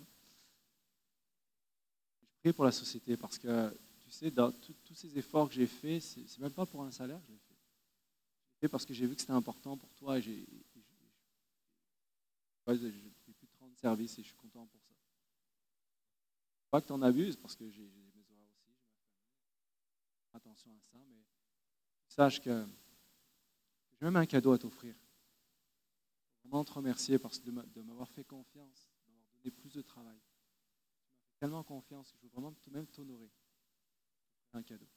Je prie pour la société parce que, tu sais, dans tous ces efforts que j'ai faits, ce n'est même pas pour un salaire que je l'ai fait. Je fait parce que j'ai vu que c'était important pour toi j'ai plus de 30 services et je suis content pour ça. Pas que tu en abuses parce que j'ai mes horaires aussi, je vais attention à ça, mais sache que j'ai même un cadeau à t'offrir. Vraiment te remercier parce que de m'avoir fait confiance, de m'avoir donné plus de travail. Tellement confiance que je veux vraiment même t'honorer. Un cadeau.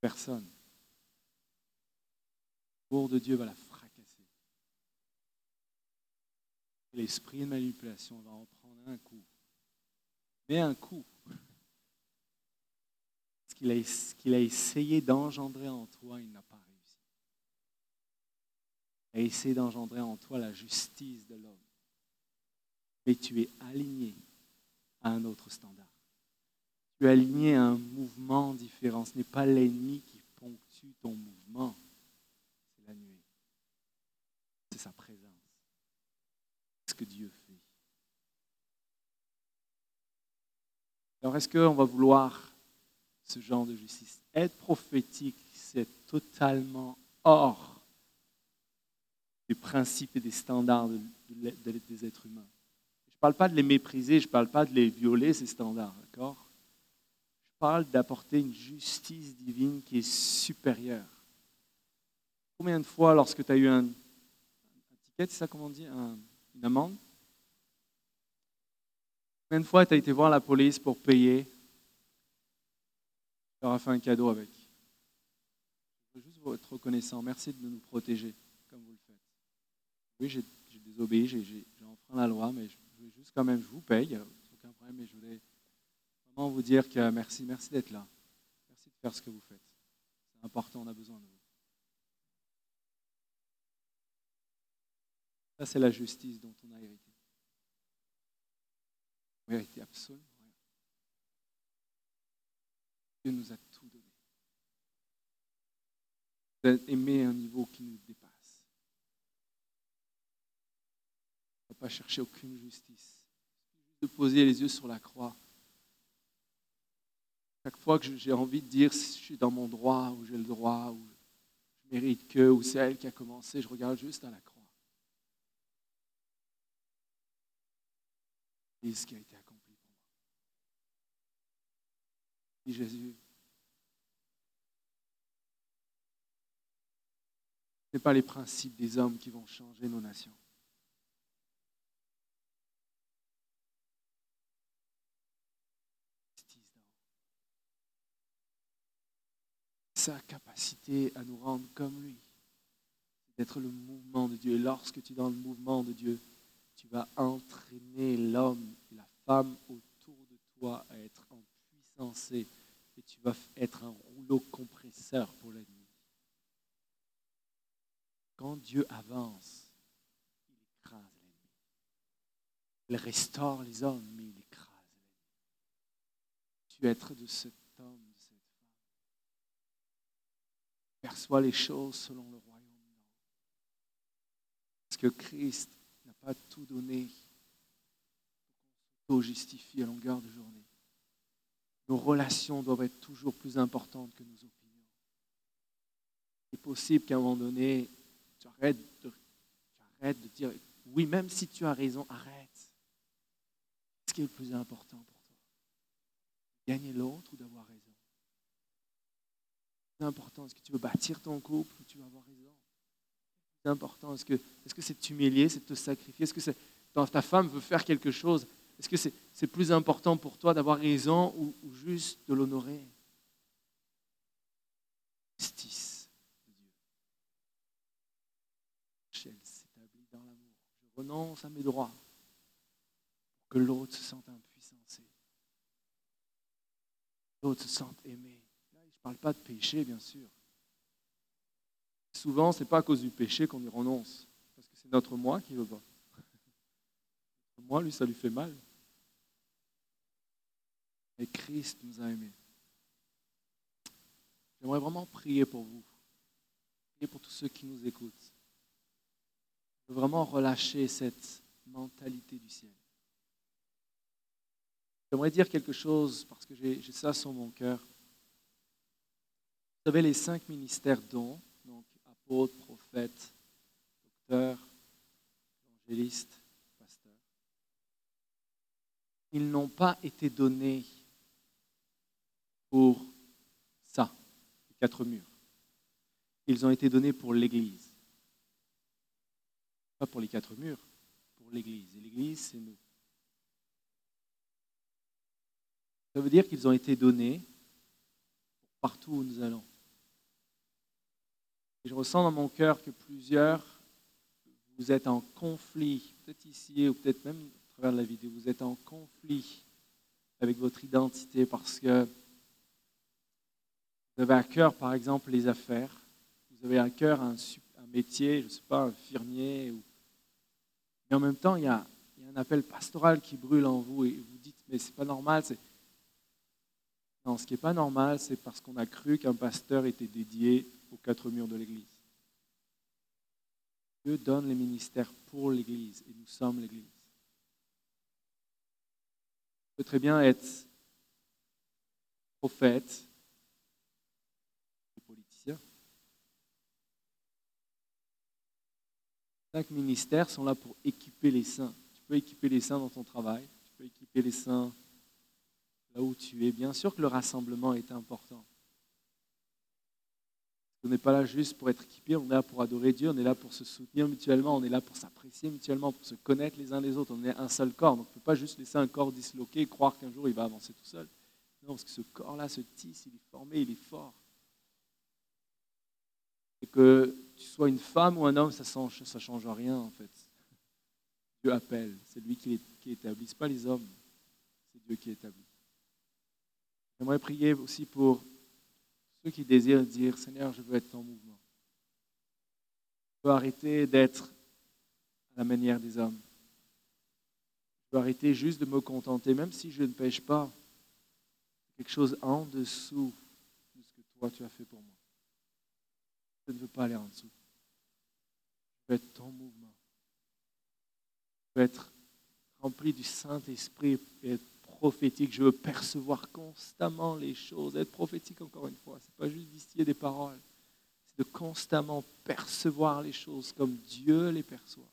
Personne. Pour de Dieu va la fracasser. L'esprit de manipulation va en prendre un coup. Mais un coup ce qu'il a, essayé d'engendrer en toi, il n'a pas réussi. Il a essayé d'engendrer en toi la justice de l'homme. Mais tu es aligné à un autre standard. Tu es aligné à un mouvement différent. Ce n'est pas l'ennemi qui ponctue ton mouvement, c'est la nuée. C'est sa présence. Que Dieu fait. Alors est-ce qu'on va vouloir ce genre de justice? Être prophétique, c'est totalement hors des principes et des standards des êtres humains. Je ne parle pas de les mépriser, je ne parle pas de les violer, ces standards, d'accord? Je parle d'apporter une justice divine qui est supérieure. Combien de fois, lorsque tu as eu un, ticket, c'est ça comment on dit, une amende Combien de fois tu as été voir la police pour payer? Leur a fait un cadeau avec. Je veux juste vous être reconnaissant. Merci de nous protéger comme vous le faites. Oui, j'ai désobéi, j'ai enfreint la loi, mais je veux juste quand même, je vous paye, a aucun problème, mais je voulais vraiment vous dire que merci, merci d'être là. Merci de faire ce que vous faites. C'est important, on a besoin de vous. C'est la justice dont on a hérité. On a hérité absolument. Dieu nous a tout donné. Vous êtes aimé un niveau qui nous dépasse. On ne va pas chercher aucune justice. De poser les yeux sur la croix. Chaque fois que j'ai envie de dire si je suis dans mon droit, ou j'ai le droit, ou je mérite que, ou c'est elle qui a commencé, je regarde juste à la croix. Et ce qui a été dit Jésus. Ce n'est pas les principes des hommes qui vont changer nos nations. Sa capacité à nous rendre comme lui, d'être le mouvement de Dieu. Et lorsque tu es dans le mouvement de Dieu, vas entraîner l'homme et la femme autour de toi à être en et tu vas être un rouleau compresseur pour l'ennemi. Quand Dieu avance, il écrase l'ennemi. Il restaure les hommes, mais il écrase l'ennemi. Tu es être de cet homme, de cette femme. Perçois les choses selon le royaume. Parce que Christ pas tout donné pour qu'on justifie à longueur de journée. Nos relations doivent être toujours plus importantes que nos opinions. C'est possible qu'à un moment donné, tu arrêtes de, dire oui, même si tu as raison, arrête. Ce qui est le plus important pour toi? Gagner l'autre ou d'avoir raison? C'est important? Est-ce que tu veux bâtir ton couple ou tu veux avoir raison? C'est important. Est-ce que c'est -ce c'est de t'humilier, c'est te sacrifier? Est-ce que c'est, ta femme veut faire quelque chose Est-ce que c'est plus important pour toi d'avoir raison ou, ou juste de l'honorer? Justice de Dieu. S'établit dans l'amour. Je renonce à mes droits pour que l'autre se sente impuissancé. L'autre se sente aimé. Là, je ne parle pas de péché, bien sûr. Souvent, ce n'est pas à cause du péché qu'on y renonce, parce que c'est notre moi qui veut pas. <laughs> Moi, lui, ça lui fait mal. Et Christ nous a aimés. J'aimerais vraiment prier pour vous. Prier pour tous ceux qui nous écoutent. Je veux vraiment relâcher cette mentalité du ciel. J'aimerais dire quelque chose parce que j'ai ça sur mon cœur. Vous savez, les cinq ministères dont, donc apôtre, prophète, docteur, évangéliste, pasteur, ils n'ont pas été donnés pour ça, les quatre murs. Ils ont été donnés pour l'Église. Pas pour les quatre murs, pour l'Église. Et l'Église, c'est nous. Ça veut dire qu'ils ont été donnés partout où nous allons. Je ressens dans mon cœur que plusieurs, vous êtes en conflit, peut-être ici ou peut-être même à travers la vidéo, vous êtes en conflit avec votre identité parce que vous avez à cœur, par exemple, les affaires. Vous avez à cœur un, métier, je ne sais pas, infirmier. Ou... Mais en même temps, il y, a, un appel pastoral qui brûle en vous et vous dites, mais c'est pas normal. Non, ce qui n'est pas normal, c'est parce qu'on a cru qu'un pasteur était dédié aux quatre murs de l'Église. Dieu donne les ministères pour l'Église et nous sommes l'Église. On peut très bien être prophète, Cinq ministères sont là pour équiper les saints. Tu peux équiper les saints dans ton travail, tu peux équiper les saints là où tu es. Bien sûr que le rassemblement est important. On n'est pas là juste pour être équipé, on est là pour adorer Dieu, on est là pour se soutenir mutuellement, on est là pour s'apprécier mutuellement, pour se connaître les uns les autres. On est un seul corps, donc on ne peut pas juste laisser un corps disloqué croire qu'un jour il va avancer tout seul. Non, parce que ce corps-là se tisse, il est formé, il est fort. Et que tu sois une femme ou un homme, ça ne change, rien en fait. Dieu appelle, c'est lui qui, qui établit, ce pas les hommes, c'est Dieu qui établit. J'aimerais prier aussi pour ceux qui désirent dire, Seigneur, je veux être en mouvement. Je veux arrêter d'être à la manière des hommes. Je veux arrêter juste de me contenter, même si je ne pêche pas, quelque chose en dessous de ce que toi tu as fait pour moi. Je ne veux pas aller en dessous. Je veux être ton mouvement. Je veux être rempli du Saint-Esprit et être prophétique. Je veux percevoir constamment les choses. Être prophétique, encore une fois, ce n'est pas juste distiller des paroles. C'est de constamment percevoir les choses comme Dieu les perçoit.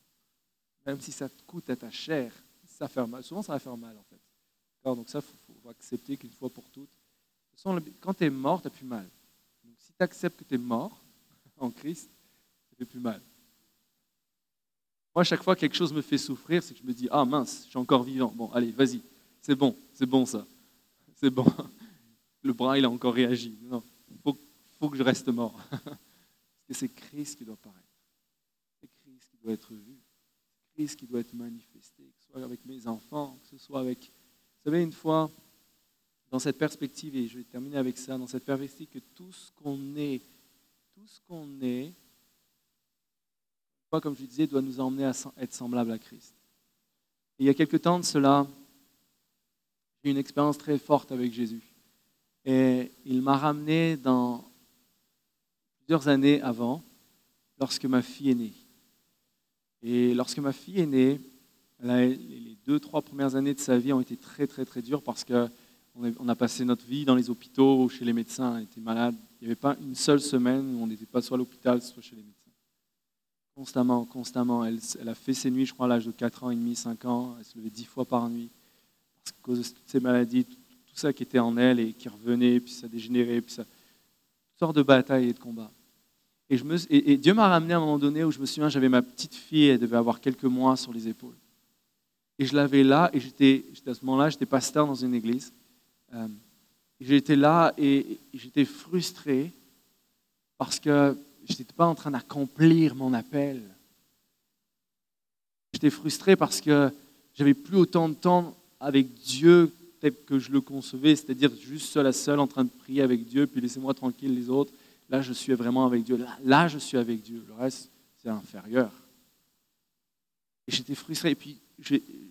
Même si ça te coûte à ta chair, ça fait mal. Souvent, ça va faire mal, en fait. donc ça, il faut, accepter qu'une fois pour toutes. quand tu es mort, tu n'as plus mal. Donc si tu acceptes que tu es mort, <laughs> en Christ, ça fait plus mal. Moi, chaque fois que quelque chose me fait souffrir, c'est que je me dis Ah mince, je suis encore vivant. Bon, allez, vas-y, c'est bon, c'est bon ça. C'est bon. <laughs> Le bras, il a encore réagi. Non, il faut, que je reste mort. <laughs> C'est Christ qui doit paraître. C'est Christ qui doit être vu. C'est Christ qui doit être manifesté, que ce soit avec mes enfants, que ce soit avec. Vous savez, une fois, dans cette perspective, et je vais terminer avec ça, dans cette perspective que tout ce qu'on est tout ce qu'on est, comme je disais, doit nous emmener à être semblable à Christ. il y a quelque temps de cela, j'ai une expérience très forte avec Jésus. Et il m'a ramené dans plusieurs années avant, lorsque ma fille est née. Et lorsque ma fille est née, les deux, trois premières années de sa vie ont été très, très, très dures parce qu'on on a passé notre vie dans les hôpitaux, chez les médecins, elle était malade. Il n'y avait pas une seule semaine où on n'était pas soit à l'hôpital, soit chez les médecins. Constamment, constamment. Elle, elle a fait ses nuits, je crois, à l'âge de 4 ans et demi, 5 ans. Elle se levait 10 fois par nuit. Qu'à cause de toutes ces maladies, tout, ça qui était en elle et qui revenait, puis ça dégénérait, puis ça. Toutes de batailles et de combats. Et, Dieu m'a ramené à un moment donné où je me souviens, j'avais ma petite fille, elle devait avoir quelques mois sur les épaules. Et je l'avais là, et j'étais, à ce moment-là, j'étais pasteur dans une église. Euh, j'étais là et, et j'étais frustré parce que je n'étais pas en train d'accomplir mon appel. J'étais frustré parce que j'avais plus autant de temps avec Dieu tel que je le concevais, c'est-à-dire juste seul à seul en train de prier avec Dieu, puis laissez-moi tranquille les autres. Là, je suis vraiment avec Dieu. Là, je suis avec Dieu. Le reste, c'est inférieur. Et j'étais frustré. Et puis,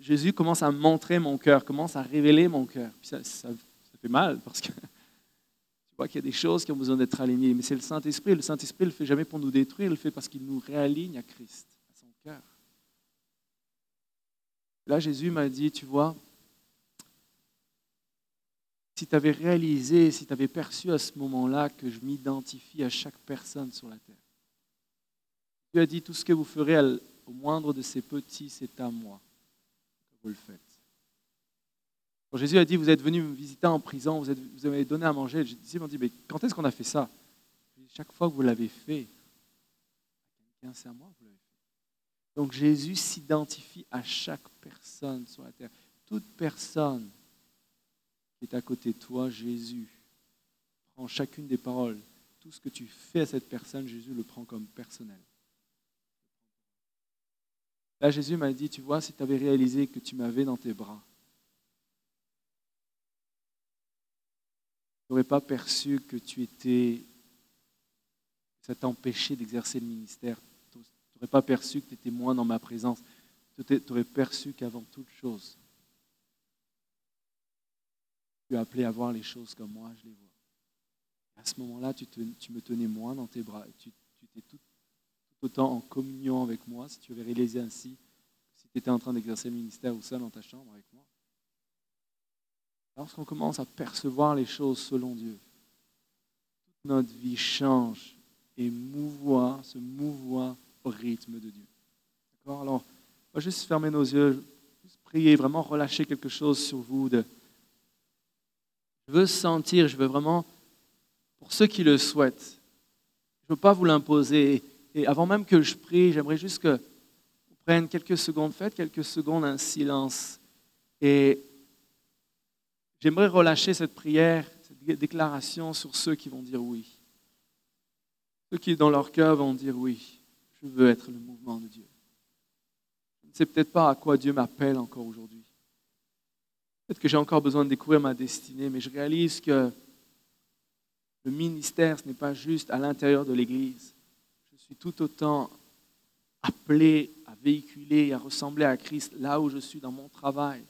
Jésus commence à montrer mon cœur, commence à révéler mon cœur. Puis ça, ça- ça fait mal parce que <laughs> tu vois qu'il y a des choses qui ont besoin d'être alignées. Mais c'est le Saint-Esprit. Le Saint-Esprit ne le fait jamais pour nous détruire, il le fait parce qu'il nous réaligne à Christ, à son cœur. Là, Jésus m'a dit, tu vois, si tu avais réalisé, si tu avais perçu à ce moment-là que je m'identifie à chaque personne sur la terre. Dieu a dit, tout ce que vous ferez au moindre de ces petits, c'est à moi que vous le faites. Quand Jésus a dit, vous êtes venu me visiter en prison, vous, avez donné à manger, les disciples m'ont dit, mais quand est-ce qu'on a fait ça? Chaque fois que vous l'avez fait, c'est à moi que vous l'avez fait. Donc Jésus s'identifie à chaque personne sur la terre. Toute personne qui est à côté de toi, Jésus prend chacune des paroles. Tout ce que tu fais à cette personne, Jésus le prend comme personnel. Là, Jésus m'a dit, tu vois, si tu avais réalisé que tu m'avais dans tes bras, tu n'aurais pas perçu que tu étais, ça t'empêchait d'exercer le ministère. Tu n'aurais pas perçu que tu étais moins dans ma présence. Tu aurais perçu qu'avant toute chose, tu es appelé à voir les choses comme moi, je les vois. À ce moment-là, tu, tu me tenais moins dans tes bras. Tu, tu étais tout, autant en communion avec moi, si tu avais réalisé ainsi, si tu étais en train d'exercer le ministère ou seul dans ta chambre avec moi. Lorsqu'on commence à percevoir les choses selon Dieu, toute notre vie change et mouvoie, se mouvoie au rythme de Dieu. D'accord? Alors, on va juste fermer nos yeux, juste prier, vraiment relâcher quelque chose sur vous. De, je veux sentir, je veux vraiment, pour ceux qui le souhaitent, je ne veux pas vous l'imposer. Et avant même que je prie, j'aimerais juste que vous preniez quelques secondes, faites quelques secondes un silence. Et j'aimerais relâcher cette prière, cette déclaration sur ceux qui vont dire oui. Ceux qui, dans leur cœur, vont dire oui, je veux être le mouvement de Dieu. Je ne sais peut-être pas à quoi Dieu m'appelle encore aujourd'hui. Peut-être que j'ai encore besoin de découvrir ma destinée, mais je réalise que le ministère, ce n'est pas juste à l'intérieur de l'Église. Je suis tout autant appelé à véhiculer et à ressembler à Christ là où je suis dans mon travail.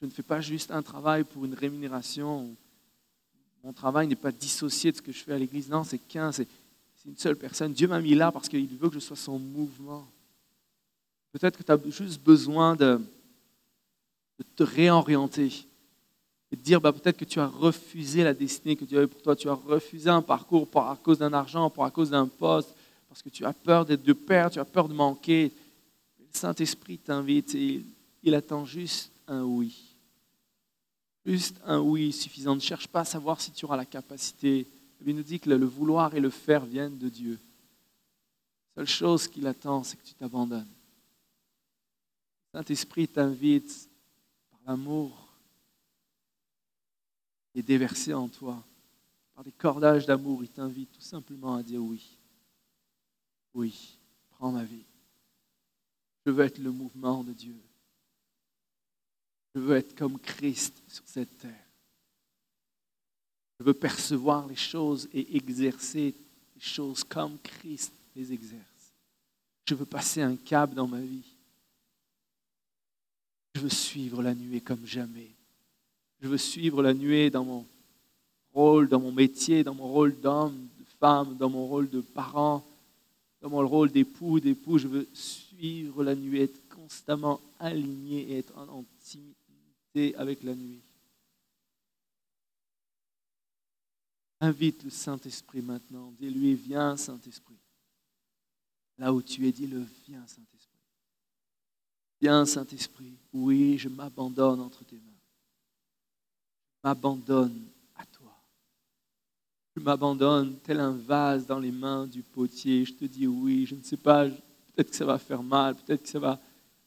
Je ne fais pas juste un travail pour une rémunération. Mon travail n'est pas dissocié de ce que je fais à l'Église. Non, c'est qu'un, c'est une seule personne. Dieu m'a mis là parce qu'il veut que je sois son mouvement. Peut-être que tu as juste besoin de, de te réorienter et de dire bah, peut-être que tu as refusé la destinée que Dieu avait pour toi. Tu as refusé un parcours pour, à cause d'un argent, pour à cause d'un poste, parce que tu as peur d'être de perdre, tu as peur de manquer. Le Saint-Esprit t'invite et il, attend juste un oui. Juste un oui suffisant. Ne cherche pas à savoir si tu auras la capacité. Il nous dit que le vouloir et le faire viennent de Dieu. La seule chose qu'il attend, c'est que tu t'abandonnes. Saint-Esprit t'invite l'amour et déversé en toi. Par des cordages d'amour, il t'invite tout simplement à dire oui. Oui, prends ma vie. Je veux être le mouvement de Dieu. Je veux être comme Christ sur cette terre. Je veux percevoir les choses et exercer les choses comme Christ les exerce. Je veux passer un cap dans ma vie. Je veux suivre la nuée comme jamais. Je veux suivre la nuée dans mon rôle, dans mon métier, dans mon rôle d'homme, de femme, dans mon rôle de parent, Dans mon rôle d'époux, d'époux, je veux suivre la nuit, être constamment aligné et être en intimité avec la nuit. Invite le Saint-Esprit maintenant. Dis-lui, viens Saint-Esprit. Là où tu es, dis-le, viens Saint-Esprit. Viens Saint-Esprit. Oui, je m'abandonne entre tes mains. Je m'abandonne à toi. Je m'abandonne tel un vase dans les mains du potier. Je te dis oui, je ne sais pas, peut-être que ça va faire mal, peut-être que ça va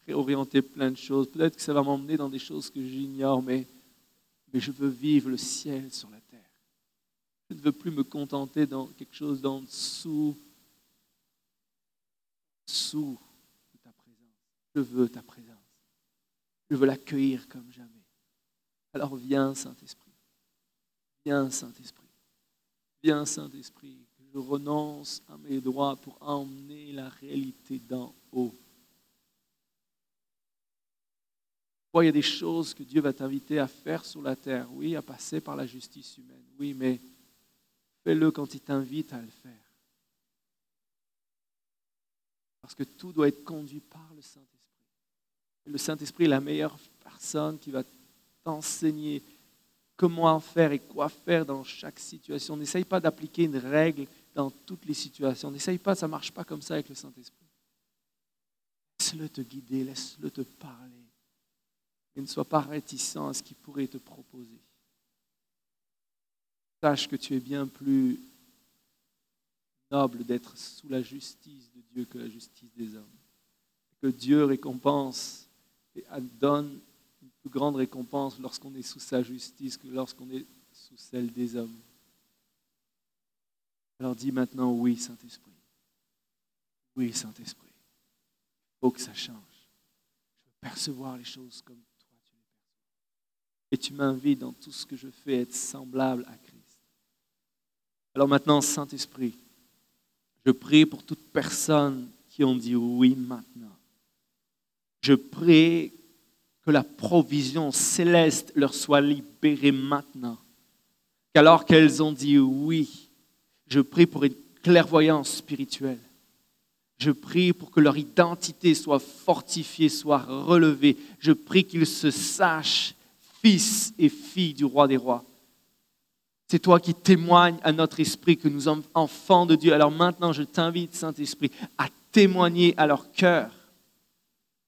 réorienter plein de choses, peut-être que ça va m'emmener dans des choses que j'ignore, mais, mais je veux vivre le ciel sur la terre. Je ne veux plus me contenter dans quelque chose d'en dessous, présence. Je veux ta présence. Je veux l'accueillir comme jamais. Alors viens, Saint-Esprit. Viens, Saint-Esprit. Viens, Saint-Esprit. Je renonce à mes droits pour emmener la réalité d'en haut. il y a des choses que Dieu va t'inviter à faire sur la terre. Oui, à passer par la justice humaine. Oui, mais Fais-le quand il t'invite à le faire. Parce que tout doit être conduit par le Saint-Esprit. Le Saint-Esprit est la meilleure personne qui va t'enseigner comment faire et quoi faire dans chaque situation. N'essaye pas d'appliquer une règle dans toutes les situations. N'essaye pas, ça ne marche pas comme ça avec le Saint-Esprit. Laisse-le te guider, laisse-le te parler. Et ne sois pas réticent à ce qu'il pourrait te proposer sache que tu es bien plus noble d'être sous la justice de Dieu que la justice des hommes. Que Dieu récompense et donne une plus grande récompense lorsqu'on est sous sa justice que lorsqu'on est sous celle des hommes. Alors dis maintenant oui, Saint-Esprit. Oui, Saint-Esprit. Il faut que ça change. Je veux percevoir les choses comme toi tu les perçois. Et tu m'invites dans tout ce que je fais à être semblable à Christ. Alors maintenant, Saint-Esprit, je prie pour toutes personnes qui ont dit oui maintenant. Je prie que la provision céleste leur soit libérée maintenant. Qu'alors qu'elles ont dit oui, je prie pour une clairvoyance spirituelle. Je prie pour que leur identité soit fortifiée, soit relevée. Je prie qu'ils se sachent fils et filles du roi des rois. C'est toi qui témoignes à notre esprit que nous sommes enfants de Dieu. Alors maintenant, je t'invite, Saint-Esprit, à témoigner à leur cœur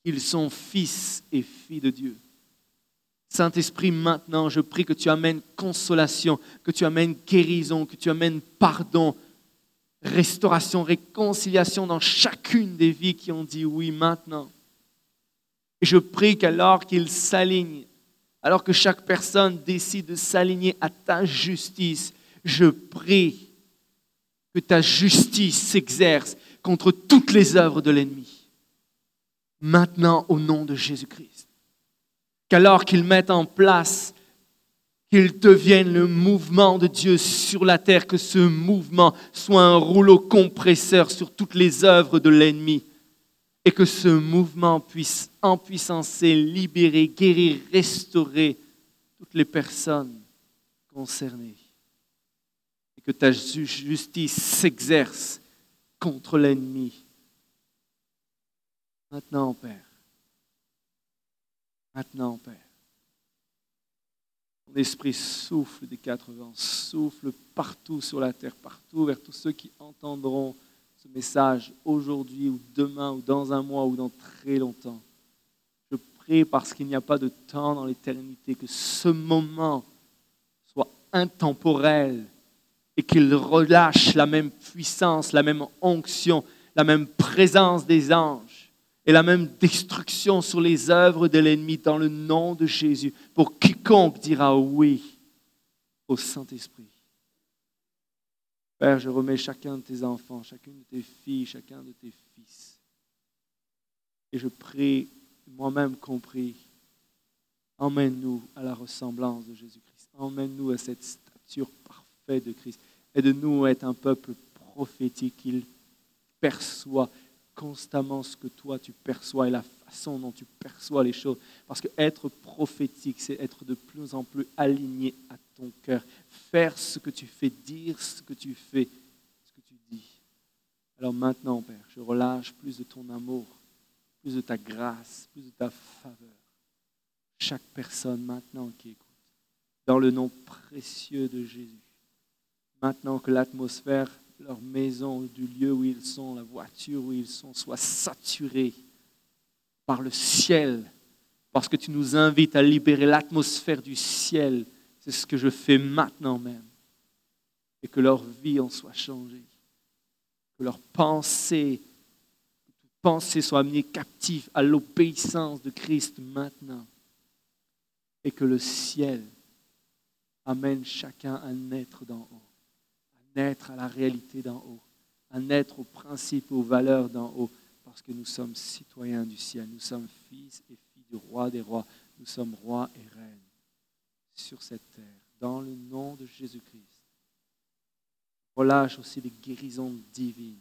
qu'ils sont fils et filles de Dieu. Saint-Esprit, maintenant, je prie que tu amènes consolation, que tu amènes guérison, que tu amènes pardon, restauration, réconciliation dans chacune des vies qui ont dit oui maintenant. Et je prie qu'alors qu'ils s'alignent alors que chaque personne décide de s'aligner à ta justice, je prie que ta justice s'exerce contre toutes les œuvres de l'ennemi. Maintenant, au nom de Jésus-Christ. Qu'alors qu'ils mettent en place, qu'il devienne le mouvement de Dieu sur la terre, que ce mouvement soit un rouleau compresseur sur toutes les œuvres de l'ennemi et que ce mouvement puisse empuissancer, libérer, guérir, restaurer toutes les personnes concernées. Et que ta justice s'exerce contre l'ennemi. Maintenant, Père. Maintenant, Père. Ton esprit souffle des quatre vents, souffle partout sur la terre, partout vers tous ceux qui entendront ce message aujourd'hui ou demain ou dans un mois ou dans très longtemps. Je prie parce qu'il n'y a pas de temps dans l'éternité, que ce moment soit intemporel et qu'il relâche la même puissance, la même onction, la même présence des anges et la même destruction sur les œuvres de l'ennemi dans le nom de Jésus pour quiconque dira oui au Saint-Esprit. Père, je remets chacun de tes enfants, chacune de tes filles, chacun de tes fils. Et je prie, moi-même compris, emmène-nous à la ressemblance de Jésus-Christ. Emmène-nous à cette stature parfaite de Christ. Aide-nous à être un peuple prophétique. Il perçoit constamment ce que toi tu perçois et la façon dont tu perçois les choses. Parce que être prophétique, c'est être de plus en plus aligné à ton cœur. Faire ce que tu fais, dire ce que tu fais, ce que tu dis. Alors maintenant, Père, je relâche plus de ton amour, plus de ta grâce, plus de ta faveur. Chaque personne maintenant qui écoute, dans le nom précieux de Jésus. Maintenant que l'atmosphère, leur maison, du lieu où ils sont, la voiture où ils sont, soit saturée par le ciel, parce que tu nous invites à libérer l'atmosphère du ciel. C'est ce que je fais maintenant même. Et que leur vie en soit changée. Que leur pensée, que toute pensée soit amenée captive à l'obéissance de Christ maintenant. Et que le ciel amène chacun à naître d'en haut, naître à la réalité d'en haut, à naître aux principes, aux valeurs d'en haut, parce que nous sommes citoyens du ciel, nous sommes fils et filles du roi des rois, nous sommes rois et reines sur cette terre, dans le nom de Jésus-Christ. Relâche aussi des guérisons divines.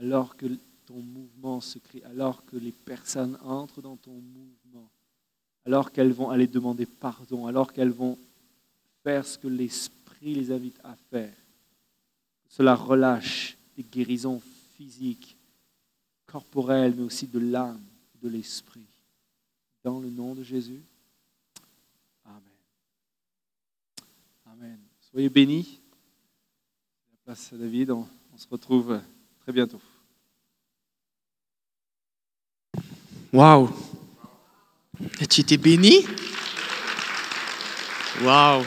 Alors que ton mouvement se crée, alors que les personnes entrent dans ton mouvement, alors qu'elles vont aller demander pardon, alors qu'elles vont faire ce que l'Esprit les invite à faire. Cela relâche des guérisons physiques, corporelles, mais aussi de l'âme, de l'esprit. Dans le nom de Jésus. Amen. Amen. Soyez bénis. La place à David, on, se retrouve très bientôt. Waouh Tu étais béni? Waouh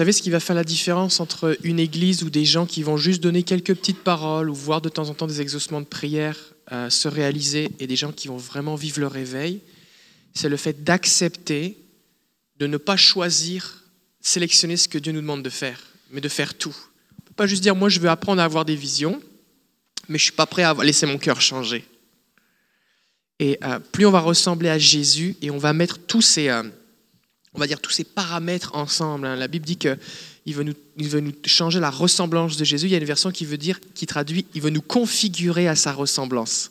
savez ce qui va faire la différence entre une église ou des gens qui vont juste donner quelques petites paroles ou voir de temps en temps des exaucements de prière euh, se réaliser et des gens qui vont vraiment vivre le réveil C'est le fait d'accepter de ne pas choisir, sélectionner ce que Dieu nous demande de faire, mais de faire tout. On ne peut pas juste dire moi je veux apprendre à avoir des visions, mais je ne suis pas prêt à laisser mon cœur changer. Et euh, plus on va ressembler à Jésus et on va mettre tous ces, euh, on va dire tous ces paramètres ensemble. hein. La Bible dit qu'il veut, nous, il veut nous changer la ressemblance de Jésus. Il y a une version qui veut dire, qui traduit, il veut nous configurer à sa ressemblance.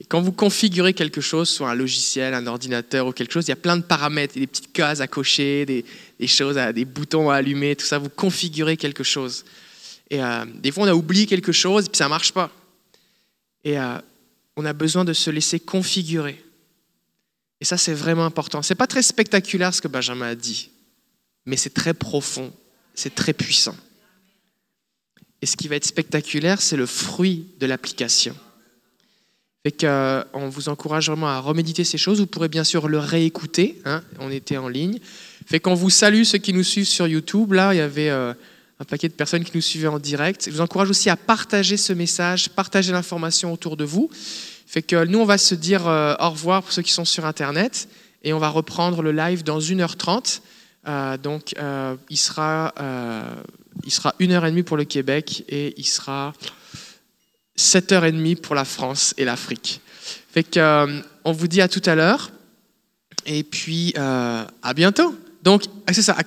Et quand vous configurez quelque chose, soit un logiciel, un ordinateur ou quelque chose, il y a plein de paramètres, des petites cases à cocher, des, choses, à, des boutons à allumer, tout ça. Vous configurez quelque chose. Et euh, des fois, on a oublié quelque chose et puis ça marche pas. Et euh, on a besoin de se laisser configurer. Et ça, c'est vraiment important. C'est pas très spectaculaire ce que Benjamin a dit, mais c'est très profond, c'est très puissant. Et ce qui va être spectaculaire, c'est le fruit de l'application. Fait que, euh, on vous encourage vraiment à reméditer ces choses. Vous pourrez bien sûr le réécouter. hein, on était en ligne. Fait qu'on vous salue ceux qui nous suivent sur YouTube. Là, il y avait euh, un paquet de personnes qui nous suivaient en direct. Je vous encourage aussi à partager ce message, partager l'information autour de vous. Fait que nous, on va se dire euh, au revoir pour ceux qui sont sur Internet et on va reprendre le live dans 1h30. Euh, donc, euh, il, sera, euh, il sera 1h30 pour le Québec et il sera 7h30 pour la France et l'Afrique. Fait que, euh, on vous dit à tout à l'heure et puis euh, à bientôt. Donc, c'est ça.